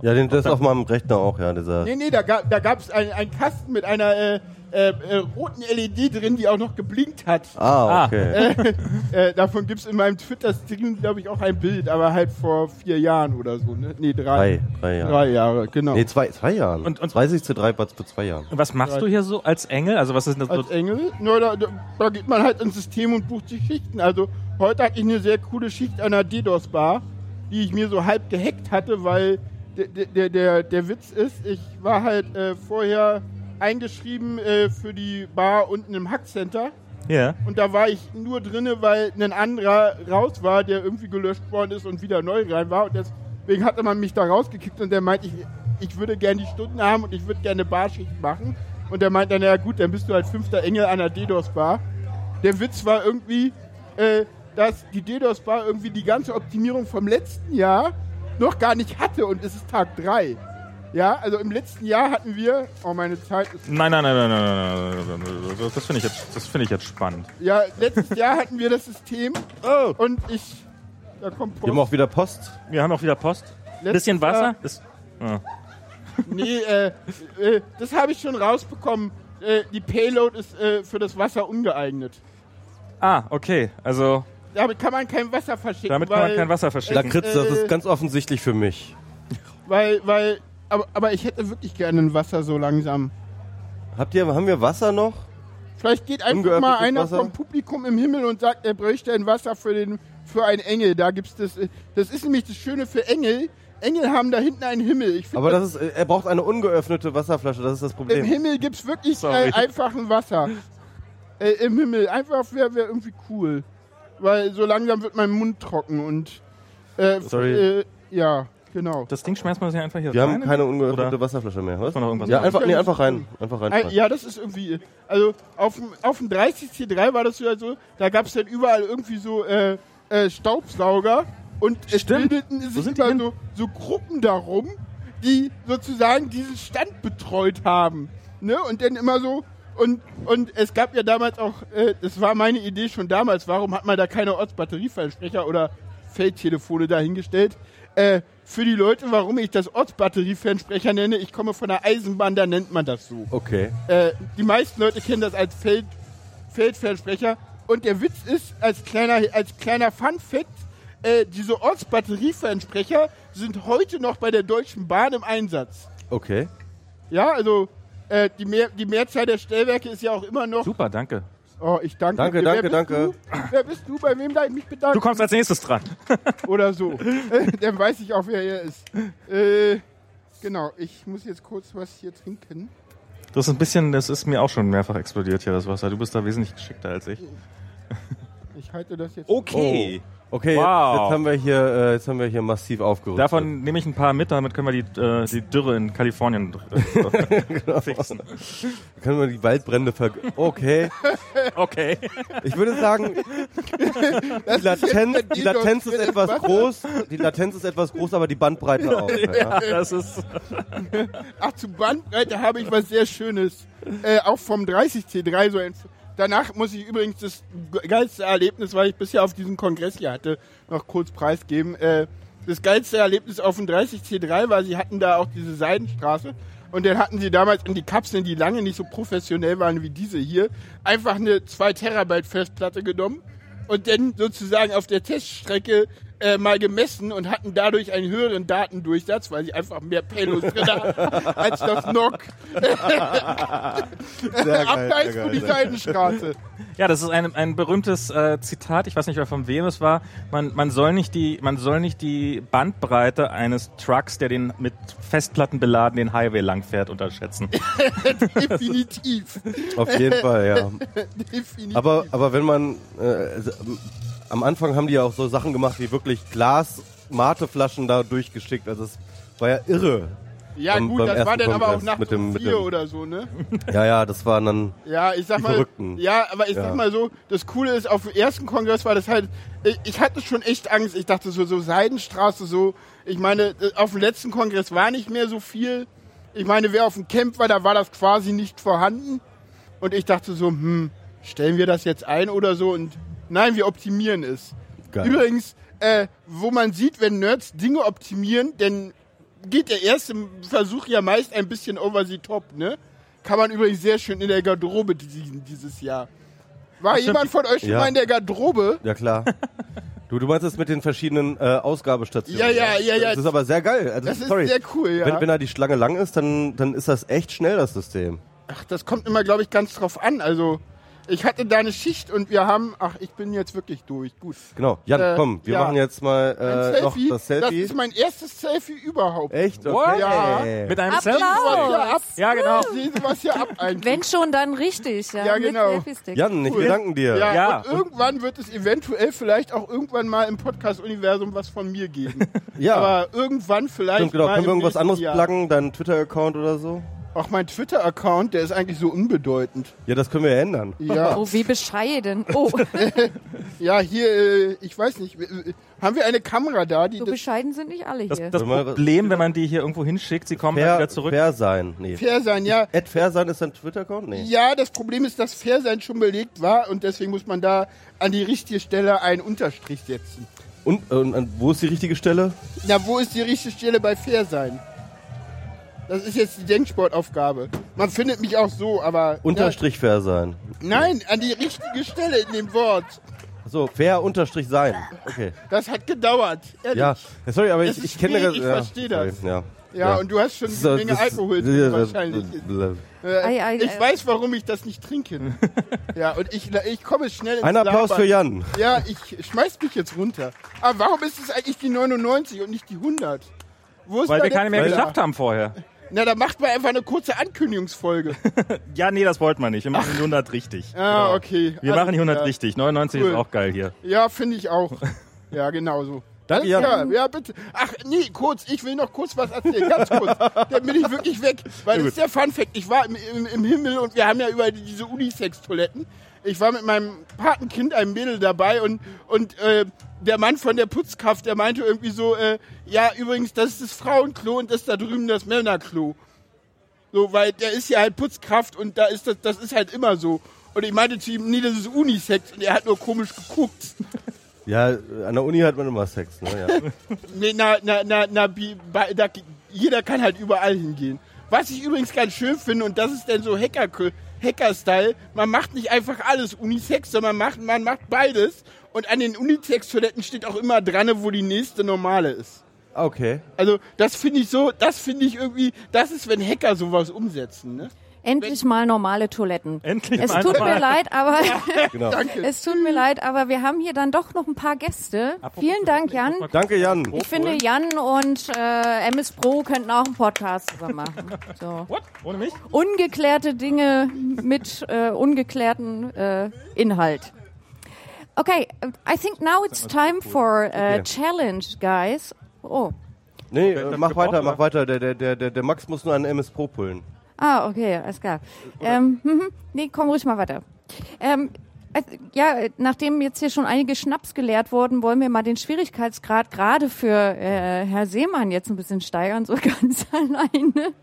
Ja, den, das ist auf meinem Rechner auch, ja, dieser. Nee, nee, da, ga, da gab es einen Kasten mit einer äh, äh, äh, roten LED drin, die auch noch geblinkt hat. Ah, okay. Äh, davon gibt es in meinem Twitter-Stream, glaube ich, auch ein Bild, aber halt vor vier Jahren oder so. Ne? Nee, drei. Drei, drei Jahre. Drei Jahre, genau. Nee, zwei, zwei Jahren. Und- und- 30 zu 3 war es vor zwei Jahren. Und was machst du hier so als Engel? Also was ist denn das? als Engel. Da, da, da geht man halt ins System und bucht sich Schichten. Also heute hatte ich eine sehr coole Schicht an der DDoS-Bar, die ich mir so halb gehackt hatte, weil der, der, der, der Witz ist, ich war halt äh, vorher eingeschrieben äh, für die Bar unten im Hackcenter. Ja. Und da war ich nur drinne, weil ein anderer raus war, der irgendwie gelöscht worden ist und wieder neu rein war. Und deswegen hatte man mich da rausgekickt und der meinte, ich, ich würde gerne die Stunden haben und ich würde gerne Barschicht machen. Und der meinte dann, ja gut, dann bist du halt fünfter Engel an der DDoS-Bar. Der Witz war irgendwie, äh, dass die DDoS-Bar irgendwie die ganze Optimierung vom letzten Jahr noch gar nicht hatte und es ist Tag 3. Ja, also im letzten Jahr hatten wir. Oh, meine Zeit ist. Nein, nein, nein, nein, nein, nein, nein, nein. Das finde ich, jetzt, find ich jetzt spannend. Ja, letztes Jahr hatten wir das System. Oh. Und ich. Da kommt Post. Wir haben auch wieder Post. Wir haben auch wieder Post. Letztes Bisschen Wasser? Ist, ja. Nee, äh, äh, das habe ich schon rausbekommen. Äh, die Payload ist für das Wasser ungeeignet. Ah, okay. Also. Damit kann man kein Wasser verschicken. Damit kann man kein Wasser verschicken. Lakritz, das ist ganz offensichtlich für mich. Weil, weil aber, aber ich hätte wirklich gerne ein Wasser so langsam. Habt ihr, haben wir Wasser noch? Vielleicht geht einfach mal einer Wasser? vom Publikum im Himmel und sagt, er bräuchte ein Wasser für, den, für einen Engel. Da gibt's das. äh, Das ist nämlich das Schöne für Engel. Engel haben da hinten einen Himmel. Aber das ist, äh, er braucht eine ungeöffnete Wasserflasche, das ist das Im Problem. Himmel gibt's wirklich Sorry. äh, einfach ein Wasser. Äh, Im Himmel. Einfach wäre wär irgendwie cool. Weil so langsam wird mein Mund trocken und. Äh, Sorry. Äh, ja, genau. Das Ding schmeißt man sich einfach hier Wir rein. haben keine ungeöffnete Wasserflasche mehr, was? Ja, machen? einfach, nee, einfach rein. Einfach rein. Ein, ja, das ist irgendwie. Also auf dem, auf dem 30C3 war das ja so, da gab es dann überall irgendwie so äh, äh, Staubsauger und es Stimmt. bildeten sich immer so, so Gruppen darum, die sozusagen diesen Stand betreut haben. Ne? Und dann immer so. Und, und es gab ja damals auch, äh, das war meine Idee schon damals, warum hat man da keine Ortsbatterieversprecher oder Feldtelefone dahingestellt? Äh, für die Leute, warum ich das Ortsbatteriefernsprecher nenne, ich komme von der Eisenbahn, da nennt man das so. Okay. Äh, die meisten Leute kennen das als Feld, Feldfernsprecher. Und der Witz ist, als kleiner, als kleiner Fun-Fact, äh, diese Ortsbatteriefernsprecher sind heute noch bei der Deutschen Bahn im Einsatz. Okay. Ja, also äh, die, Mehr, die Mehrzahl der Stellwerke ist ja auch immer noch. Super, danke. Oh, ich danke Danke, dir. danke, Wer bist danke. Du? Wer bist du? Bei wem darf ich mich bedanken? Du kommst als nächstes dran. Oder so. Äh, Dann weiß ich auch, wer er ist. Äh, genau, ich muss jetzt kurz was hier trinken. Das ist ein bisschen, das ist mir auch schon mehrfach explodiert hier, das Wasser. Du bist da wesentlich geschickter als ich. Ich halte das jetzt. Okay. Okay, Wow. jetzt, jetzt haben wir hier, äh, jetzt haben wir hier massiv aufgerüstet. Davon nehme ich ein paar mit, damit können wir die, äh, die Dürre in Kalifornien äh, fixen. können wir die Waldbrände ver... Okay. Okay. Ich würde sagen, die Latenz, die Latenz ist etwas groß, die Latenz ist etwas groß, aber die Bandbreite auch. Ja. Das ist. Ach, zu Bandbreite habe ich was sehr Schönes. Äh, auch vom 30C3 so ein. Danach muss ich übrigens das geilste Erlebnis, weil ich bisher auf diesem Kongress hier hatte, noch kurz preisgeben. Äh, das geilste Erlebnis auf dem 30C3 war, sie hatten da auch diese Seidenstraße. Und dann hatten sie damals in die Kapseln, die lange nicht so professionell waren wie diese hier, einfach eine 2 Terabyte Festplatte genommen und dann sozusagen auf der Teststrecke äh, mal gemessen und hatten dadurch einen höheren Datendurchsatz, weil sie einfach mehr Payloads drin hatten als das NOC. Abgleich für die Seidenstraße. Ja, das ist ein, ein berühmtes äh, Zitat, ich weiß nicht mehr von wem es war. Man, man, soll nicht die, man soll nicht die Bandbreite eines Trucks, der den mit Festplatten beladen den Highway langfährt, unterschätzen. Definitiv. Auf jeden Fall, ja. Definitiv. Aber, aber wenn man, äh, am Anfang haben die ja auch so Sachen gemacht, wie wirklich Glas-Mateflaschen da durchgeschickt. Also es war ja irre. ja beim- gut, beim das war dann aber auch nach mit dem- um mit vier dem- oder so, ne? Ja, ja, das waren dann, Ja, ich sag Die mal. Verrückten. Ja, aber ich Ja. sag mal so, das Coole ist, auf dem ersten Kongress war das halt, ich, ich hatte schon echt Angst. Ich dachte so, so Seidenstraße, so, ich meine, äh, auf dem letzten Kongress war nicht mehr so viel. Ich meine, wer auf dem Camp war, da war das quasi nicht vorhanden. Und ich dachte so, hm, stellen wir das jetzt ein oder so? Und nein, wir optimieren es. Geil. Übrigens, äh, wo man sieht, wenn Nerds Dinge optimieren, dann geht der erste Versuch ja meist ein bisschen over the top, ne? Kann man übrigens sehr schön in der Garderobe dieses Jahr. War jemand von euch schon Ja. mal in der Garderobe? ja klar. Du, du meinst es mit den verschiedenen äh, Ausgabestationen. Ja, ja, ja, ja. Das ist aber sehr geil. Also, Das ist sorry. sehr cool, ja. Wenn, wenn da die Schlange lang ist, dann, dann ist das echt schnell, das System. Ach, das kommt immer, glaube ich, ganz drauf an. Also, ich hatte da eine Schicht und wir haben, ach, ich bin jetzt wirklich durch. Gut. Genau. Jan, Äh, komm, wir ja. machen jetzt mal Ein äh, noch Selfie, das Selfie. ist mein erstes Selfie überhaupt. echt? What? Okay. Ja. Mit einem Applaus. Selfie? Ab? Ja, genau. Was hier ab eigentlich. Wenn schon, dann richtig. Ja, Ja, genau. Jan, ich Cool. bedanken dir. Ja, Ja. und irgendwann wird es eventuell vielleicht auch irgendwann mal im Podcast-Universum was von mir geben. Ja. Aber irgendwann vielleicht Stimmt, genau. mal Können wir irgendwas anderes pluggen? Deinen Twitter-Account oder so? Auch mein Twitter-Account, der ist eigentlich so unbedeutend. Ja, das können wir ja ändern. Ja, Oh, wie bescheiden. Oh, ja hier, äh, ich weiß nicht, äh, haben wir eine Kamera da, die so das bescheiden sind nicht alle Das, hier. das mal, Problem, wenn man die hier irgendwo hinschickt, sie kommen dann Fair, wieder zurück. fair sein. Nee. fair sein, ja. Ed fair sein ist dein Twitter-Account? Nee. Ja, das Problem ist, dass fair sein schon belegt war und deswegen muss man da an die richtige Stelle einen Unterstrich setzen. Und, und, und wo ist die richtige Stelle? Na, wo ist die richtige Stelle bei fair sein? Das ist jetzt die Denksportaufgabe. Man findet mich auch so, aber. Unterstrich fair sein. Ja, nein, an die richtige Stelle in dem Wort. So, fair Unterstrich sein. Okay. Das hat gedauert. Ehrlich. Ja, sorry, aber Das ich, ich kenne schwierig, ich ja, verstehe sorry, das. Ja. Ja, und du hast schon So, eine Menge das- Alkohol drin, ja, wahrscheinlich. Ei, Äh, ei, ich äh. weiß, warum ich das nicht trinke. ja, und ich, ich komme schnell ins Ein Applaus Labern. für Jan. Ja, ich schmeiß mich jetzt runter. Aber warum ist es eigentlich die 99 und nicht die 100? Wo ist Weil wir keine mehr geschafft haben vorher. Na, da macht man einfach eine kurze Ankündigungsfolge. Ja, nee, das wollten wir nicht. Wir machen die 100 richtig. Ah, okay. Wir machen die 100 Ja. richtig. 99 Cool. ist auch geil hier. Ja, finde ich auch. Ja, genau so. Danke, Jan. Ja, ja, bitte. Ach, nee, kurz, ich will noch kurz was erzählen, ganz kurz. Dann bin ich wirklich weg, weil das ist der Fun-Fact. Ich war im, im, im Himmel und wir haben ja über diese Unisex-Toiletten. Ich war mit meinem Patenkind, einem Mädel dabei und, und äh, der Mann von der Putzkraft, der meinte irgendwie so, äh, ja, übrigens, das ist das Frauenklo und das ist da drüben das Männerklo. So, weil der ist ja halt Putzkraft und da ist das, das ist halt immer so. Und ich meinte zu ihm, nee, das ist Unisex und er hat nur komisch geguckt. Ja, an der Uni hat man immer Sex, ne? Ja. Nee, na, na, na, na, bi- bei- da, jeder kann halt überall hingehen. Was ich übrigens ganz schön finde, und das ist dann so Hacker, Hacker-Style, man macht nicht einfach alles Unisex, sondern man macht, man macht beides. Und an den Unisex-Toiletten steht auch immer dran, wo die nächste normale ist. Okay. Also, das finde ich so, das finde ich irgendwie, das ist, wenn Hacker sowas umsetzen, ne? Endlich mal normale Toiletten. Endlich Es mal tut mir leid, aber Genau. Es tut mir leid, aber wir haben hier dann doch noch ein paar Gäste. Vielen Dank, Jan. Danke, Jan. Ich finde, Jan und äh, MS Pro könnten auch einen Podcast zusammen machen. So. What? Ohne mich? Ungeklärte Dinge mit äh, ungeklärten äh, Inhalt. Okay, I think now it's time for a Okay. challenge, guys. Oh, Nee, äh, mach weiter, mach weiter. Der, der, der, der, der Max muss nur einen MS Pro pullen. Ah, okay, alles klar. Ähm, mhm, nee, komm ruhig mal weiter. Ähm, äh, ja, nachdem jetzt hier schon einige Schnaps geleert wurden, wollen wir mal den Schwierigkeitsgrad gerade für äh, Herr Seemann jetzt ein bisschen steigern, so ganz alleine.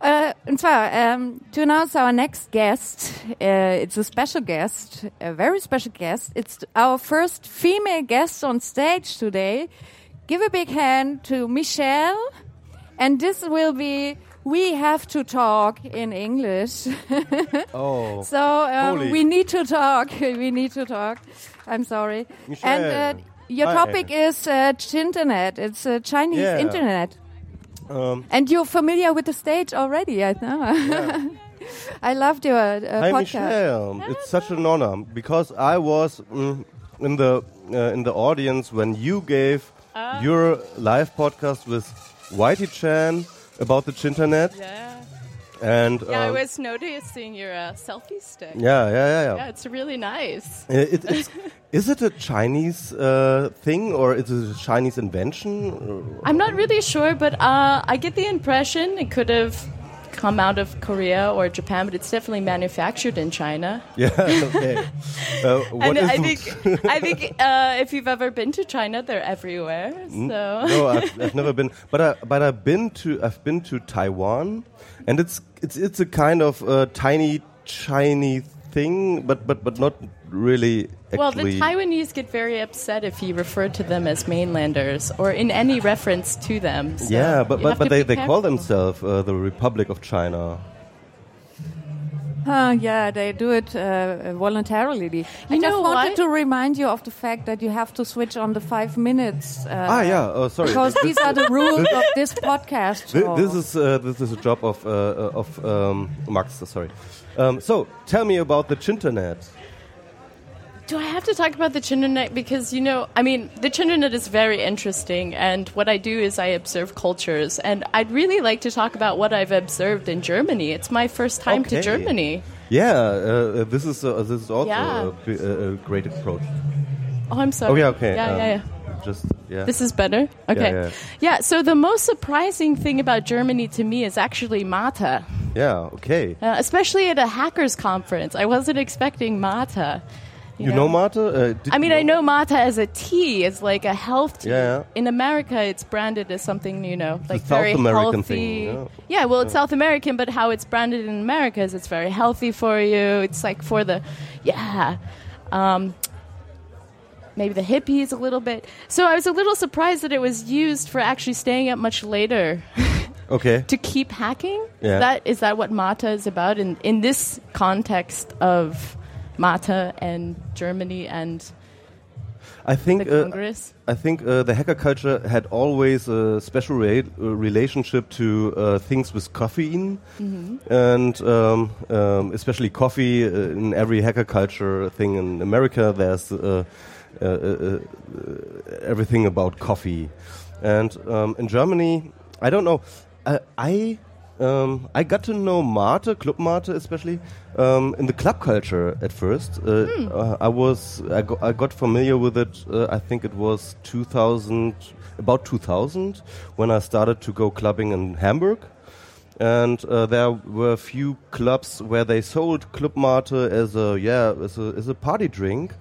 Äh, und zwar, um, to announce our next guest, uh, it's a special guest, a very special guest. It's our first female guest on stage today. Give a big hand to Michelle. And this will be We Have to Talk in English. Oh. so um, we need to talk. we need to talk. I'm sorry. Michelle. And uh, your Hi. topic is uh, Chinternet. It's uh, Chinese Yeah. internet. Um, And you're familiar with the stage already, I know. I loved your uh, hi, podcast. Michelle. It's such an honor because I was mm, in the uh, in the audience when you gave your live podcast with Whitey Chan about the Chinternet. Yeah. And Yeah, I um, was noticing your uh, selfie stick. yeah, yeah, yeah, yeah. Yeah, it's really nice. It, it's, is it a Chinese uh, thing or is it a Chinese invention? I'm not really sure, but uh, I get the impression it could have come out of Korea or Japan, but it's definitely manufactured in China. Yeah, okay. Uh, what and I think I think uh, if you've ever been to China, they're everywhere. So no, I've, I've never been, but I, but I've been to I've been to Taiwan, and it's it's it's a kind of uh, tiny Chinese thing, but but but not really well, the. Taiwanese get very upset if you refer to them as mainlanders or in any reference to them. So yeah, but but, but they, they call themselves uh, the Republic of China. Ah, yeah, they do it uh, voluntarily. I You just wanted what? to remind you of the fact that you have to switch on the five minutes. Uh, ah, yeah. Oh, sorry. Because these are the rules of this podcast. Show. This is uh, this is a job of uh, uh, of um, Max. Sorry. Um, so tell me about the Chinternet. Do I have to talk about the Chinternet? Because, you know, I mean, the Chinternet is very interesting, and what I do is I observe cultures, and I'd really like to talk about what I've observed in Germany. It's my first time Okay. to Germany. Yeah, uh, this is uh, this is also Yeah. a, a, great approach. Oh, I'm sorry. Oh yeah, okay. Yeah, um, yeah, yeah. Just yeah. This is better? Okay. yeah. Yeah, so the most surprising thing about Germany to me is actually Mata, yeah, okay. uh, especially at a hackers conference. I wasn't expecting Mata. You know Mata? Uh, I mean, you I know Mata as a tea. It's like a health tea. Yeah, yeah. In America, it's branded as something you know, like South very American healthy. thing, yeah. well, it's South American, but how it's branded in America is it's very healthy for you. It's like for the, yeah, um, maybe the hippies a little bit. So I was a little surprised that it was used for actually staying up much later Okay. to keep hacking. Yeah. Is that is that what Mata is about in in this context of Mata and Germany and I think the uh, I think uh, the hacker culture had always a special re- relationship to uh, things with caffeine, and um, um, especially coffee. Uh, in every hacker culture thing in America, there's uh, everything about coffee, and um, in Germany, I don't know. I. I um, I got to know Mate, Club Mate especially, um, in the club culture at first. Uh, uh, I was I, go, I got familiar with it. Uh, I think it was 2000, about 2000, when I started to go clubbing in Hamburg, and uh, there were a few clubs where they sold Club Mate as a yeah as a as a party drink.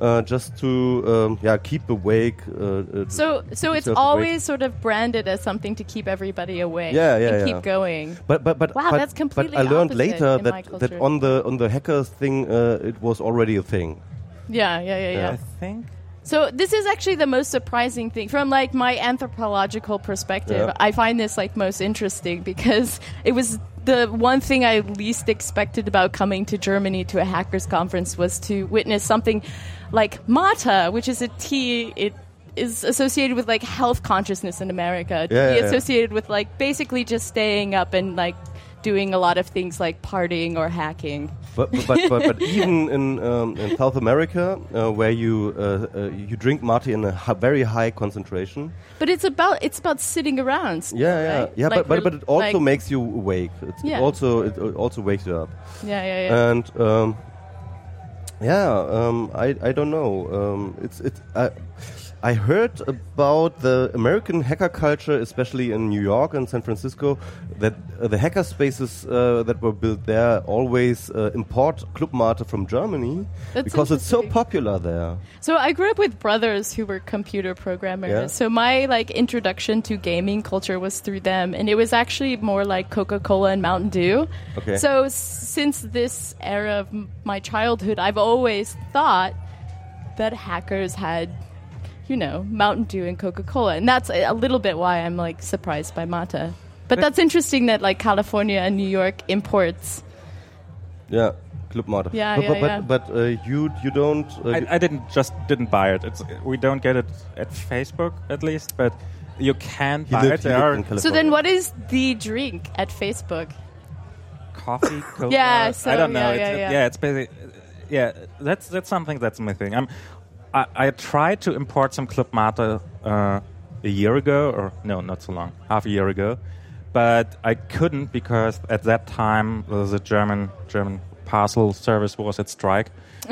Uh, just to um, yeah keep awake. Uh, uh, So, so it's yourself awake. always sort of branded as something to keep everybody awake. Yeah, yeah, and yeah. keep going. But but but Wow, but, that's completely But I learned later that that on the on the hackers thing, uh, it was already a thing. Yeah, yeah, yeah, yeah. I think. So this is actually the most surprising thing from like my anthropological perspective. Yeah. I find this like most interesting because it was the one thing I least expected about coming to Germany to a hackers conference was to witness something like Mata, which is a tea. It is associated with like health consciousness in America. Yeah, be yeah, yeah. associated with like basically just staying up and like doing a lot of things like partying or hacking. But but but, but, but even in um, in South America, uh, where you uh, uh, you drink mate in a very high concentration. But it's about it's about sitting around. still, Yeah, yeah, right? yeah. Like but, but but it also like- makes you awake. It's Yeah. It also it also wakes you up. Yeah, yeah, yeah. And um, yeah, um, I I don't know. Um, it's it's. I, I heard about the American hacker culture, especially in New York and San Francisco, that uh, the hacker spaces uh, that were built there always uh, import Club Mate from Germany That's because it's so popular there. So I grew up with brothers who were computer programmers. Yeah. So my like introduction to gaming culture was through them, and it was actually more like Coca Cola and Mountain Dew. Okay. So s- since this era of m- my childhood, I've always thought that hackers had, you know, Mountain Dew and Coca Cola, and that's a a little bit why I'm like surprised by Mata. But that's interesting that like California and New York imports. Yeah, Club Mate. Yeah, but, yeah, but, yeah. But, but uh, you you don't. Uh, I, I didn't just didn't buy it. It's we don't get it at Facebook at least, but you can he buy lived- it. There are in California. So then, what is the drink at Facebook? coffee, cola. Yeah, so, I don't know. yeah, it's, yeah, it- yeah. it's basically yeah. That's that's something that's missing. I'm, I I tried to import some Club Mate uh, a year ago, or no, not so long, half a year ago, but I couldn't because at that time the German German parcel service was at strike.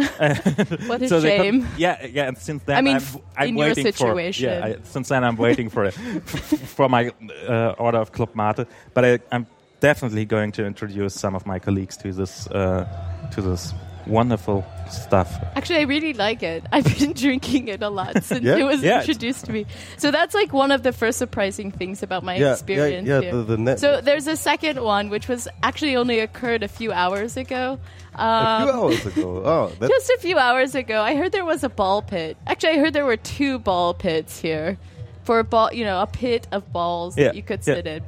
What a So shame. could- yeah, yeah. And since then, I mean, I'm, I'm in your waiting situation. for. Yeah, I, since then I'm waiting for it for my uh, order of Club Mate. But I, I'm definitely going to introduce some of my colleagues to this uh, to this wonderful stuff. Actually, I really like it. I've been drinking it a lot since Yeah? it was Yeah, introduced to me. So that's like one of the first surprising things about my yeah, yeah, experience yeah. here. The, the net. so there's a second one, which was actually only occurred a few hours ago. a Um, few hours ago. Oh, that's just a few hours ago, I heard there was a ball pit. Actually, I heard there were two ball pits here, for a ball, you know, a pit of balls Yeah, that you could yeah. sit in.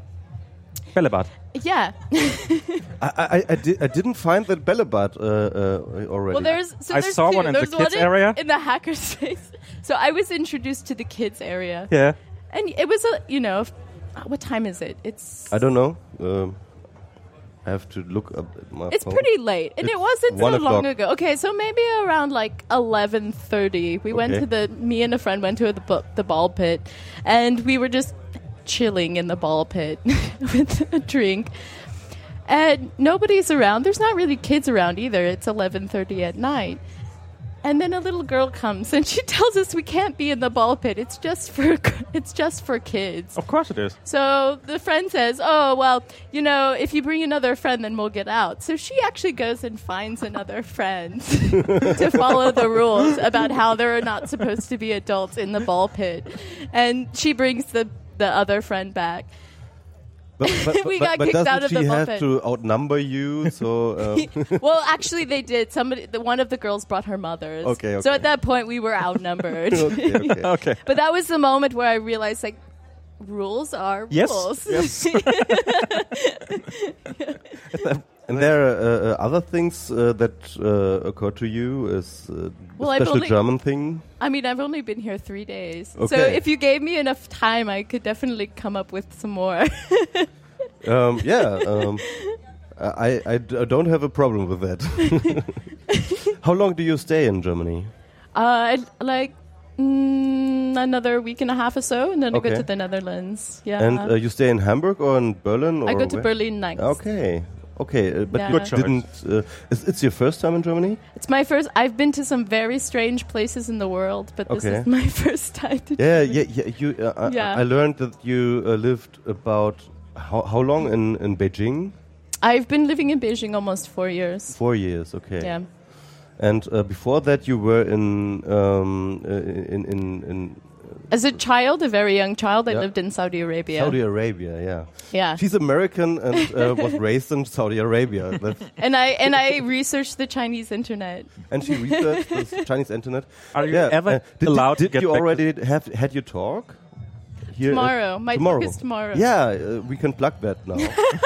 Bällebad. Yeah. I, I, I, di- I didn't find that Bällebad uh, uh, already. Well, there's so I there's saw two. one in the there's kids one area. in the hackerspace. So I was introduced to the kids area. Yeah. And it was a, you know, f- what time is it? It's I don't know. Um, I have to look up at my it's phone. pretty late, and it wasn't one so long ago. Okay, so maybe around like eleven thirty, we went to the. Me and a friend went to the bu- the ball pit, and we were just chilling in the ball pit with a drink. And nobody's around. There's not really kids around either. It's eleven thirty at night. And then a little girl comes and she tells us we can't be in the ball pit. It's just for it's just for kids. Of course it is. So the friend says, "Oh well, you know, if you bring another friend, then we'll get out." So she actually goes and finds another friend to follow the rules about how there are not supposed to be adults in the ball pit, and she brings the the other friend back. But, but, We but, got but kicked doesn't out of she the have buffet. to outnumber you? So um, well, actually, they did. Somebody, the, one of the girls brought her mothers. Okay, So at that point, we were outnumbered. okay, okay. Okay. but that was the moment where I realized, like, rules are Yes. rules. Yes. And there are uh, uh, other things uh, that uh, occur to you as uh, Well, a special only- German thing? I mean, I've only been here three days. So if you gave me enough time, I could definitely come up with some more. Um, yeah, um, I, I d- I don't have a problem with that. How long do you stay in Germany? uh, like mm, another week and a half or so, and then I go to the Netherlands. Yeah. And uh, you stay in Hamburg or in Berlin? Or I go to where? Berlin next. Okay. Okay, uh, but Yeah. you didn't. Uh, it's, it's your first time in Germany. It's my first. I've been to some very strange places in the world, but this Okay. is my first time to. Yeah, yeah, yeah. You, uh, I- Yeah. I, learned that you uh, lived about how, how long in in Beijing? I've been living in Beijing almost four years. Four years. Okay. Yeah. And uh, before that, you were in um, uh, in in, in As a child, a very young child, I Yeah. lived in Saudi Arabia. Saudi Arabia. Yeah. yeah. She's American and uh, was raised in Saudi Arabia. And I and I researched the Chinese internet. and she researched the Chinese internet. Are you yeah. ever uh, did, allowed did, to get you back to- already have had your talk? Here, uh, Tomorrow. My tomorrow. talk is tomorrow. Yeah, uh, we can plug that now.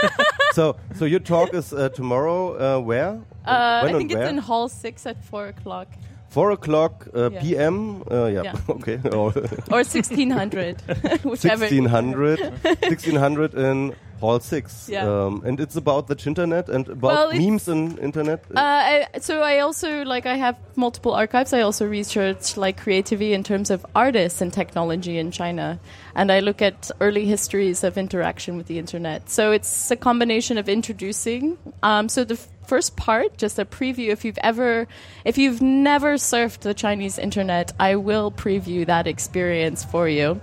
so, so your talk is uh, tomorrow. Uh, where? Uh, I think it's where? in Hall Six at four o'clock Four o'clock uh, Yeah. p.m. Uh, yeah. Yeah. okay. Or or sixteen hundred, whichever. 1600, 1600 in Hall Six. Yeah. Um, and it's about the internet and about Well, memes and internet. Uh, I, so I also like I have multiple archives. I also research like creativity in terms of artists and technology in China, and I look at early histories of interaction with the internet. So it's a combination of introducing. Um, so the f- first part, just a preview. If you've ever, if you've never surfed the Chinese internet, I will preview that experience for you.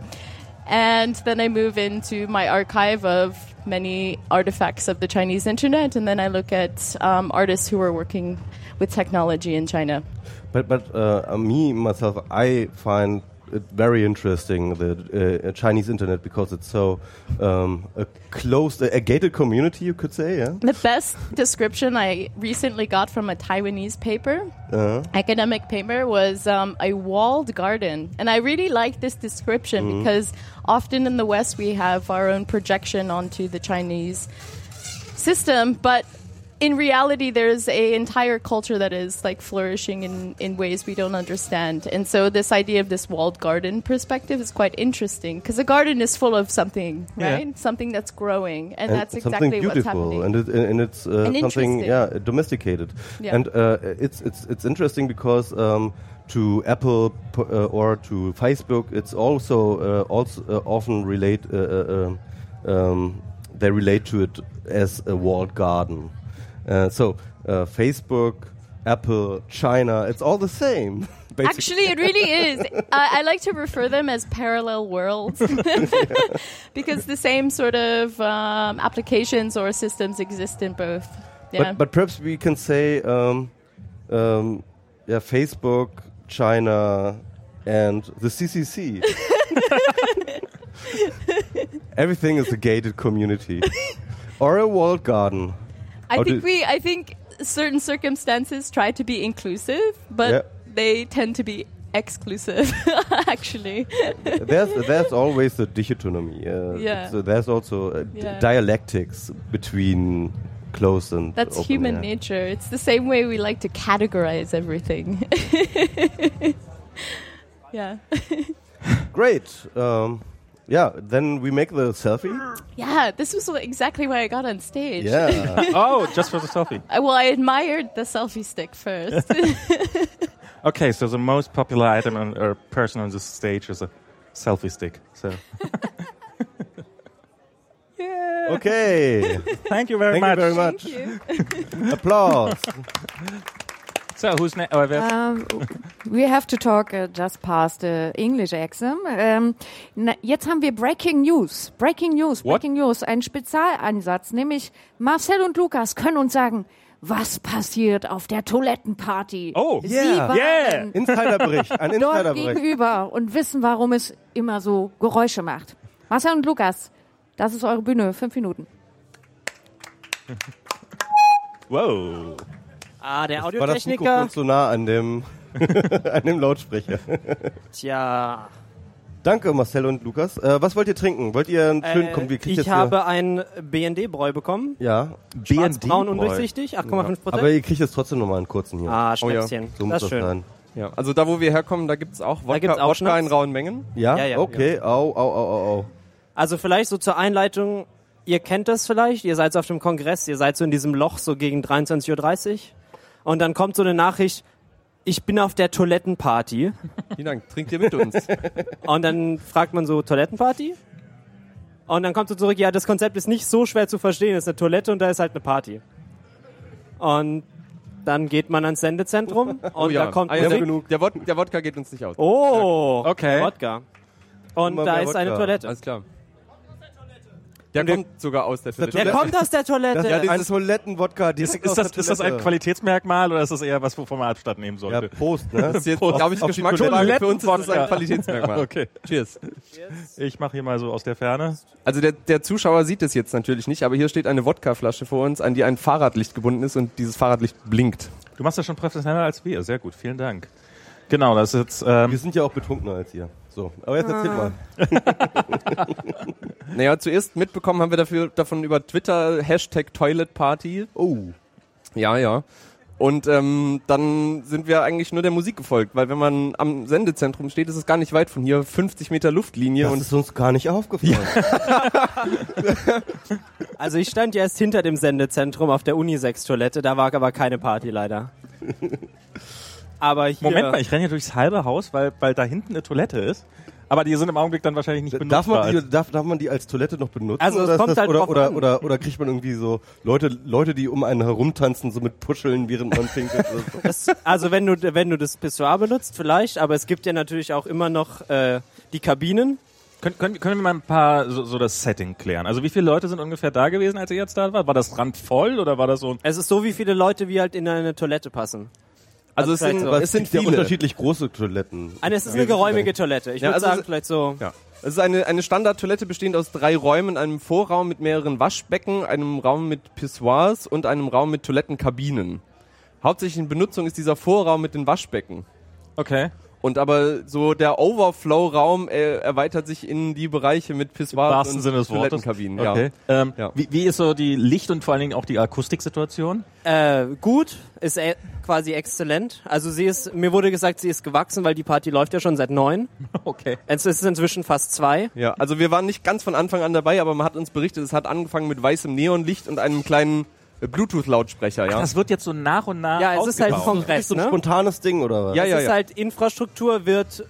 And then I move into my archive of many artifacts of the Chinese internet, and then I look at um, artists who are working with technology in China. But but uh, me myself, I find it very interesting the uh, Chinese internet because it's so um, a closed, a, a gated community, you could say. Yeah. The best description I recently got from a Taiwanese paper, Uh, academic paper, was um, a walled garden. And I really like this description because often in the West we have our own projection onto the Chinese system, but in reality there's a entire culture that is like flourishing in, in ways we don't understand. And so this idea of this walled garden perspective is quite interesting because a garden is full of something, Yeah. right? Something that's growing. And, and that's something exactly what's beautiful, happening. and it, and it's uh, And something yeah domesticated, Yeah. and uh, it's it's it's interesting because. Um, to Apple p- uh, or to Facebook, it's also uh, also uh, often relate. Uh, um, um, they relate to it as a walled garden. Uh, so uh, Facebook, Apple, China, it's all the same. basically. Actually, it really is. I, I like to refer them as parallel worlds because the same sort of um, applications or systems exist in both. Yeah. But, but perhaps we can say, um, um, yeah, Facebook, China, and the CCC. Everything is a gated community, or a walled garden. I How think we. I think certain circumstances try to be inclusive, but Yeah. they tend to be exclusive. actually, There's there's always a dichotomy. Uh, Yeah. So there's also uh, Yeah. dialectics between close and that's open, human yeah. nature. It's the same way we like to categorize everything. yeah. Great. Um, yeah. Then we make the selfie. Yeah, this was exactly why I got on stage. Yeah. Oh, just for the selfie. Uh, Well, I admired the selfie stick first. Okay, so the most popular item on, or person on the stage is a selfie stick. So. yeah. okay. Thank you very Thank much. you very much. Thank you. Applause. So who's next? Oh, Um, we have to talk uh, just past the English exam. Ähm, na, jetzt haben wir Breaking News. Breaking News, What? Breaking News. Ein Spezialansatz, nämlich Marcel und Lukas können uns sagen, was passiert auf der Toilettenparty. Oh, Sie Yeah. waren Yeah. Insiderbericht. Ein dort Insiderbericht. gegenüber und wissen, warum es immer so Geräusche macht. Marcel und Lukas, das ist eure Bühne. Fünf Minuten. wow. Ah, der War das Mikrofon Audiotechniker. zu nah an dem, an dem Lautsprecher? Tja. Danke, Marcel und Lukas. Äh, was wollt ihr trinken? Wollt ihr einen schönen, Äh, komm, wir kriegt ich jetzt hier- habe ein BND-Bräu bekommen. ja, BND undurchsichtig, 8,5 Aber Prozent. ihr kriegt jetzt trotzdem nochmal einen kurzen hier. Ah, Oh ja. Schnäpschen. so muss das das ist schön. sein. Ja, also da, wo wir herkommen, da gibt's auch Wodka, gibt's auch Wodka in rauen Mengen. Ja? Ja, ja, okay. Au, au, au, au, au. Also vielleicht so zur Einleitung, ihr kennt das vielleicht, ihr seid so auf dem Kongress, ihr seid so in diesem Loch so gegen 23.30 Uhr und dann kommt so eine Nachricht, ich bin auf der Toilettenparty Vielen Dank. Trinkt ihr mit uns? und dann fragt man so, Toilettenparty? Und dann kommt so zurück, ja, das Konzept ist nicht so schwer zu verstehen, es ist eine Toilette und da ist halt eine Party. Und dann geht man ans Sendezentrum und oh ja. da kommt Ah, ja, Musik. der, der, Wod der Wodka geht uns nicht aus. Oh, Okay. Wodka. Und da ist eine Wodka. Toilette. Alles klar. Der Und der- kommt sogar aus der Toilette. Der kommt aus der Toilette. Das Ja, dieses- Toilettenwodka direkt Ist aus das, der ist das ein. Qualitätsmerkmal oder ist das eher was, wovon man Abstand nehmen Ja, sollte? Prost, ne? Das ist jetzt, glaube ich, Geschmacksfrage. Für uns ist das ein Qualitätsmerkmal. Okay. Cheers. Ich mache hier mal so aus der Ferne. Also der, der Zuschauer sieht es jetzt natürlich nicht, aber hier steht eine Wodkaflasche vor uns, an die ein Fahrradlicht gebunden ist und dieses Fahrradlicht blinkt. Du machst das schon professioneller als wir. Sehr gut, vielen Dank. Genau, das ist jetzt. Wir Ähm, sind ja auch betrunkener als ihr. So, aber jetzt erzähl mal. Naja, zuerst mitbekommen haben wir dafür, davon über Twitter Hashtag Toilet Party. Oh, Ja, ja. Und ähm, dann sind wir eigentlich nur der Musik gefolgt, weil wenn man am Sendezentrum steht, ist es gar nicht weit von hier, 50 Meter Luftlinie das und ist uns gar nicht aufgefallen. Also ich stand ja erst hinter dem Sendezentrum auf der Unisex-Toilette, da war aber keine Party leider. Aber hier... Moment mal, ich renne hier durchs halbe Haus, weil, weil da hinten eine Toilette ist. Aber die sind im Augenblick dann wahrscheinlich nicht benutzt. Darf man, die, darf, darf man die als Toilette noch benutzen? Also es oder, kommt das, halt oder, oder, oder, oder kriegt man irgendwie so Leute, Leute, die um einen herumtanzen, so mit Puscheln, während man pinkelt? oder so? Das, also wenn du, wenn du das Pissoir benutzt, vielleicht, aber es gibt ja natürlich auch immer noch äh, die Kabinen. Können, können, können wir mal ein paar so, so das Setting klären? Also wie viele Leute sind ungefähr da gewesen, als ihr jetzt da wart? War das randvoll oder war das so ein Es ist so, wie viele Leute wie halt in eine Toilette passen. Also es sind, so. Es sind ja viele. unterschiedlich große Toiletten. Eine, es ist eine geräumige Toilette. Ich Ja, würde also sagen, es- vielleicht so. Ja. Es ist eine, eine Standardtoilette bestehend aus drei Räumen, einem Vorraum mit mehreren Waschbecken, einem Raum mit Pissoirs und einem Raum mit Toilettenkabinen. Hauptsächlich in Benutzung ist dieser Vorraum mit den Waschbecken. Okay. Und aber so der Overflow-Raum äh, erweitert sich in die Bereiche mit Pissoirs und Sinne des. Toilettenkabinen. Okay. Ähm, Ja. Wie, wie ist so die Licht- und vor allen Dingen auch die Akustiksituation? Äh, gut, ist e quasi exzellent. Also sie ist, mir wurde gesagt, sie ist gewachsen, weil die Party läuft ja schon seit neun. Okay. Es ist inzwischen fast zwei. Ja, also wir waren nicht ganz von Anfang an dabei, aber man hat uns berichtet, es hat angefangen mit weißem Neonlicht und einem kleinen Bluetooth-Lautsprecher, ja. Das wird jetzt so nach und nach Ja, es ist halt ein. Kongress, so ein ne? spontanes Ding, oder was? Ja, es ja, ist ja. halt, Infrastruktur wird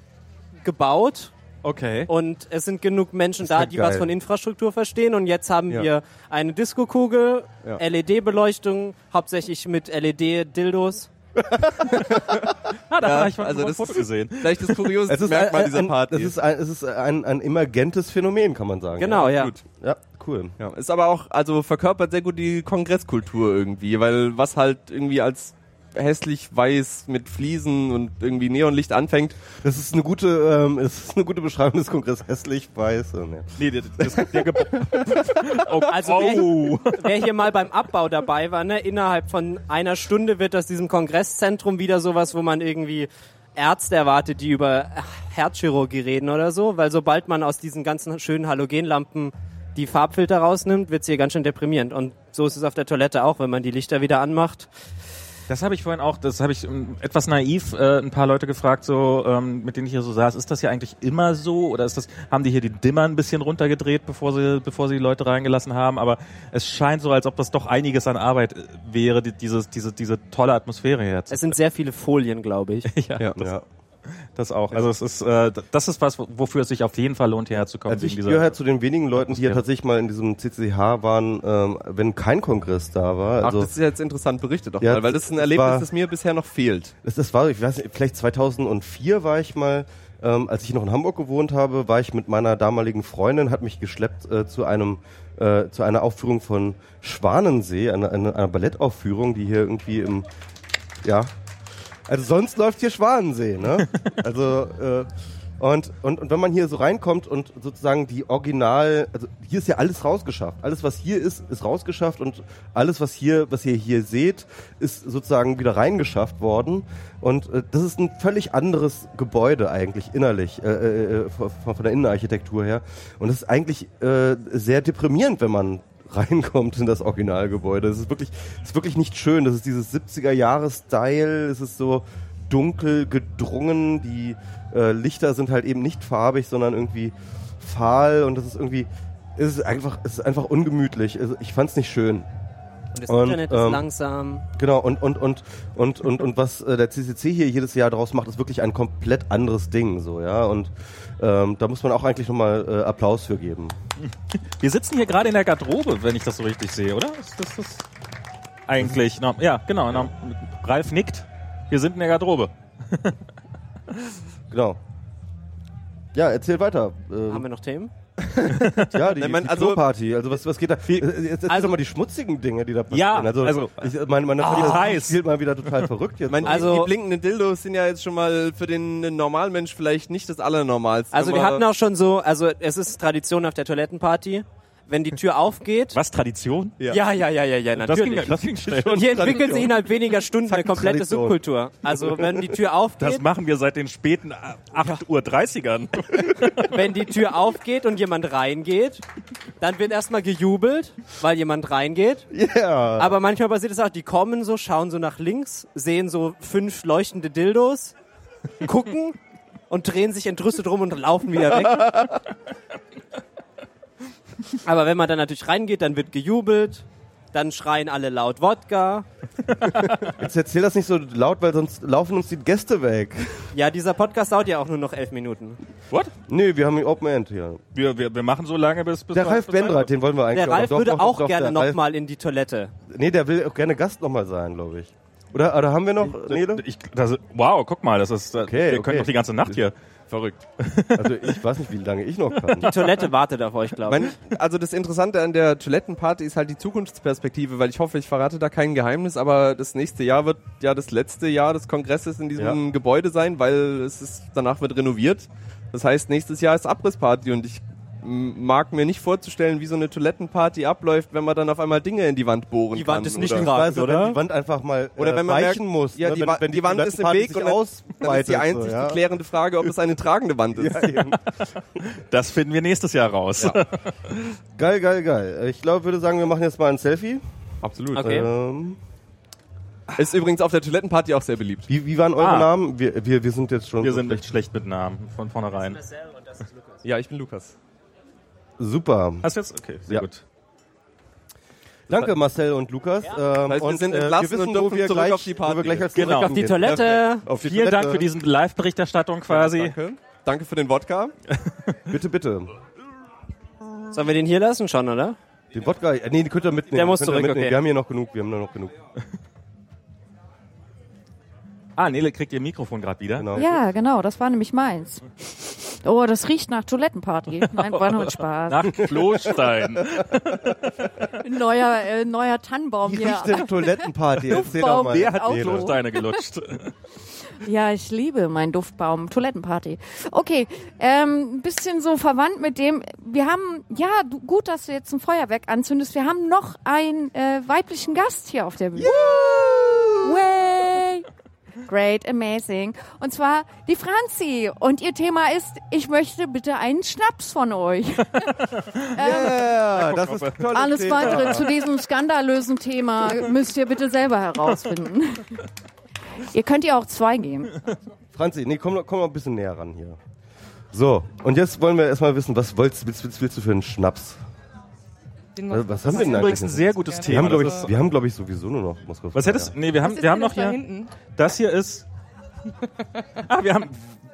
gebaut Okay. und es sind genug Menschen da, ja die was geil. von Infrastruktur verstehen und jetzt haben Ja. wir eine Disco-Kugel, Ja. LED-Beleuchtung, hauptsächlich mit LED-Dildos. Ah, da Ja, habe ich mal also ein das Foto ist- gesehen. Vielleicht das kuriose Es ist Merkmal ein, dieser Party. es ist ein, es ist ein, ein emergentes Phänomen, kann man sagen. Genau, ja. Gut. Ja, cool. Ja, ist aber auch, also verkörpert sehr gut die Kongresskultur irgendwie, weil was halt irgendwie als hässlich weiß mit Fliesen und irgendwie Neonlicht anfängt. Das ist eine gute, ähm, es ist eine gute Beschreibung des Kongresses. Hässlich, weiß. äh, ne. Nee, der, das, der Ge oh, Also oh. wer, wer hier mal beim Abbau dabei war, ne, innerhalb von einer Stunde wird aus diesem Kongresszentrum wieder sowas, wo man irgendwie Ärzte erwartet, die über Herzchirurgie reden oder so, weil sobald man aus diesen ganzen schönen Halogenlampen die Farbfilter rausnimmt, wird's hier ganz schön deprimierend. Und so ist es auf der Toilette auch, wenn man die Lichter wieder anmacht. Das habe ich vorhin auch, das habe ich ähm, etwas naiv äh, ein paar Leute gefragt, so ähm, mit denen ich hier so saß. Ist das ja eigentlich immer so oder ist das haben die hier die Dimmer ein bisschen runtergedreht, bevor sie bevor sie die Leute reingelassen haben? Aber es scheint so, als ob das doch einiges an Arbeit äh, wäre, die, dieses diese diese tolle Atmosphäre Es herzustellen. sind sehr viele Folien, glaube ich. ja, Ja. Das, Ja. Das auch. Also es ist äh, das ist was, wofür es sich auf jeden Fall lohnt, hierher zu kommen. Also ich gehöre halt zu den wenigen Leuten, die ja tatsächlich mal in diesem CCH waren, ähm, wenn kein Kongress da war. Ach, Also das ist jetzt interessant, berichte doch Ja, mal, weil das ist ein Erlebnis, war- das mir bisher noch fehlt. das, das war, ich weiß nicht, vielleicht 2004 war ich mal, ähm, als ich noch in Hamburg gewohnt habe, war ich mit meiner damaligen Freundin, hat mich geschleppt äh, zu einem äh, zu einer Aufführung von Schwanensee, einer, einer, einer Ballettaufführung, die hier irgendwie im ja also sonst läuft hier Schwanensee, ne? Also äh, Und, und, und wenn man hier so reinkommt und sozusagen die Original, also hier ist ja alles rausgeschafft. Alles, was hier ist, ist rausgeschafft und alles, was hier, was ihr hier seht, ist sozusagen wieder reingeschafft worden. Und äh, das ist ein völlig anderes Gebäude eigentlich innerlich, äh, äh, von, von der Innenarchitektur her. Und das ist eigentlich äh, sehr deprimierend, wenn man reinkommt in das Originalgebäude. Es ist wirklich, es ist wirklich nicht schön. Das ist dieses 70er-Jahres-Style. Es ist so dunkel gedrungen. Die äh, Lichter sind halt eben nicht farbig, sondern irgendwie fahl und das ist irgendwie, es ist einfach, es ist einfach ungemütlich. Ich fand's nicht schön. Und das Und, Internet ist ähm, langsam. Genau, und, und, und, und, und, und was äh, der CCC hier jedes Jahr draus macht, ist wirklich ein komplett anderes Ding, so, ja, und ähm, da muss man auch eigentlich nochmal äh, Applaus für geben. Wir sitzen hier gerade in der Garderobe, wenn ich das so richtig sehe, oder? Ist das, das eigentlich? No, ja, genau. No, Ralf nickt. Wir sind in der Garderobe. Genau. Ja, erzähl weiter. Ähm, Haben wir noch Themen? Ja, die, Nein, die also- Kloparty. Also was, was geht da? Äh, Jetzt erzähl Also- mal die schmutzigen Dinge, die da Ja, passieren. also, also- ich, meine, meine Fantasie heiß. spielt mal wieder total verrückt jetzt. Mein, Also- die blinkenden Dildos sind ja jetzt schon mal für den Normalmensch vielleicht nicht das Allernormalste. Also wir hatten auch schon so, also es ist Tradition auf der Toilettenparty, wenn die Tür aufgeht. Was, Tradition? Ja, ja, ja, ja, ja, Das ging, natürlich. das ging schnell. Hier entwickelt sich innerhalb weniger Stunden eine komplette Tradition. Subkultur. Also wenn die Tür aufgeht, Das machen wir seit den späten 8 Uhr 30ern. wenn die Tür aufgeht und jemand reingeht, dann wird erstmal gejubelt, weil jemand reingeht. Ja. Aber manchmal passiert es auch, die kommen so, schauen so nach links, sehen so fünf leuchtende Dildos, gucken und drehen sich entrüstet rum und laufen wieder weg. Aber wenn man dann natürlich reingeht, dann wird gejubelt, dann schreien alle laut Wodka. Jetzt erzähl das nicht so laut, weil sonst laufen uns die Gäste weg. Ja, dieser Podcast dauert ja auch nur noch elf Minuten. What? Nee, wir haben ein Open End hier. Wir, wir, wir machen so lange, bis... bis Der Ralf Bendrath, den wollen wir eigentlich Der Ralf doch, würde doch, auch doch, gerne nochmal in die Toilette. Nee, der will auch gerne Gast nochmal sein, glaube ich. Oder, oder haben wir noch, Nele? Ich, das, wow, guck mal, das ist... Okay, wir okay. können noch die ganze Nacht hier. Verrückt. Also ich weiß nicht, wie lange ich noch kann. Die Toilette wartet auf euch, glaube ich. Also das Interessante an der Toilettenparty ist halt die Zukunftsperspektive, weil ich hoffe, ich verrate da kein Geheimnis, aber das nächste Jahr wird ja das letzte Jahr des Kongresses in diesem Ja. Gebäude sein, weil es ist, danach wird renoviert. Das heißt, nächstes Jahr ist Abrissparty und ich mag mir nicht vorzustellen, wie so eine Toilettenparty abläuft, wenn man dann auf einmal Dinge in die Wand bohren Die kann. Wand ist nicht oder, gerade. Also, oder? wenn die Wand einfach mal Oder äh, wenn man weichen merkt, muss. ja, ne? die, wenn, wenn die Wand ist im Weg und dann, dann ist die einzig so, ja. klärende Frage, ob es eine tragende Wand ist. Ja. Das finden wir nächstes Jahr raus. Geil, geil, geil. Ich glaube, würde sagen, wir machen jetzt mal ein Selfie. Absolut. Okay. Ähm, Ist übrigens auf der Toilettenparty auch sehr beliebt. wie, wie waren eure Ah. Namen? Wir, wir, wir sind jetzt schon Wir so sind schlecht. schlecht mit Namen von vornherein. Ja, ich bin Lukas. Super. Hast du jetzt? Okay, sehr Ja. gut. Danke Marcel und Lukas. Ähm, Das heißt, wir und, sind äh, entlassen wir wissen, und wo dürfen wir zurück gleich, auf die Party. Wir gleich als Genau. zurück Auf die. Toilette. Auf die Vielen Toilette. Dank für diesen Live-Berichterstattung quasi. Danke. Danke für den Wodka. Bitte, bitte. Sollen wir den hier lassen schon, oder? Den Wodka, äh, nee, den könnt ihr mitnehmen. Der muss zurück, mitnehmen. okay. Wir haben hier noch genug, wir haben nur noch genug. Ah, Nele kriegt ihr Mikrofon gerade wieder. Genau. Ja, genau, das war nämlich meins. Oh, das riecht nach Toilettenparty. Nein, war nur ein Spaß. Nach Klostein. Neuer, äh, neuer Tannenbaum Wie hier. riecht denn Toilettenparty? Erzähl doch mal. Wer hat Auch. Klosteine gelutscht? Ja, ich liebe meinen Duftbaum. Toilettenparty. Okay, ähm, ein bisschen so verwandt mit dem. Wir haben, ja, du, gut, dass du jetzt ein Feuerwerk anzündest. Wir haben noch einen äh, weiblichen Gast hier auf der Bühne. Way! Great, amazing. Und zwar die Franzi. Und ihr Thema ist, ich möchte bitte einen Schnaps von euch. Ja, das ist tolles Alles Thema. weitere zu diesem skandalösen Thema müsst ihr bitte selber herausfinden. ihr könnt ihr auch zwei geben. Franzi, nee, komm, komm noch ein bisschen näher ran hier. So, und jetzt wollen wir erstmal wissen, was willst, willst, willst, willst du für einen Schnaps? Was, was haben wir denn Übrigens ein eigentlich? sehr gutes Wir Thema. haben, glaube ich, wir haben, glaube ich, sowieso nur noch Moskau. Was hättest Nee, wir haben, wir haben noch da hier. hinten? Das hier ist. Ah, wir haben,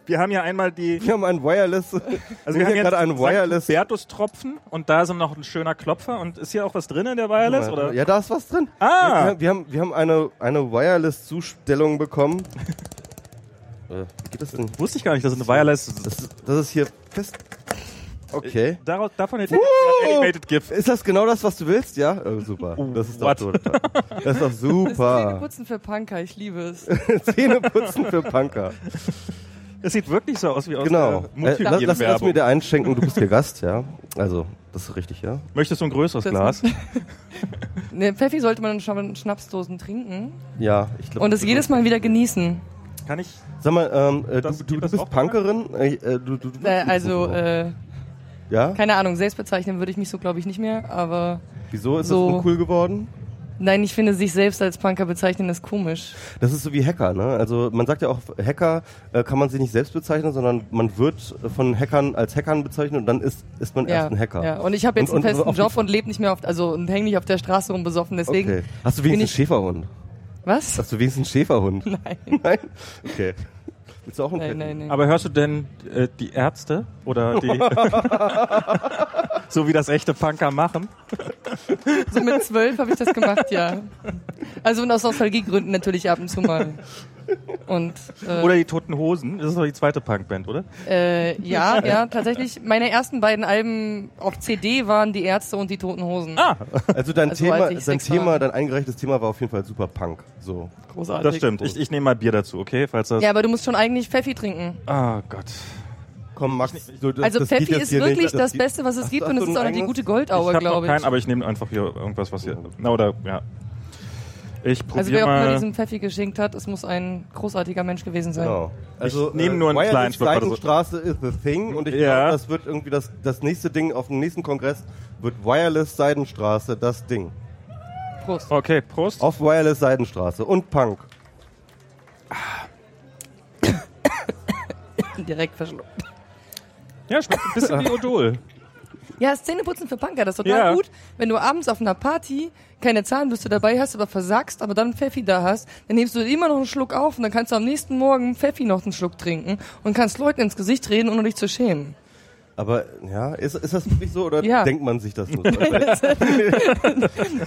wir haben hier einmal die. Wir haben ein Wireless. Also wir haben hier jetzt gerade einen Wireless. Bertus-Tropfen und da sind noch ein schöner Klopfer. Und ist hier auch was drin in der Wireless? Oder? Ja, da ist was drin. Ah! Wir, wir, haben, wir haben eine, eine Wireless-Zustellung bekommen. Äh, wie geht das denn? Wusste ich gar nicht, dass es eine Wireless ist. Das, ist- das ist hier fest. Okay. Daraus, davon hätte ich ein Animated GIF. Ist das genau das, was du willst? Ja? Oh, super. Das ist doch total. Das ist doch Das super. Putzen für Punker, ich liebe es. Zähne putzen für Punker. Es sieht wirklich so aus wie aus Genau. der Äh, lass, lass, lass mir dir einschenken, du bist hier Gast, ja. Also, das ist richtig, ja. Möchtest du ein größeres Das- Glas? Ne, Pfeffi sollte man in Schna- Schnapsdosen trinken Ja, ich glaube. und es jedes Mal wieder genießen. Kann ich? Sag mal, ähm, äh, du, Das- du, du das bist Punkerin? Äh, äh, du, du, du, Äh, also, äh, ja? keine Ahnung, selbst bezeichnen würde ich mich so, glaube ich, nicht mehr, aber Wieso ist so- das uncool geworden? nein, ich finde, sich selbst als Punker bezeichnen ist komisch. Das ist so wie Hacker, ne? Also man sagt ja auch, Hacker äh, kann man sich nicht selbst bezeichnen, sondern man wird von Hackern als Hackern bezeichnet und dann ist, ist man Ja, erst ein Hacker. ja. Und ich habe jetzt Und- einen und festen Job und lebe nicht mehr auf, also und hänge nicht auf der Straße rum besoffen, deswegen. Okay. Hast du wenigstens einen Schäferhund? Was? Hast du wenigstens einen Schäferhund? Nein. Nein? Okay. Willst du auch einen Nein, nein, nein. Aber hörst du denn äh, die Ärzte oder die so wie das echte Punker machen? So mit zwölf habe ich das gemacht, ja. Also und aus Nostalgiegründen natürlich ab und zu mal. Und äh, Oder die Toten Hosen? Das ist doch die zweite Punkband, oder? äh, ja, ja, tatsächlich. Meine ersten beiden Alben auf CD waren die Ärzte und die Toten Hosen. Ah, Also dein Also, Thema, dein war. Thema, dein eingereichtes Thema war auf jeden Fall super Punk. So. Großartig. das stimmt. Ich, ich nehme mal Bier dazu, okay? Falls das. Ja, aber du musst schon eigentlich Pfeffi trinken. Ah Gott. Komm, Max. Du, das, Also das Pfeffi ist wirklich nicht. das geht- Beste, was es Hast gibt und es ist auch noch die gute Goldauer, glaube ich. keinen, aber ich nehme einfach hier irgendwas, was hier. Na oder ja. Ich Also probiere wer auch immer mal. diesen Pfeffi geschenkt hat, es muss ein großartiger Mensch gewesen sein. Genau. Also, nehme nur einen Wireless kleinen Schluck so. Seidenstraße ist the thing und ich Ja. glaube, das wird irgendwie das, das nächste Ding auf dem nächsten Kongress wird Wireless Seidenstraße das Ding. Prost. Okay, Prost. Auf Wireless Seidenstraße und Punk. Direkt verschluckt. Ja, schmeckt ein bisschen wie Odol. Ja, Zähneputzen für Punker, das ist total Ja. gut. Wenn du abends auf einer Party keine Zahnbürste dabei hast, aber versagst, aber dann Pfeffi da hast, dann nimmst du immer noch einen Schluck auf und dann kannst du am nächsten Morgen Pfeffi noch einen Schluck trinken und kannst Leuten ins Gesicht reden, ohne dich zu schämen. Aber ja, ist, ist das wirklich so oder Ja. denkt man sich das nur?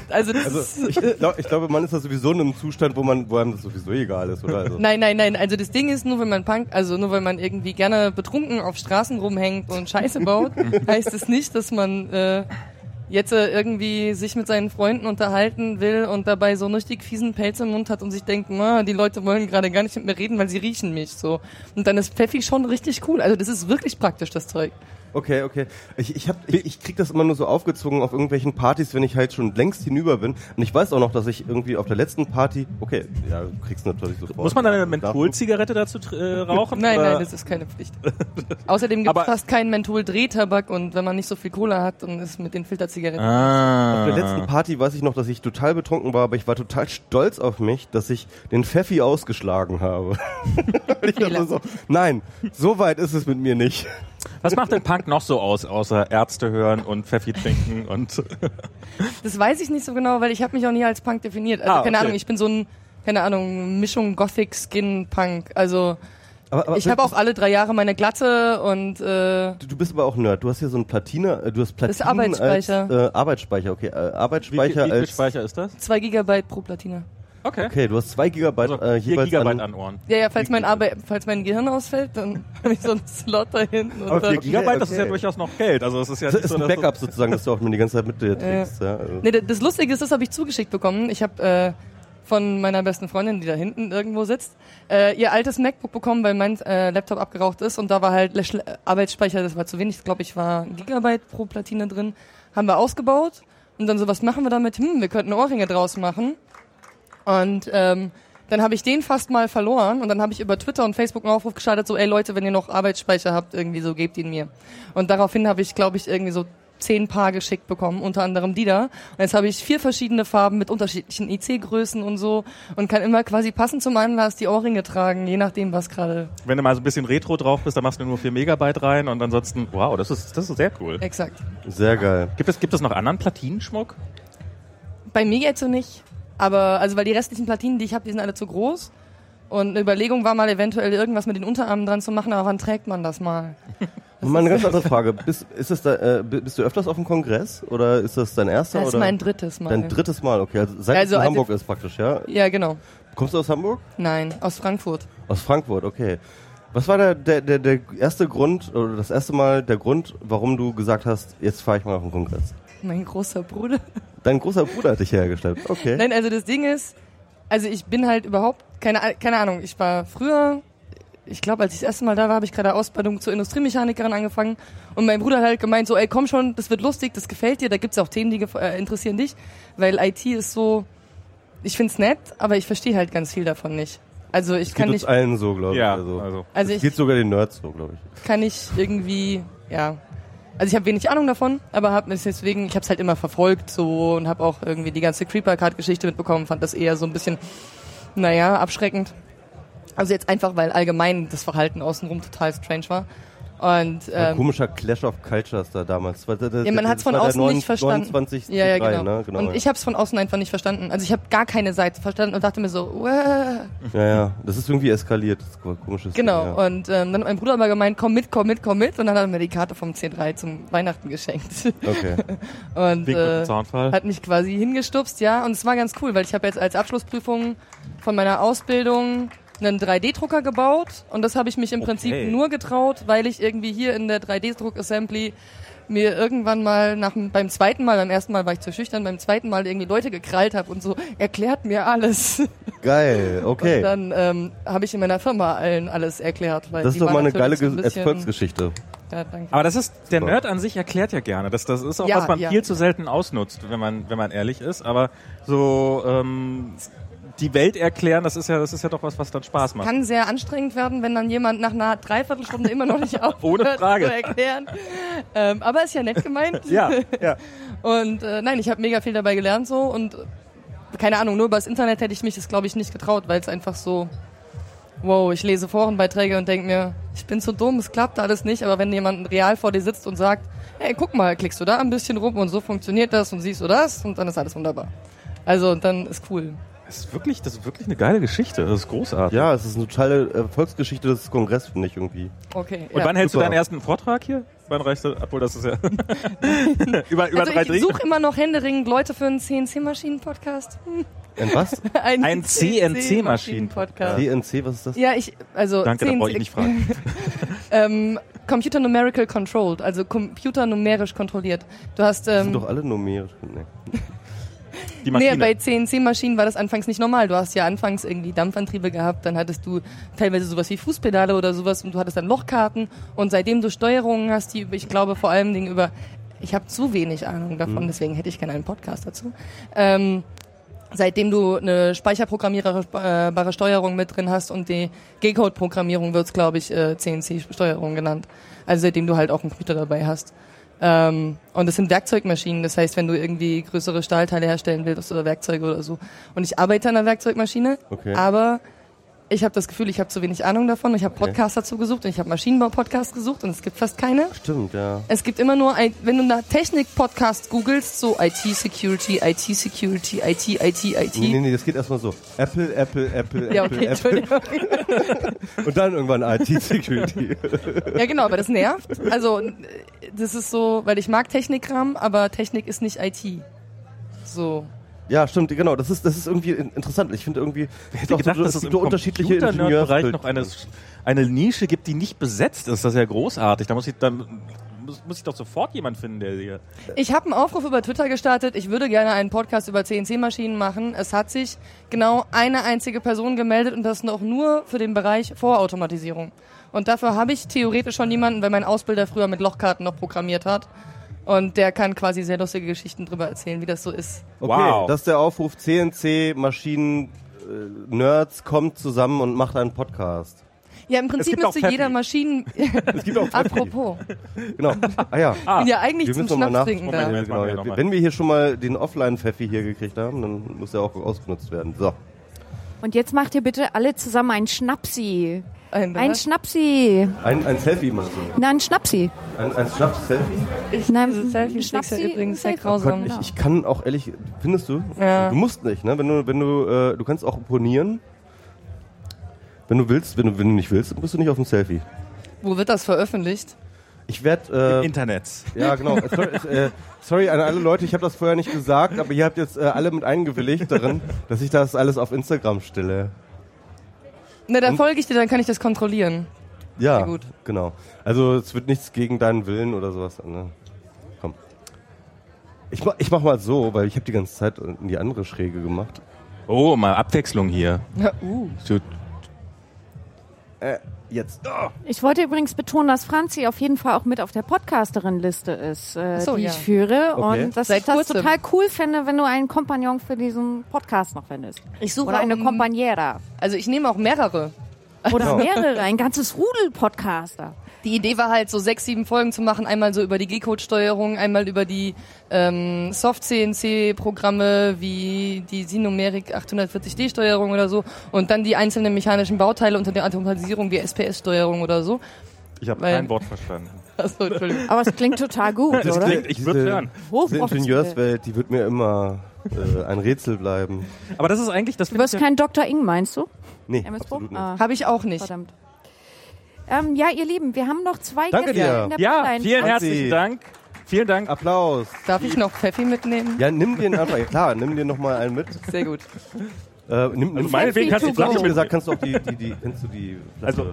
Also, das also ich, glaub, ich glaube, man ist da sowieso in einem Zustand, wo man, wo einem das sowieso egal ist, oder? Also, Nein, nein, nein. Also das Ding ist, nur wenn man Punk, also nur wenn man irgendwie gerne betrunken auf Straßen rumhängt und Scheiße baut, heißt es nicht, dass man äh, jetzt äh, irgendwie sich mit seinen Freunden unterhalten will und dabei so einen richtig fiesen Pelz im Mund hat und sich denkt, na, die Leute wollen gerade gar nicht mit mir reden, weil sie riechen mich so. Und dann ist Pfeffi schon richtig cool. Also das ist wirklich praktisch, das Zeug. Okay, okay. Ich, ich, hab, ich, ich krieg das immer nur so aufgezogen auf irgendwelchen Partys, wenn ich halt schon längst hinüber bin. Und ich weiß auch noch, dass ich irgendwie auf der letzten Party, okay, ja, du kriegst natürlich sofort. Muss man dann eine Mentholzigarette dazu äh, rauchen? Nein, nein, das ist keine Pflicht. Außerdem gibt es fast keinen Menthol-Drehtabak und wenn man nicht so viel Cola hat, dann ist mit den Filterzigaretten. Ah. Auf der letzten Party weiß ich noch, dass ich total betrunken war, aber ich war total stolz auf mich, dass ich den Pfeffi ausgeschlagen habe. ich dachte so, nein, so weit ist es mit mir nicht. Was macht denn Punk noch so aus, außer Ärzte hören und Pfeffi trinken und Das weiß ich nicht so genau, weil ich habe mich auch nie als Punk definiert. Also Ah, keine okay. Ahnung, ich bin so ein, keine Ahnung, Mischung Gothic, Skin, Punk. Also Aber, aber ich habe auch alle drei Jahre meine Glatte und äh, Du du bist aber auch Nerd. Du hast hier so ein Platina, äh, du hast Platinen ist Arbeitsspeicher. als äh, Arbeitsspeicher, okay, äh, wie viel, Arbeitsspeicher wie viel als Speicher ist das? zwei Gigabyte pro Platine. Okay. Okay, du hast zwei Gigabyte Also äh, jeweils Gigabyte an, an Ohren. Ja, ja, falls mein, Arbe falls mein Gehirn ausfällt, dann habe ich so einen Slot da hinten. Aber vier Gigabyte, das ist ja okay. durchaus noch Geld. Also es ist ja Das ist so, ein Backup sozusagen, dass du auch mir die ganze Zeit mit dir trägst. Ja. also. Nee, das Lustige ist, das habe ich zugeschickt bekommen. Ich habe äh, von meiner besten Freundin, die da hinten irgendwo sitzt, äh, ihr altes MacBook bekommen, weil mein äh, Laptop abgeraucht ist und da war halt Schle- Arbeitsspeicher, das war zu wenig, ich glaube ich war ein Gigabyte pro Platine drin. Haben wir ausgebaut und dann so, was machen wir damit? Hm, wir könnten Ohrringe draus machen. Und ähm, dann habe ich den fast mal verloren und dann habe ich über Twitter und Facebook einen Aufruf gestartet, so, ey Leute, wenn ihr noch Arbeitsspeicher habt, irgendwie so, gebt ihn mir. Und daraufhin habe ich, glaube ich, irgendwie so zehn Paar geschickt bekommen, unter anderem die da. Und jetzt habe ich vier verschiedene Farben mit unterschiedlichen IC-Größen und so und kann immer quasi passend zum Anlass die Ohrringe tragen, je nachdem, was gerade wenn du mal so ein bisschen Retro drauf bist, dann machst du nur 4 Megabyte rein und ansonsten, wow, das ist, das ist sehr cool. exakt. Sehr geil. Gibt es, gibt es noch anderen Platinenschmuck? Bei mir jetzt so nicht. Aber, also weil die restlichen Platinen, die ich habe, die sind alle zu groß. Und eine Überlegung war mal eventuell irgendwas mit den Unterarmen dran zu machen, aber wann trägt man das mal? Und mal eine ganz andere Frage. Bist, ist es da, äh, bist du öfters auf dem Kongress oder ist das dein erster? Das ist oder? mein drittes Mal. Dein drittes Mal, okay. Also seit Also es in als Hamburg ist praktisch, ja? Ja, genau. Kommst du aus Hamburg? Nein, aus Frankfurt. Aus Frankfurt, okay. Was war der, der, der, der erste Grund, oder das erste Mal der Grund, warum du gesagt hast, jetzt fahre ich mal auf den Kongress? Mein großer Bruder. Dein großer Bruder hat dich hergestellt. Okay. Nein, also das Ding ist, also ich bin halt überhaupt, keine, keine Ahnung, ich war früher ich glaube, als ich das erste Mal da war, habe ich gerade Ausbildung zur Industriemechanikerin angefangen und mein Bruder hat halt gemeint, so, ey, komm schon, das wird lustig, das gefällt dir, da gibt's ja auch Themen, die äh, interessieren dich, weil IT ist so, ich find's nett, aber ich verstehe halt ganz viel davon nicht. Also ich Das kann geht uns nicht, allen so, glaube ich. Ja, also, also. also ich geht sogar den Nerds so, glaube ich. kann ich irgendwie, ja. Also ich habe wenig Ahnung davon, aber habe es deswegen, ich habe es halt immer verfolgt so und habe auch irgendwie die ganze Creeper-Card-Geschichte mitbekommen, fand das eher so ein bisschen, naja, abschreckend. Also jetzt einfach, weil allgemein das Verhalten außenrum total strange war. Und Ein ähm, komischer Clash of Cultures da damals. Das war- das- ja, man hat es von war außen 9 nicht verstanden. 29 ja, ja, C3, genau. Ne? genau und ja. ich habe es von außen einfach nicht verstanden. Also ich habe gar keine Seite verstanden und dachte mir so, Wäh. ja, ja, das ist irgendwie eskaliert. Das ist ein komisches genau. Ding, ja. Und ähm, dann hat mein Bruder aber gemeint, komm mit, komm mit, komm mit. Und dann hat er mir die Karte vom C3 zum Weihnachten geschenkt. Okay. und äh, hat mich quasi hingestupst, ja. Und es war ganz cool, weil ich habe jetzt als Abschlussprüfung von meiner Ausbildung einen 3D-Drucker gebaut und das habe ich mich im Okay. Prinzip nur getraut, weil ich irgendwie hier in der 3D-Druck-Assembly mir irgendwann mal nach beim zweiten Mal, beim ersten Mal war ich zu schüchtern, beim zweiten Mal irgendwie Leute gekrallt habe und so, erklärt mir alles. Geil, okay. Und dann ähm, habe ich in meiner Firma allen alles erklärt. Weil Das ist doch mal eine geile so ein Erfolgsgeschichte. Ja, danke. Aber das ist, der Super. Nerd an sich erklärt ja gerne. Das, das ist auch, Ja, was man ja. viel zu selten ausnutzt, wenn man, wenn man ehrlich ist. Aber so, ähm, die Welt erklären, das ist ja, das ist ja doch was, was dann Spaß macht. kann sehr anstrengend werden, wenn dann jemand nach einer Dreiviertelstunde immer noch nicht aufhört Ohne Frage. zu erklären. Ähm, aber ist ja nett gemeint. Ja, ja. Und äh, nein, ich habe mega viel dabei gelernt so und äh, keine Ahnung, nur über das Internet hätte ich mich das glaube ich nicht getraut, weil es einfach so wow, ich lese Forenbeiträge und denke mir, ich bin zu dumm, es klappt alles nicht, aber wenn jemand real vor dir sitzt und sagt, hey, guck mal, klickst du da ein bisschen rum und so funktioniert das und siehst du das und dann ist alles wunderbar. Also dann ist cool. Das ist wirklich, das ist wirklich eine geile Geschichte. Das ist großartig. Ja, es ist eine totale Erfolgsgeschichte des Kongress, finde ich irgendwie. Okay. Und ja. wann hältst super. du deinen ersten Vortrag hier? Wann reichst du, obwohl das ist ja über, über also drei ich suche immer noch händeringend Leute für einen CNC-Maschinen-Podcast. Ein was? Ein, Ein CNC-Maschinen-Podcast. CNC, was ist das? Ja, ich, also Danke, da brauche ich nicht fragen. ähm, Computer Numerical Controlled, also Computer numerisch kontrolliert. Du hast Die sind ähm, doch alle numerisch. Nee. Die Nee, Maschine. bei CNC-Maschinen war das anfangs nicht normal. Du hast ja anfangs irgendwie Dampfantriebe gehabt, dann hattest du teilweise sowas wie Fußpedale oder sowas und du hattest dann Lochkarten und seitdem du Steuerungen hast, die, ich glaube, vor allem Dingen über, ich habe zu wenig Ahnung davon, deswegen hätte ich gerne einen Podcast dazu. Ähm, seitdem du eine speicherprogrammierbare Steuerung mit drin hast und die G-Code-Programmierung wird's, glaube ich, äh, CNC-Steuerung genannt. Also seitdem du halt auch einen Computer dabei hast. Ähm, und das sind Werkzeugmaschinen, das heißt, wenn du irgendwie größere Stahlteile herstellen willst oder Werkzeuge oder so. Und ich arbeite an einer Werkzeugmaschine, Okay. aber ich habe das Gefühl, ich habe zu wenig Ahnung davon. Ich habe Podcasts dazu gesucht und ich habe Maschinenbau-Podcasts gesucht und es gibt fast keine. Stimmt, ja. Es gibt immer nur, ein, wenn du nach Technik-Podcast googelst, so IT-Security, IT-Security, IT, IT, IT. Nee, nee, nee, das geht erstmal so. Apple, Apple, Apple, Ja, Apple, okay, Apple. Entschuldigung. Und dann irgendwann IT-Security. Ja, genau, aber das nervt. Also, das ist so, weil ich mag Technikkram, aber Technik ist nicht IT. So. Ja, stimmt, genau. Das ist, das ist irgendwie in- interessant. Ich finde irgendwie, es hätte gedacht, dass es gibt so unterschiedliche Ingenieursbild- noch eine, eine Nische gibt, die nicht besetzt ist. Das ist ja großartig. Da muss ich dann muss, muss ich doch sofort jemand finden, der hier. Ich habe einen Aufruf über Twitter gestartet. Ich würde gerne einen Podcast über CNC-Maschinen machen. Es hat sich genau eine einzige Person gemeldet und das noch nur für den Bereich Vorautomatisierung. Und dafür habe ich theoretisch schon jemanden, weil mein Ausbilder früher mit Lochkarten noch programmiert hat. Und der kann quasi sehr lustige Geschichten drüber erzählen, wie das so ist. Okay, Wow. das ist der Aufruf. CNC, Maschinen, äh, Nerds kommt zusammen und macht einen Podcast. Ja, im Prinzip müsste jeder Maschinen. Es gibt auch Pfeffi. Apropos. Genau. Ah ja. Ah, bin ja eigentlich Wir zum Schnaps trinken Moment, da. Moment. Genau, wir wenn wir hier schon mal den Offline-Pfeffi hier gekriegt haben, dann muss er auch ausgenutzt werden. So. Und jetzt macht ihr bitte alle zusammen ein Schnapsi. Ein, Ein Schnapsi. Ein, ein Selfie machst du. Nein, ein Schnapsi. Ein, ein Schnaps-Selfie? Nein, Diese Selfies ist ja übrigens sehr Selfie. grausam. Ich, ich kann auch ehrlich, findest du? Ja. Du musst nicht, ne? Wenn du, wenn du, äh, du kannst auch opponieren. Wenn du willst, wenn du, wenn du nicht willst, dann bist du nicht auf dem Selfie. Wo wird das veröffentlicht? Ich werde, äh, Internet. ja genau, äh, sorry, äh, sorry an alle Leute, ich habe das vorher nicht gesagt, aber ihr habt jetzt äh, alle mit eingewilligt darin, dass ich das alles auf Instagram stelle. Na, da folge ich dir, dann kann ich das kontrollieren. Ja, Sehr gut. genau. Also es wird nichts gegen deinen Willen oder sowas. Ne? Komm. Ich mach, ich mach mal so, weil ich habe die ganze Zeit in die andere Schräge gemacht. Oh, mal Abwechslung hier. Ja, uh. So, Jetzt. Ich wollte übrigens betonen, dass Franzi auf jeden Fall auch mit auf der Podcasterin-Liste ist, äh, so, die ja. ich führe. Okay. Und dass Seit ich das kurzem. total cool fände, wenn du einen Kompagnon für diesen Podcast noch findest. Ich suche Oder eine Kompaniera. Also ich nehme auch mehrere. Oder mehrere, ein ganzes Rudel Podcaster. Die Idee war halt so sechs, sieben Folgen zu machen. Einmal so über die G-Code-Steuerung, einmal über die ähm, Soft-CNC-Programme wie die Sinomeric 840D-Steuerung oder so und dann die einzelnen mechanischen Bauteile unter der Automatisierung wie SPS-Steuerung oder so. Ich habe kein Wort verstanden. Achso, Entschuldigung. Aber es klingt total gut, Das oder? klingt, ich würde hören. Diese Hochprofessionell. Ingenieurswelt, die wird mir immer äh, ein Rätsel bleiben. Aber das ist eigentlich das. Du wirst kein Dr. Ing, meinst du? Nee, MS absolut nicht. Ah, Habe ich auch nicht. verdammt. Ähm, ja, ihr Lieben, wir haben noch zwei Danke Gäste dir. in der Ja, Pipeline. vielen Franzi. herzlichen Dank. Vielen Dank. Applaus. Darf ich noch Pfeffi mitnehmen? Ja, nimm dir einfach, ja, klar, nimm dir noch mal einen mit. Sehr gut. Äh, nimm, nimm Also meinetwegen kannst du Ich hab Flasche gesagt, kannst du auch die, die, die, kannst du die Flasche, Also-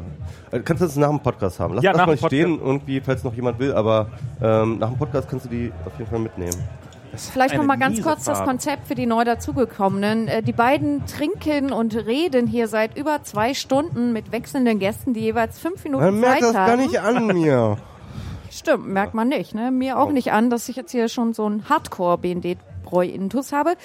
äh, kannst du das nach dem Podcast haben. Lass Ja, das nach mal dem Podcast. stehen, irgendwie, falls noch jemand will, aber ähm, nach dem Podcast kannst du die auf jeden Fall mitnehmen. Vielleicht noch mal ganz kurz das Farbe. Konzept für die neu dazugekommenen. Äh, die beiden trinken und reden hier seit über zwei Stunden mit wechselnden Gästen, die jeweils fünf Minuten Man merkt Zeit das gar haben. nicht an mir. Stimmt, merkt man nicht. Ne? Mir auch nicht an, dass ich jetzt hier schon so ein Hardcore-BND-Bräu-Intus habe.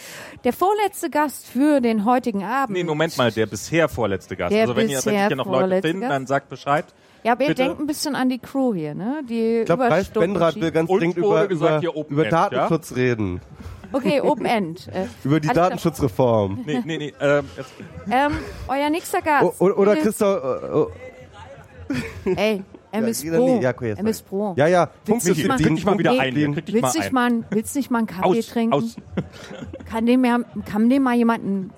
Der vorletzte Gast für den heutigen Abend. Nee, Moment mal, der bisher vorletzte Gast. Der also wenn ihr, wenn ich hier noch Leute Gast. dann sagt Bescheid. Ja, aber ihr Bitte. denkt ein bisschen an die Crew hier, ne? Die Ich glaube, Ralf Benrath will ganz dringend über, gesagt, über, über End, Datenschutz reden. Okay, Open End. Äh, Über die. Datenschutzreform. Nee, nee, nee. Ähm, Ähm, euer nächster Gast. O, oder ist- Christoph. äh, oh, Ey, MS ja, Pro. nee, ja, okay, MS. Pro. Ja, ja, Willst du Michi, dich mal- krieg dich mal wieder Nee, ein. Willst mal nicht mal, willst nicht mal einen Kaffee Aus, trinken? aus. Kann dem, ja, kann dem mal jemand einen,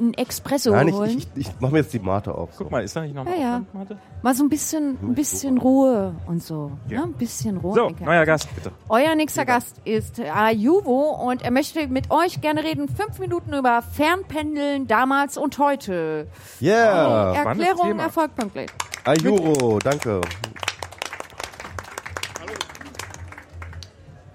Einen Espresso Nein, holen? ich, ich, ich mach mir jetzt die Mate auf. So. Guck mal, ist da nicht noch Ja, eine ja. Warte. Mal so ein bisschen, ein bisschen Ruhe und so. Ja. Ne? Ein bisschen Ruhe. So, neuer Gast, bitte. Euer nächster Gast ist Ayuvo und er möchte mit euch gerne reden. Fünf Minuten über Fernpendeln damals und heute. Yeah! spannendes Erklärung erfolgt pünktlich. Ayuro, danke.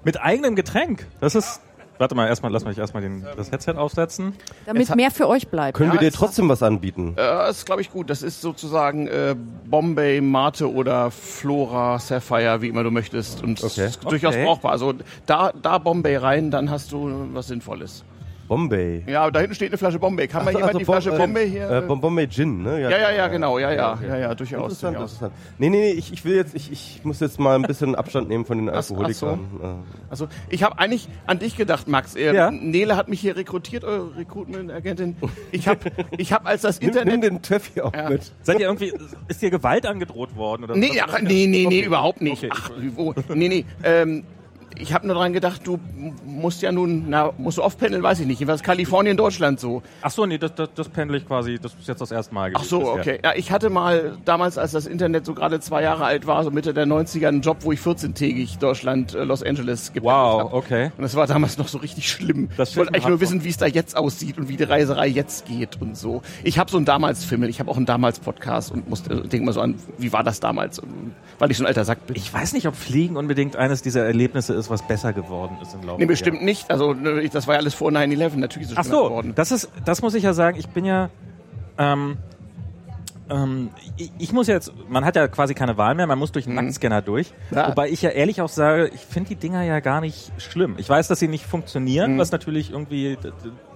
Mit eigenem Getränk. Das ist. Warte mal, erstmal, lass mich erstmal den, das Headset aufsetzen. Damit mehr für euch bleibt. Können wir dir trotzdem was anbieten? Äh, das ist, glaube ich, gut. Das ist sozusagen äh, Bombay, Mate oder Flora, Sapphire, wie immer du möchtest. Und Okay. ist durchaus Okay. brauchbar. Also da, da Bombay rein, dann hast du was Sinnvolles. Bombay. Ja, da hinten steht eine Flasche Bombay. Kann mal Ach so, jemand also die Flasche Bom- Bombay hier? Äh, Bom- Bombay Gin, ne? ja, ja, ja, genau. Ja, ja, okay. ja, ja, durchaus. Interessant, durchaus. interessant. Nee, nee, nee, ich, ich will jetzt, ich, ich muss jetzt mal ein bisschen Abstand nehmen von den Ach- ach so. Alkoholikern. Äh, Also ich habe eigentlich an dich gedacht, Max. Äh, Ja. Nele hat mich hier rekrutiert, eure Recruitment-Agentin. Ich habe, ich hab als das nimm, Internet... nimm den Töffi auch Ja. mit. Seid ihr irgendwie, ist dir Gewalt angedroht worden? Oder Nee, ach, nee, nee, nee, Okay. überhaupt nicht. Okay. Ach, wo, nee, nee. Ähm, ich habe nur dran gedacht, du musst ja nun, na, musst du oft pendeln, weiß ich nicht. Jedenfalls Kalifornien, Deutschland so. Ach so, nee, das, das, das pendel ich quasi, das ist jetzt das erste Mal Ach so, bisher. okay. Ja, ich hatte mal damals, als das Internet so gerade zwei Jahre alt war, so Mitte der 90er, einen Job, wo ich 14-tägig Deutschland, äh, Los Angeles gependelt Wow, hab. okay. Und das war damals noch so richtig schlimm. Das ich wollte eigentlich nur wissen, wie es da jetzt aussieht und wie die Reiserei jetzt geht und so. Ich habe so einen Damals-Fimmel, ich habe auch einen Damals-Podcast und musste, denke mal so an, wie war das damals? Und, weil ich so ein alter Sack bin. Ich weiß nicht, ob Fliegen unbedingt eines dieser Erlebnisse ist, was besser geworden ist im Laufe Nee, der bestimmt nicht. Also ne, das war ja alles vor 9-11, natürlich ist es Ach so, geworden. das ist, das muss ich ja sagen. Ich bin ja, ähm, ähm, ich, ich muss jetzt, man hat ja quasi keine Wahl mehr, man muss durch einen Nacktscanner durch. Mhm. Ja. Wobei ich ja ehrlich auch sage, ich finde die Dinger ja gar nicht schlimm. Ich weiß, dass sie nicht funktionieren, Mhm. was natürlich irgendwie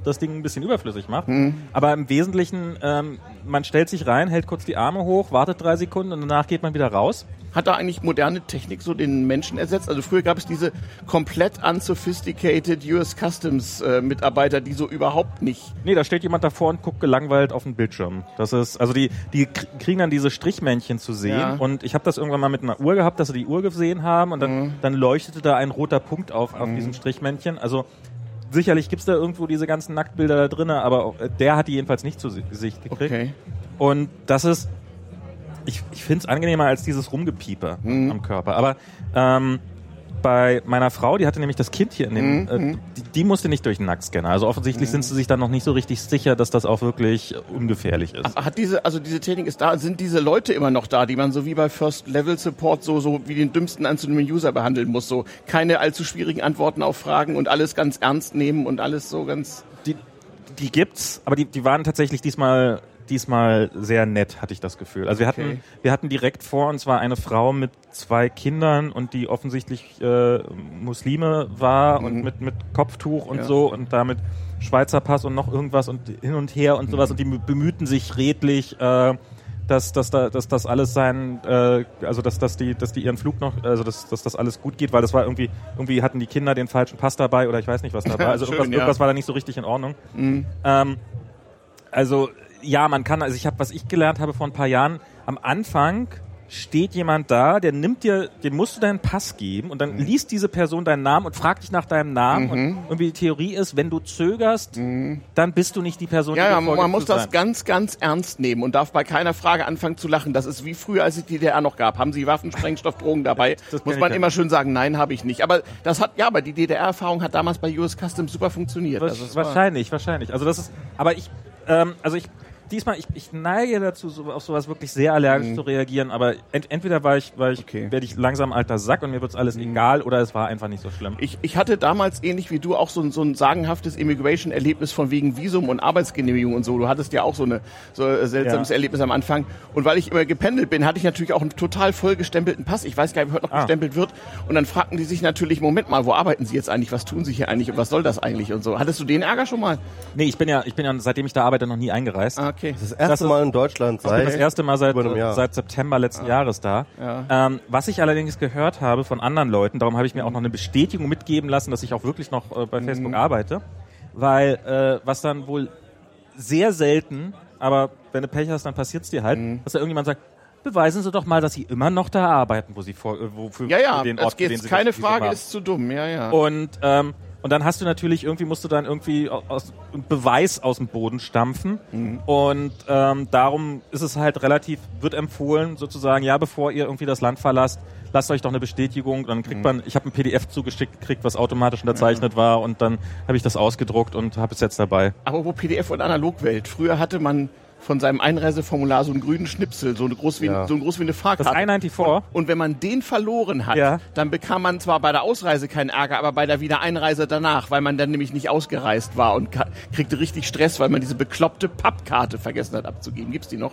das Ding ein bisschen überflüssig macht. Mhm. Aber im Wesentlichen, ähm, man stellt sich rein, hält kurz die Arme hoch, wartet drei Sekunden und danach geht man wieder raus. Hat da eigentlich moderne Technik so den Menschen ersetzt? Also früher gab es diese komplett unsophisticated US Customs äh, Mitarbeiter, die so überhaupt nicht. Nee, da steht jemand davor und guckt gelangweilt auf den Bildschirm. Das ist, also die, die kriegen dann diese Strichmännchen zu sehen. Ja. Und ich habe das irgendwann mal mit einer Uhr gehabt, dass sie die Uhr gesehen haben und dann, Mhm. dann leuchtete da ein roter Punkt auf, auf diesem Strichmännchen. Also sicherlich gibt's da irgendwo diese ganzen Nacktbilder da drinnen, aber auch, äh, der hat die jedenfalls nicht zu si- Gesicht gekriegt. Okay. Und das ist, ich, ich finde es angenehmer als dieses Rumgepieper Mhm. am Körper. Aber ähm, bei meiner Frau, die hatte nämlich das Kind hier in dem, Mhm. äh, die, die musste nicht durch den Nacktscanner. Also offensichtlich sind sie sich dann noch nicht so richtig sicher, dass das auch wirklich ungefährlich ist. Hat diese, also diese Technik ist da, sind diese Leute immer noch da, die man so wie bei First Level Support so, so wie den dümmsten anzunehmen User behandeln muss, so keine allzu schwierigen Antworten auf Fragen und alles ganz ernst nehmen und alles so ganz. Die, die gibt's, aber die, die waren tatsächlich diesmal diesmal sehr nett, hatte ich das Gefühl. Also wir hatten, Okay. wir hatten direkt vor uns war eine Frau mit zwei Kindern und die offensichtlich äh, Muslime war und mit, mit Kopftuch und Mhm. Ja. so und damit Schweizer Pass und noch irgendwas und hin und her und Mhm. sowas und die bemühten sich redlich, äh, dass, dass, da, dass das alles sein, äh, also dass, dass die, dass die ihren Flug noch, also dass, dass das alles gut geht, weil das war irgendwie, irgendwie hatten die Kinder den falschen Pass dabei oder ich weiß nicht was dabei. Also Schön, irgendwas, ja. irgendwas war da nicht so richtig in Ordnung. Mhm. Ähm, also ja, man kann, also ich habe, was ich gelernt habe vor ein paar Jahren, am Anfang steht jemand da, der nimmt dir, dem musst du deinen Pass geben und dann Mhm. liest diese Person deinen Namen und fragt dich nach deinem Namen und irgendwie die Theorie ist, wenn du zögerst, dann bist du nicht die Person, Mhm. Ja, die ja, man muss das sein. ganz, ganz ernst nehmen und darf bei keiner Frage anfangen zu lachen. Das ist wie früher, als es die DDR noch gab. Haben Sie Waffen, Sprengstoff, Drogen dabei? Das muss man immer schön sagen, nein, habe ich nicht. Aber das hat, ja, aber die DDR-Erfahrung hat damals bei US Customs super funktioniert. Wasch- Also wahrscheinlich, wahrscheinlich. Also das ist, aber ich, ähm, also ich, diesmal, ich, ich neige dazu, so, auf sowas wirklich sehr allergisch zu reagieren, aber ent, entweder war ich, war ich, Mhm. Okay. Mhm. werde ich langsam alter Sack und mir wird's alles egal oder es war einfach nicht so schlimm. Ich, ich hatte damals ähnlich wie du auch so ein, so ein sagenhaftes Immigration-Erlebnis von wegen Visum und Arbeitsgenehmigung und so. Du hattest ja auch so, eine, so ein seltsames Ja. Erlebnis am Anfang. Und weil ich immer gependelt bin, hatte ich natürlich auch einen total vollgestempelten Pass. Ich weiß gar nicht, wie heute noch Ah. gestempelt wird. Und dann fragten die sich natürlich, Moment mal, wo arbeiten Sie jetzt eigentlich? Was tun Sie hier eigentlich? Und was soll das eigentlich? Und so. Hattest du den Ärger schon mal? Nee, ich bin ja, ich bin ja, seitdem ich da arbeite, noch nie eingereist. Ah, okay. Das erste Das ist- Mal in Deutschland Ich bin das seit erste Mal seit, seit September letzten Jahres da. Ja. Ähm, was ich allerdings gehört habe von anderen Leuten, darum habe ich mir auch noch eine Bestätigung mitgeben lassen, dass ich auch wirklich noch äh, bei Facebook arbeite, weil äh, was dann wohl sehr selten, aber wenn du Pech hast, dann passiert's dir halt, dass da irgendjemand sagt, beweisen Sie doch mal, dass Sie immer noch da arbeiten, wo Sie vor, äh, wo für, Ja, ja, den es Ort, den geht, Sie keine das Frage haben. ist zu dumm. Ja, ja. Und, ähm, und dann hast du natürlich irgendwie, musst du dann irgendwie aus, einen Beweis aus dem Boden stampfen. Mhm. Und ähm, darum ist es halt relativ, wird empfohlen, sozusagen, ja, bevor ihr irgendwie das Land verlasst, lasst euch doch eine Bestätigung. Dann Mhm. kriegt man, ich habe ein PDF zugeschickt gekriegt, was automatisch unterzeichnet war und dann habe ich das ausgedruckt und habe es jetzt dabei. Aber wo PDF und Analogwelt? Früher hatte man von seinem Einreiseformular so einen grünen Schnipsel, so, eine groß wie, Ja. so groß wie eine Das Fahrkarte. I-94, Und wenn man den verloren hat, Ja. dann bekam man zwar bei der Ausreise keinen Ärger, aber bei der Wiedereinreise danach, weil man dann nämlich nicht ausgereist war und kriegte richtig Stress, weil man diese bekloppte Pappkarte vergessen hat abzugeben. Gibt's die noch?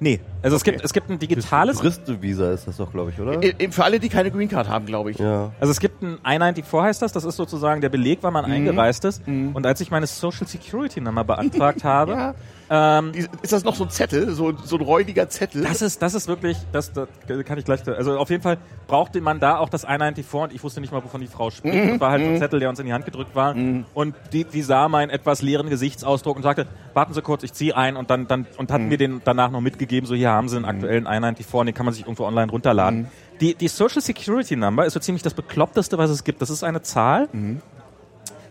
nee, also es Okay. gibt, es gibt ein digitales Touristenvisa ist das doch, glaube ich, oder? Äh, äh, Für alle, die keine Green Card haben, glaube ich. Ja. Also es gibt ein I-94 heißt das, das ist sozusagen der Beleg, wann Mhm. man eingereist ist. Und als ich meine Social Security Nummer beantragt habe, Ja. Ähm, Die- Ist das noch so ein Zettel, so, so ein räudiger Zettel? das ist, das ist wirklich, das, das kann ich gleich, also auf jeden Fall brauchte man da auch das I-94 und ich wusste nicht mal, wovon die Frau spricht. Mhm. Das war halt so ein Zettel, der uns in die Hand gedrückt war. Und die, die sah meinen etwas leeren Gesichtsausdruck und sagte, warten Sie kurz, ich ziehe ein und dann, dann, und Mhm. hat mir den danach noch mitgegeben, so hier haben Sie einen aktuellen I-94 und den kann man sich irgendwo online runterladen. Mhm. Die, die Social Security Number ist so ziemlich das bekloppteste, was es gibt. Das ist eine Zahl, Mhm.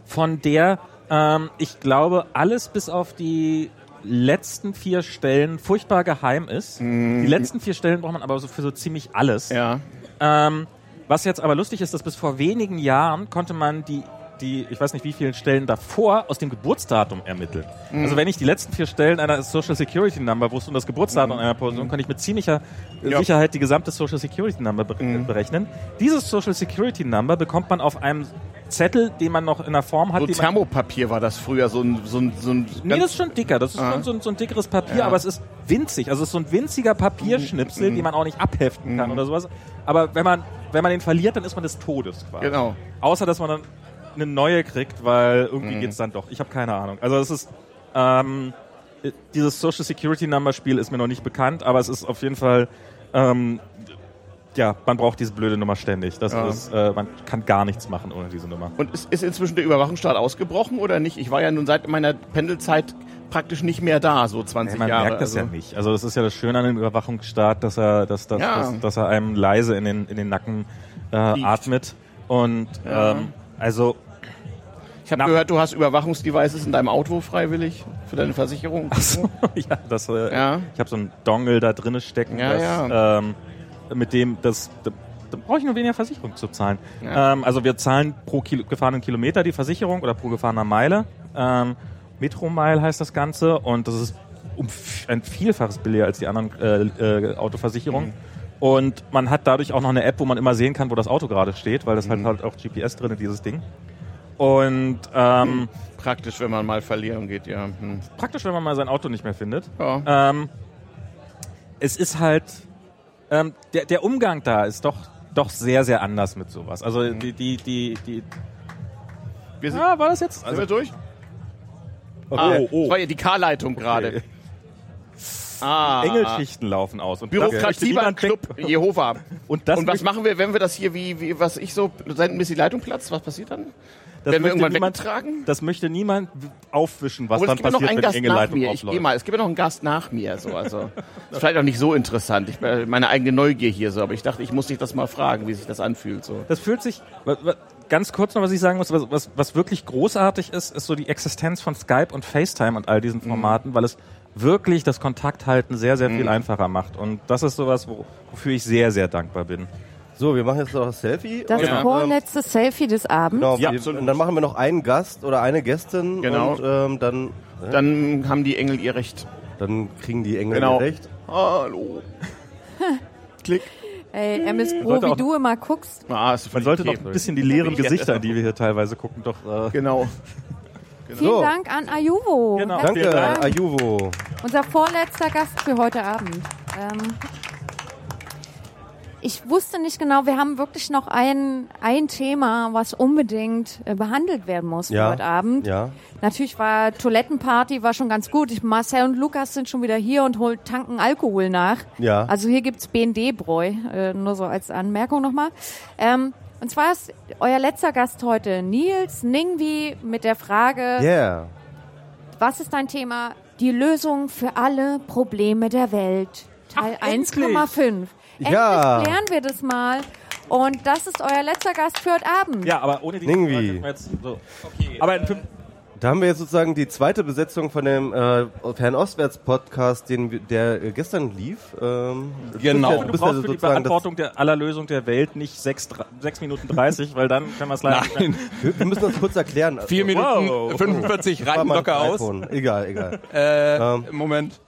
von der ähm, ich glaube, alles bis auf die letzten vier Stellen furchtbar geheim ist. Die letzten vier Stellen braucht man aber so für so ziemlich alles. ja. Ähm, was jetzt aber lustig ist, dass bis vor wenigen Jahren konnte man die die, ich weiß nicht wie vielen Stellen davor aus dem Geburtsdatum ermitteln. Also wenn ich die letzten vier Stellen einer Social Security Number wusste und das Geburtsdatum einer Person, kann ich mit ziemlicher Ja. Sicherheit die gesamte Social Security Number be berechnen. Dieses Social Security Number bekommt man auf einem Zettel, den man noch in der Form hat, So Thermopapier war das früher, so ein, so ein, so ein Nee, das ist schon dicker. Das ist Ah. schon so ein, so ein dickeres Papier, Ja. aber es ist winzig. Also es ist so ein winziger Papierschnipsel, Mhm. den man auch nicht abheften kann oder sowas. Aber wenn man, wenn man den verliert, dann ist man des Todes quasi. Genau. Außer, dass man dann eine neue kriegt, weil irgendwie Mhm. geht's dann doch. Ich habe keine Ahnung. Also es ist, ähm, äh, dieses Social Security Number Spiel ist mir noch nicht bekannt, aber es ist auf jeden Fall, ähm, ja, man braucht diese blöde Nummer ständig. Das Ja. ist, äh, man kann gar nichts machen ohne diese Nummer. Und ist, ist inzwischen der Überwachungsstaat ausgebrochen oder nicht? Ich war ja nun seit meiner Pendelzeit praktisch nicht mehr da, so 20 Nee, man Jahre. merkt das ja also. nicht. Also das ist ja das Schöne an dem Überwachungsstaat, dass er, dass, dass, Ja. dass, dass er einem leise in den, in den Nacken äh, atmet. Und Ja. ähm, also Ich habe gehört, du hast Überwachungsdevices in deinem Auto freiwillig für deine Versicherung. ja, das, äh, Ja. ich habe so einen Dongle da drinne stecken, Ja, das, ja. Ähm, mit dem das da, brauche ich nur weniger Versicherung zu zahlen. Ja. Ähm, also wir zahlen pro Kilo, gefahrenen Kilometer die Versicherung oder pro gefahrener Meile. Ähm, Metromile heißt das Ganze und das ist um ein Vielfaches billiger als die anderen äh, äh, Autoversicherungen. Mhm. Und man hat dadurch auch noch eine App, wo man immer sehen kann, wo das Auto gerade steht, weil das Mhm. halt halt auch GPS drin dieses Ding. Und ähm, Praktisch, wenn man mal verlieren geht, ja. Hm. Praktisch, wenn man mal sein Auto nicht mehr findet. Ja. Ähm, es ist halt, ähm, der, der Umgang da ist doch, doch sehr, sehr anders mit sowas. Also die, die, die, die Wir sind, ja, war das jetzt? sind wir durch? Okay. Ah, Das war ja die K-Leitung gerade. Ah, Engelschichten laufen aus. Und Bürokratie Club Jehova. Und das Und was machen wir, wenn wir das hier, wie, wie was ich so, senden bis die Leitung platzt? Was passiert dann? Das Werden wir möchte irgendwann niemand, weggetragen? Das möchte niemand aufwischen, was dann ja noch passiert, einen wenn Gast die nach Engelleitung mir. Ich gehe aufläuft. mal. Es gibt ja noch einen Gast nach mir. So, also ist vielleicht auch nicht so interessant. Ich meine eigene Neugier hier so, aber ich dachte, ich muss dich das mal fragen, wie sich das anfühlt. So. Das fühlt sich, ganz kurz noch, was ich sagen muss, was, was, was wirklich großartig ist, ist so die Existenz von Skype und FaceTime und all Mhm. diesen Formaten, weil es wirklich das Kontakthalten sehr, sehr viel einfacher macht. Und das ist sowas, wo, wofür ich sehr, sehr dankbar bin. So, wir machen jetzt noch das Selfie. Das und, ähm, vorletzte Selfie des Abends. Genau, Ja, wir, und dann machen wir noch einen Gast oder eine Gästin Genau. und ähm, dann, Dann haben die Engel ihr Recht. dann kriegen die Engel Genau. ihr recht. Hallo. Klick. Ey, MS Pro, wie du immer guckst. Ah, Man sollte doch ein bisschen die leeren Gesichter, an die wir hier teilweise gucken, doch. Äh, Genau. Vielen So. Dank an Ayuvo. Genau. Danke, Dank. Ayuvo. Unser vorletzter Gast für heute Abend. Ähm, ich wusste nicht genau, wir haben wirklich noch ein, ein Thema, was unbedingt äh, behandelt werden muss Ja. heute Abend. Ja. Natürlich war Toilettenparty war schon ganz gut. Ich, Marcel und Lukas sind schon wieder hier und holen tanken Alkohol nach. Ja. Also hier gibt's BND-Bräu, äh, nur so als Anmerkung nochmal. Ähm, und zwar ist euer letzter Gast heute Nils Ningwi mit der Frage, Yeah. was ist dein Thema? Die Lösung für alle Probleme der Welt. Teil 1,5. Ja. Endlich klären wir das mal. Und das ist euer letzter Gast für heute Abend. ja, aber ohne die. Jetzt, so. Aber in fünf, Da haben wir jetzt sozusagen die zweite Besetzung von dem äh, Fernostwärts-Podcast, den der äh, gestern lief. Ähm, Genau. Du du ja brauchst für die Beantwortung der aller Lösung der Welt nicht 6, Minuten 30, weil dann können wir es leider nicht. Nein, wir, wir müssen das kurz erklären. 4 Minuten Wow. 45 War reichen mal locker aus. iPhone. Egal, egal. Äh, Ähm. Moment.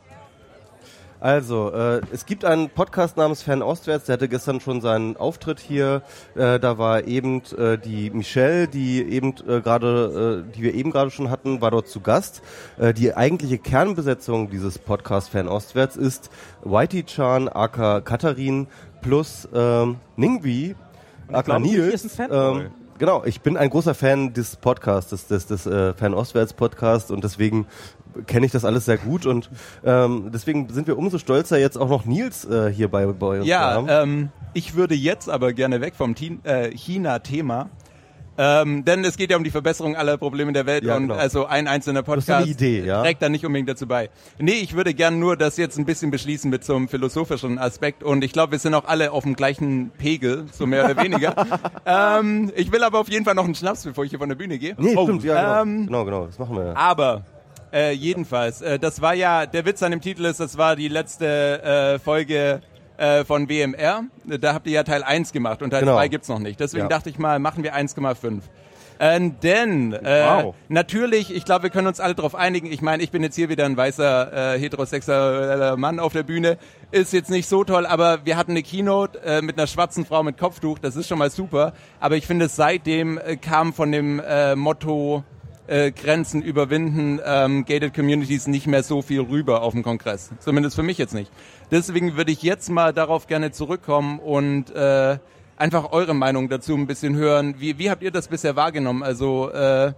Also, äh, es gibt einen Podcast namens Fernostwärts, der hatte gestern schon seinen Auftritt hier. Äh, da war eben äh, die Michelle, die eben äh, gerade, äh, die wir eben gerade schon hatten, war dort zu Gast. Äh, die eigentliche Kernbesetzung dieses Podcast Fernostwärts ist Whitey Chan, aka Katharin, plus ähm, Ningwi, aka Nils. Ähm, Genau, ich bin ein großer Fan des Podcasts, des, des, des äh, Fernostwärts-Podcasts und deswegen kenne ich das alles sehr gut und ähm, deswegen sind wir umso stolzer, jetzt auch noch Nils äh, hier bei, bei uns Ja, haben. ähm, ich würde jetzt aber gerne weg vom äh, China-Thema. Ähm, denn es geht ja um die Verbesserung aller Probleme der Welt Ja, und genau. also ein einzelner Podcast Idee, ja? trägt da nicht unbedingt dazu bei. Nee, ich würde gern nur das jetzt ein bisschen beschließen mit so einem philosophischen Aspekt und ich glaube, wir sind auch alle auf dem gleichen Pegel, so mehr oder weniger. ähm, ich will aber auf jeden Fall noch einen Schnaps, bevor ich hier von der Bühne gehe. nee, Oh, stimmt, ja, genau. ähm, genau, genau, das machen wir. aber äh, jedenfalls, äh, das war ja, der Witz an dem Titel ist, das war die letzte äh, Folge äh, von WMR. Da habt ihr ja Teil 1 gemacht und Teil Genau. 2 gibt's noch nicht. Deswegen Ja. dachte ich mal, machen wir 1,5. Äh, denn äh, Wow. natürlich, ich glaube, wir können uns alle darauf einigen. Ich meine, ich bin jetzt hier wieder ein weißer äh, heterosexueller Mann auf der Bühne. Ist jetzt nicht so toll, aber wir hatten eine Keynote äh, mit einer schwarzen Frau mit Kopftuch. Das ist schon mal super. Aber ich finde, seitdem äh, kam von dem äh, Motto äh, Grenzen überwinden, ähm, gated Communities nicht mehr so viel rüber auf dem Kongress. Zumindest für mich jetzt nicht. Deswegen würde ich jetzt mal darauf gerne zurückkommen und äh, einfach eure Meinung dazu ein bisschen hören. Wie, wie habt ihr das bisher wahrgenommen? Also äh,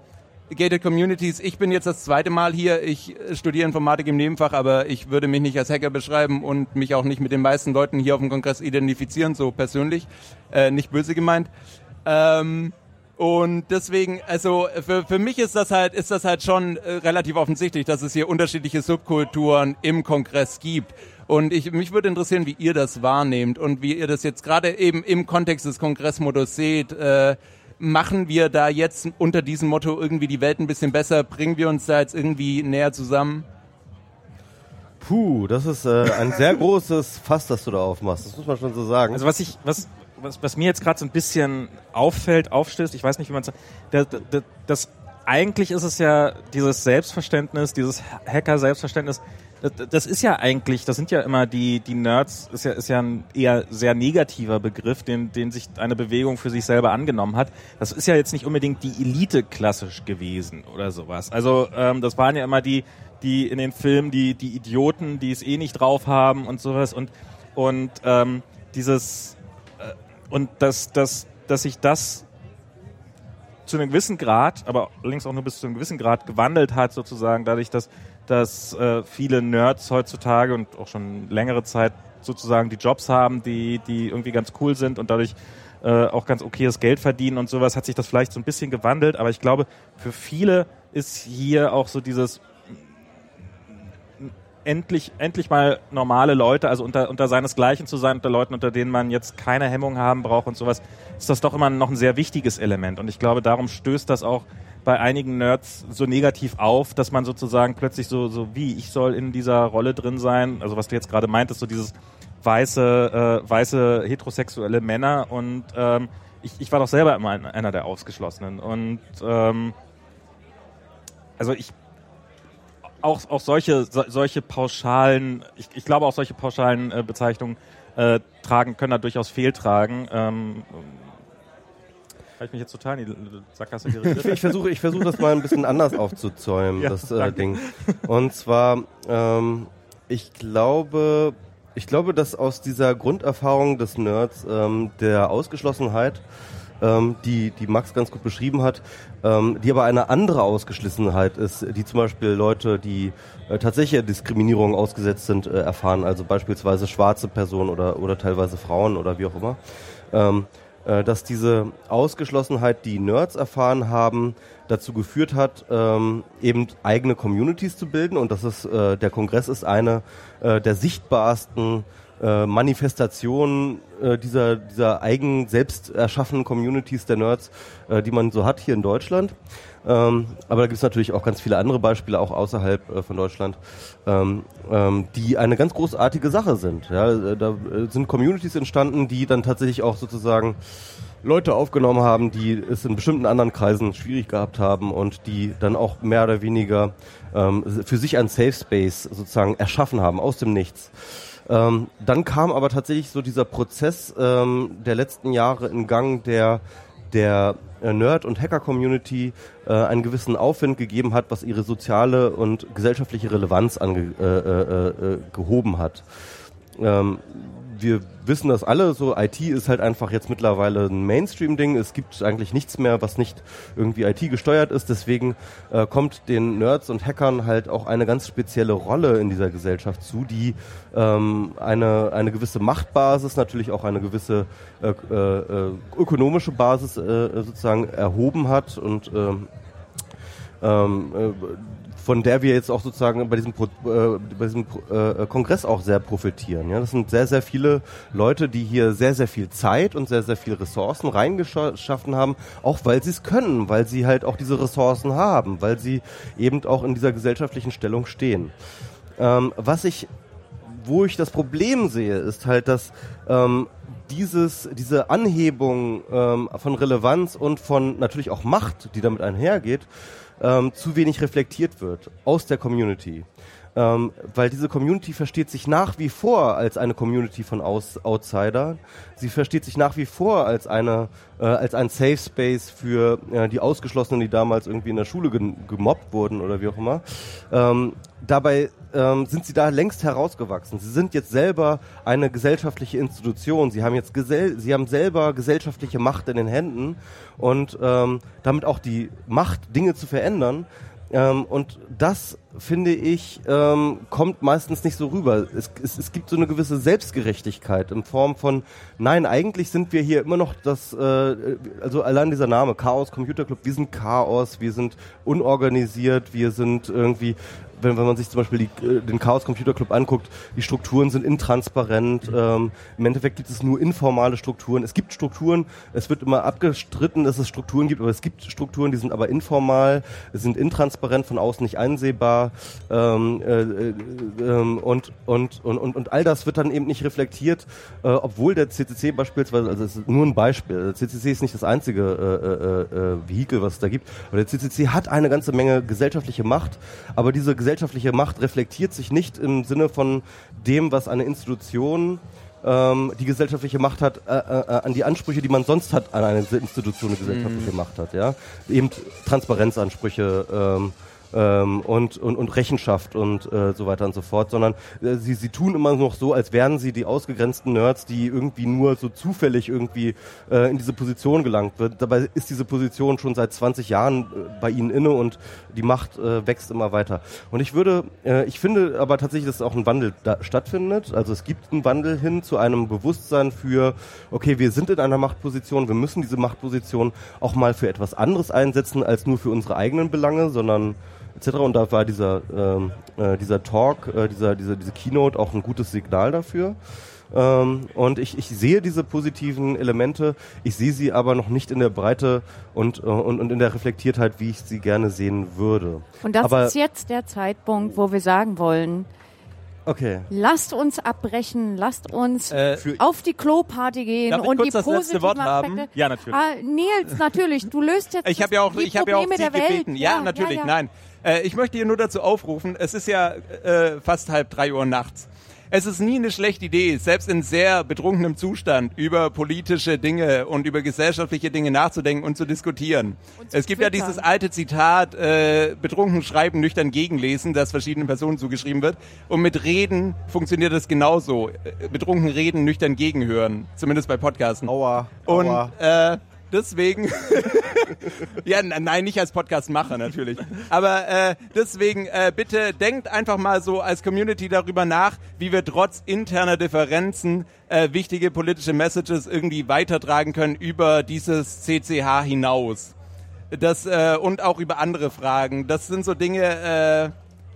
gated Communities, ich bin jetzt das zweite Mal hier. Ich studiere Informatik im Nebenfach, aber ich würde mich nicht als Hacker beschreiben und mich auch nicht mit den meisten Leuten hier auf dem Kongress identifizieren, so persönlich. Äh, nicht böse gemeint. Ähm, und deswegen, also für, für mich ist das halt, ist das halt schon äh, relativ offensichtlich, dass es hier unterschiedliche Subkulturen im Kongress gibt. Und ich, mich würde interessieren, wie ihr das wahrnehmt und wie ihr das jetzt gerade eben im Kontext des Kongressmodus seht. Äh, machen wir da jetzt unter diesem Motto irgendwie die Welt ein bisschen besser? Bringen wir uns da jetzt irgendwie näher zusammen? Puh, das ist äh, ein sehr großes Fass, das du da aufmachst. Das muss man schon so sagen. Also was ich, was, was, was mir jetzt gerade so ein bisschen auffällt, aufstößt, ich weiß nicht, wie man es das, eigentlich ist es ja dieses Selbstverständnis, dieses Hacker-Selbstverständnis, das, das ist ja eigentlich, das sind ja immer die, die Nerds, ist ja, ist ja ein eher sehr negativer Begriff, den, den sich eine Bewegung für sich selber angenommen hat. Das ist ja jetzt nicht unbedingt die Elite klassisch gewesen oder sowas. Also ähm, das waren ja immer die, die in den Filmen, die, die Idioten, die es eh nicht drauf haben und sowas und, und ähm, dieses und dass, dass, dass sich das zu einem gewissen Grad, aber allerdings auch nur bis zu einem gewissen Grad gewandelt hat, sozusagen, dadurch, dass, dass äh, viele Nerds heutzutage und auch schon längere Zeit sozusagen die Jobs haben, die, die irgendwie ganz cool sind und dadurch äh, auch ganz okayes Geld verdienen und sowas, hat sich das vielleicht so ein bisschen gewandelt, aber ich glaube, für viele ist hier auch so dieses endlich, endlich mal normale Leute, also unter, unter seinesgleichen zu sein, unter Leuten, unter denen man jetzt keine Hemmung haben braucht und sowas, ist das doch immer noch ein sehr wichtiges Element. Und ich glaube, darum stößt das auch bei einigen Nerds so negativ auf, dass man sozusagen plötzlich so, so wie, ich soll in dieser Rolle drin sein, also was du jetzt gerade meintest, so dieses weiße, äh, weiße heterosexuelle Männer und ähm, ich, ich war doch selber immer einer der Ausgeschlossenen und ähm, also ich auch, auch solche, so, solche pauschalen, ich, ich glaube auch solche pauschalen äh, Bezeichnungen äh, tragen, können da durchaus fehltragen. Ähm, habe ich mich jetzt total in die Sackgasse ich, ich versuche ich versuche das mal ein bisschen anders aufzuzäumen, Ja, das äh. Ding. Und zwar, ähm, ich glaube, ich glaube, dass aus dieser Grunderfahrung des Nerds, ähm, der Ausgeschlossenheit, ähm, die, die Max ganz gut beschrieben hat, ähm, die aber eine andere Ausgeschlossenheit ist, die zum Beispiel Leute, die äh, tatsächlich Diskriminierung ausgesetzt sind, äh, erfahren, also beispielsweise schwarze Personen oder, oder teilweise Frauen oder wie auch immer. Ähm, äh, dass diese Ausgeschlossenheit, die Nerds erfahren haben, dazu geführt hat, ähm, eben eigene Communities zu bilden und dass es äh, der Kongress ist eine äh, der sichtbarsten äh, Manifestationen äh, dieser dieser eigen selbst erschaffenen Communities der Nerds, äh, die man so hat hier in Deutschland. Ähm, aber da gibt es natürlich auch ganz viele andere Beispiele, auch außerhalb äh, von Deutschland, ähm, ähm, die eine ganz großartige Sache sind. Ja, äh, da äh, sind Communities entstanden, die dann tatsächlich auch sozusagen Leute aufgenommen haben, die es in bestimmten anderen Kreisen schwierig gehabt haben und die dann auch mehr oder weniger ähm, für sich ein Safe Space sozusagen erschaffen haben aus dem Nichts. Ähm, dann kam aber tatsächlich so dieser Prozess ähm, der letzten Jahre in Gang, der der äh, Nerd- und Hacker-Community äh, einen gewissen Aufwind gegeben hat, was ihre soziale und gesellschaftliche Relevanz ange äh, äh, äh, gehoben hat. Ähm, wir wissen das alle, so IT ist halt einfach jetzt mittlerweile ein Mainstream-Ding. Es gibt eigentlich nichts mehr, was nicht irgendwie IT gesteuert ist. Deswegen äh, kommt den Nerds und Hackern halt auch eine ganz spezielle Rolle in dieser Gesellschaft zu, die ähm, eine, eine gewisse Machtbasis, natürlich auch eine gewisse äh, äh, ökonomische Basis äh, sozusagen erhoben hat und ähm, ähm, äh, von der wir jetzt auch sozusagen bei diesem, Pro, äh, bei diesem äh, Kongress auch sehr profitieren. Ja? Das sind sehr, sehr viele Leute, die hier sehr, sehr viel Zeit und sehr, sehr viel Ressourcen reingeschaffen haben, auch weil sie es können, weil sie halt auch diese Ressourcen haben, weil sie eben auch in dieser gesellschaftlichen Stellung stehen. Ähm, was ich, wo ich das Problem sehe, ist halt, dass ähm, dieses, diese Anhebung ähm, von Relevanz und von natürlich auch Macht, die damit einhergeht, ähm, zu wenig reflektiert wird aus der Community. Ähm, weil diese Community versteht sich nach wie vor als eine Community von Aus Outsidern. Sie versteht sich nach wie vor als eine äh, als ein Safe Space für äh, die Ausgeschlossenen, die damals irgendwie in der Schule gemobbt wurden oder wie auch immer. Ähm, dabei ähm, sind sie da längst herausgewachsen. Sie sind jetzt selber eine gesellschaftliche Institution. Sie haben jetzt gesell sie haben selber gesellschaftliche Macht in den Händen und ähm, damit auch die Macht, Dinge zu verändern. Ähm, und das, finde ich, ähm, kommt meistens nicht so rüber. Es, es, es gibt so eine gewisse Selbstgerechtigkeit in Form von, nein, eigentlich sind wir hier immer noch das, äh, also allein dieser Name, Chaos Computer Club, wir sind Chaos, wir sind unorganisiert, wir sind irgendwie, wenn, wenn man sich zum Beispiel die, äh, den Chaos Computer Club anguckt, die Strukturen sind intransparent. Ähm, Im Endeffekt gibt es nur informale Strukturen. Es gibt Strukturen, es wird immer abgestritten, dass es Strukturen gibt, aber es gibt Strukturen, die sind aber informal, sind intransparent, von außen nicht einsehbar. Ähm, äh, äh, ähm, und, und, und, und, und all das wird dann eben nicht reflektiert, äh, obwohl der CCC beispielsweise, also es ist nur ein Beispiel, der CCC ist nicht das einzige äh, äh, äh, Vehikel, was es da gibt, aber der CCC hat eine ganze Menge gesellschaftliche Macht, aber diese gesellschaftliche Macht reflektiert sich nicht im Sinne von dem, was eine Institution ähm, die gesellschaftliche Macht hat, äh, äh, an die Ansprüche, die man sonst hat an eine Institution, die gesellschaftliche Mhm. Macht hat. Ja? Eben Transparenzansprüche ähm, ähm, und, und, und Rechenschaft und äh, so weiter und so fort, sondern äh, sie, sie tun immer noch so, als wären sie die ausgegrenzten Nerds, die irgendwie nur so zufällig irgendwie äh, in diese Position gelangt wird. Dabei ist diese Position schon seit 20 Jahren äh, bei ihnen inne und die Macht äh, wächst immer weiter. Und ich würde, äh, ich finde aber tatsächlich, dass auch ein Wandel da stattfindet. Also es gibt einen Wandel hin zu einem Bewusstsein für, okay, wir sind in einer Machtposition, wir müssen diese Machtposition auch mal für etwas anderes einsetzen als nur für unsere eigenen Belange, sondern etc. Und da war dieser, ähm, äh, dieser Talk, äh, dieser, dieser, diese Keynote auch ein gutes Signal dafür. Ähm, und ich, ich sehe diese positiven Elemente, ich sehe sie aber noch nicht in der Breite und, äh, und, und in der Reflektiertheit, wie ich sie gerne sehen würde. Und das aber, ist jetzt der Zeitpunkt, wo wir sagen wollen, Okay. lasst uns abbrechen, lasst uns Äh, auf die Kloparty gehen Darf ich und kurz die das letzte positiven Wort haben? Aspekte. Ja, natürlich. Ah, Nils, natürlich, du löst jetzt Ich habe ja auch, die ich habe ja auch Probleme Sie der Welt. gebeten. Ja, natürlich, ja. nein. Äh, ich möchte hier nur dazu aufrufen, es ist ja äh, fast halb drei Uhr nachts. Es ist nie eine schlechte Idee, selbst in sehr betrunkenem Zustand über politische Dinge und über gesellschaftliche Dinge nachzudenken und zu diskutieren. es gibt ja twittern. dieses alte Zitat, äh, betrunken schreiben, nüchtern gegenlesen, das verschiedenen Personen zugeschrieben wird. Und mit Reden funktioniert das genauso. Äh, betrunken reden, nüchtern gegenhören. Zumindest bei Podcasten. Aua. Und aua. äh, deswegen, ja, nein, nicht als Podcastmacher natürlich, aber äh, deswegen äh, bitte denkt einfach mal so als Community darüber nach, wie wir trotz interner Differenzen äh, wichtige politische Messages irgendwie weitertragen können über dieses CCH hinaus. Das äh, und auch über andere Fragen. Das sind so Dinge, äh,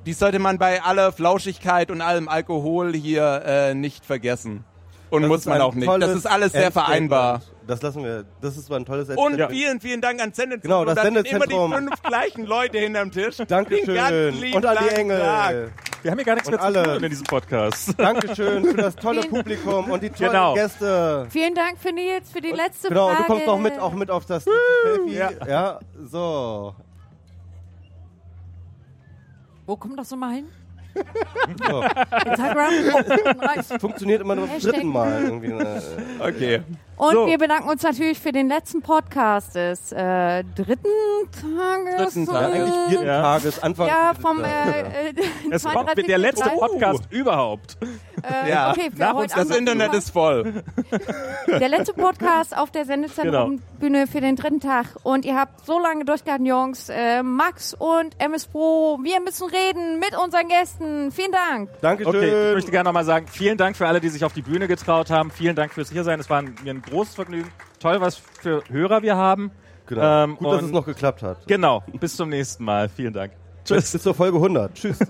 die sollte man bei aller Flauschigkeit und allem Alkohol hier äh, nicht vergessen. Und Das muss man auch nicht. Das ist alles sehr vereinbar. Das lassen wir. Das ist ein tolles Und Endstatement. vielen, vielen Dank ans Sendezentrum. Genau, das Da Sendezentrum. immer die fünf gleichen Leute hinterm Tisch. Dankeschön. Und an die Engel. Tag. Wir haben hier gar nichts Und mehr zu alle. tun in diesem Podcast. Dankeschön für das tolle Vielen- Publikum und die tollen Genau. Gäste. Vielen Dank für Nils, für die letzte Genau, Frage. du kommst auch mit, auch mit auf das Selfie. Ja. ja, so. Wo kommt das nochmal hin? So. Instagram? Oh, nice. Funktioniert immer nur beim dritten Mal. Irgendwie. äh, Okay. Und So. wir bedanken uns natürlich für den letzten Podcast des äh, dritten Tages. Dritten Ja, Tag. eigentlich vierten Ja. Tages, Anfang. Ja, vom Ja. äh, äh, Es kommt 32. der letzte. Podcast überhaupt. Äh, Ja. okay, Nach uns Das Internet ist voll. Der letzte Podcast auf der Sendezentrum-Bühne für den dritten Tag. Und ihr habt so lange durchgehalten, Jungs. Äh, Max und MS Pro, wir müssen reden mit unseren Gästen. Vielen Dank. Dankeschön. Okay, ich möchte gerne nochmal sagen, vielen Dank für alle, die sich auf die Bühne getraut haben. Vielen Dank fürs Hiersein. Es war ein- mir ein großes Vergnügen. Toll, was für Hörer wir haben. Genau. Ähm, Gut, dass es noch geklappt hat. Genau. Bis zum nächsten Mal. Vielen Dank. Bis zur Folge 100. Tschüss.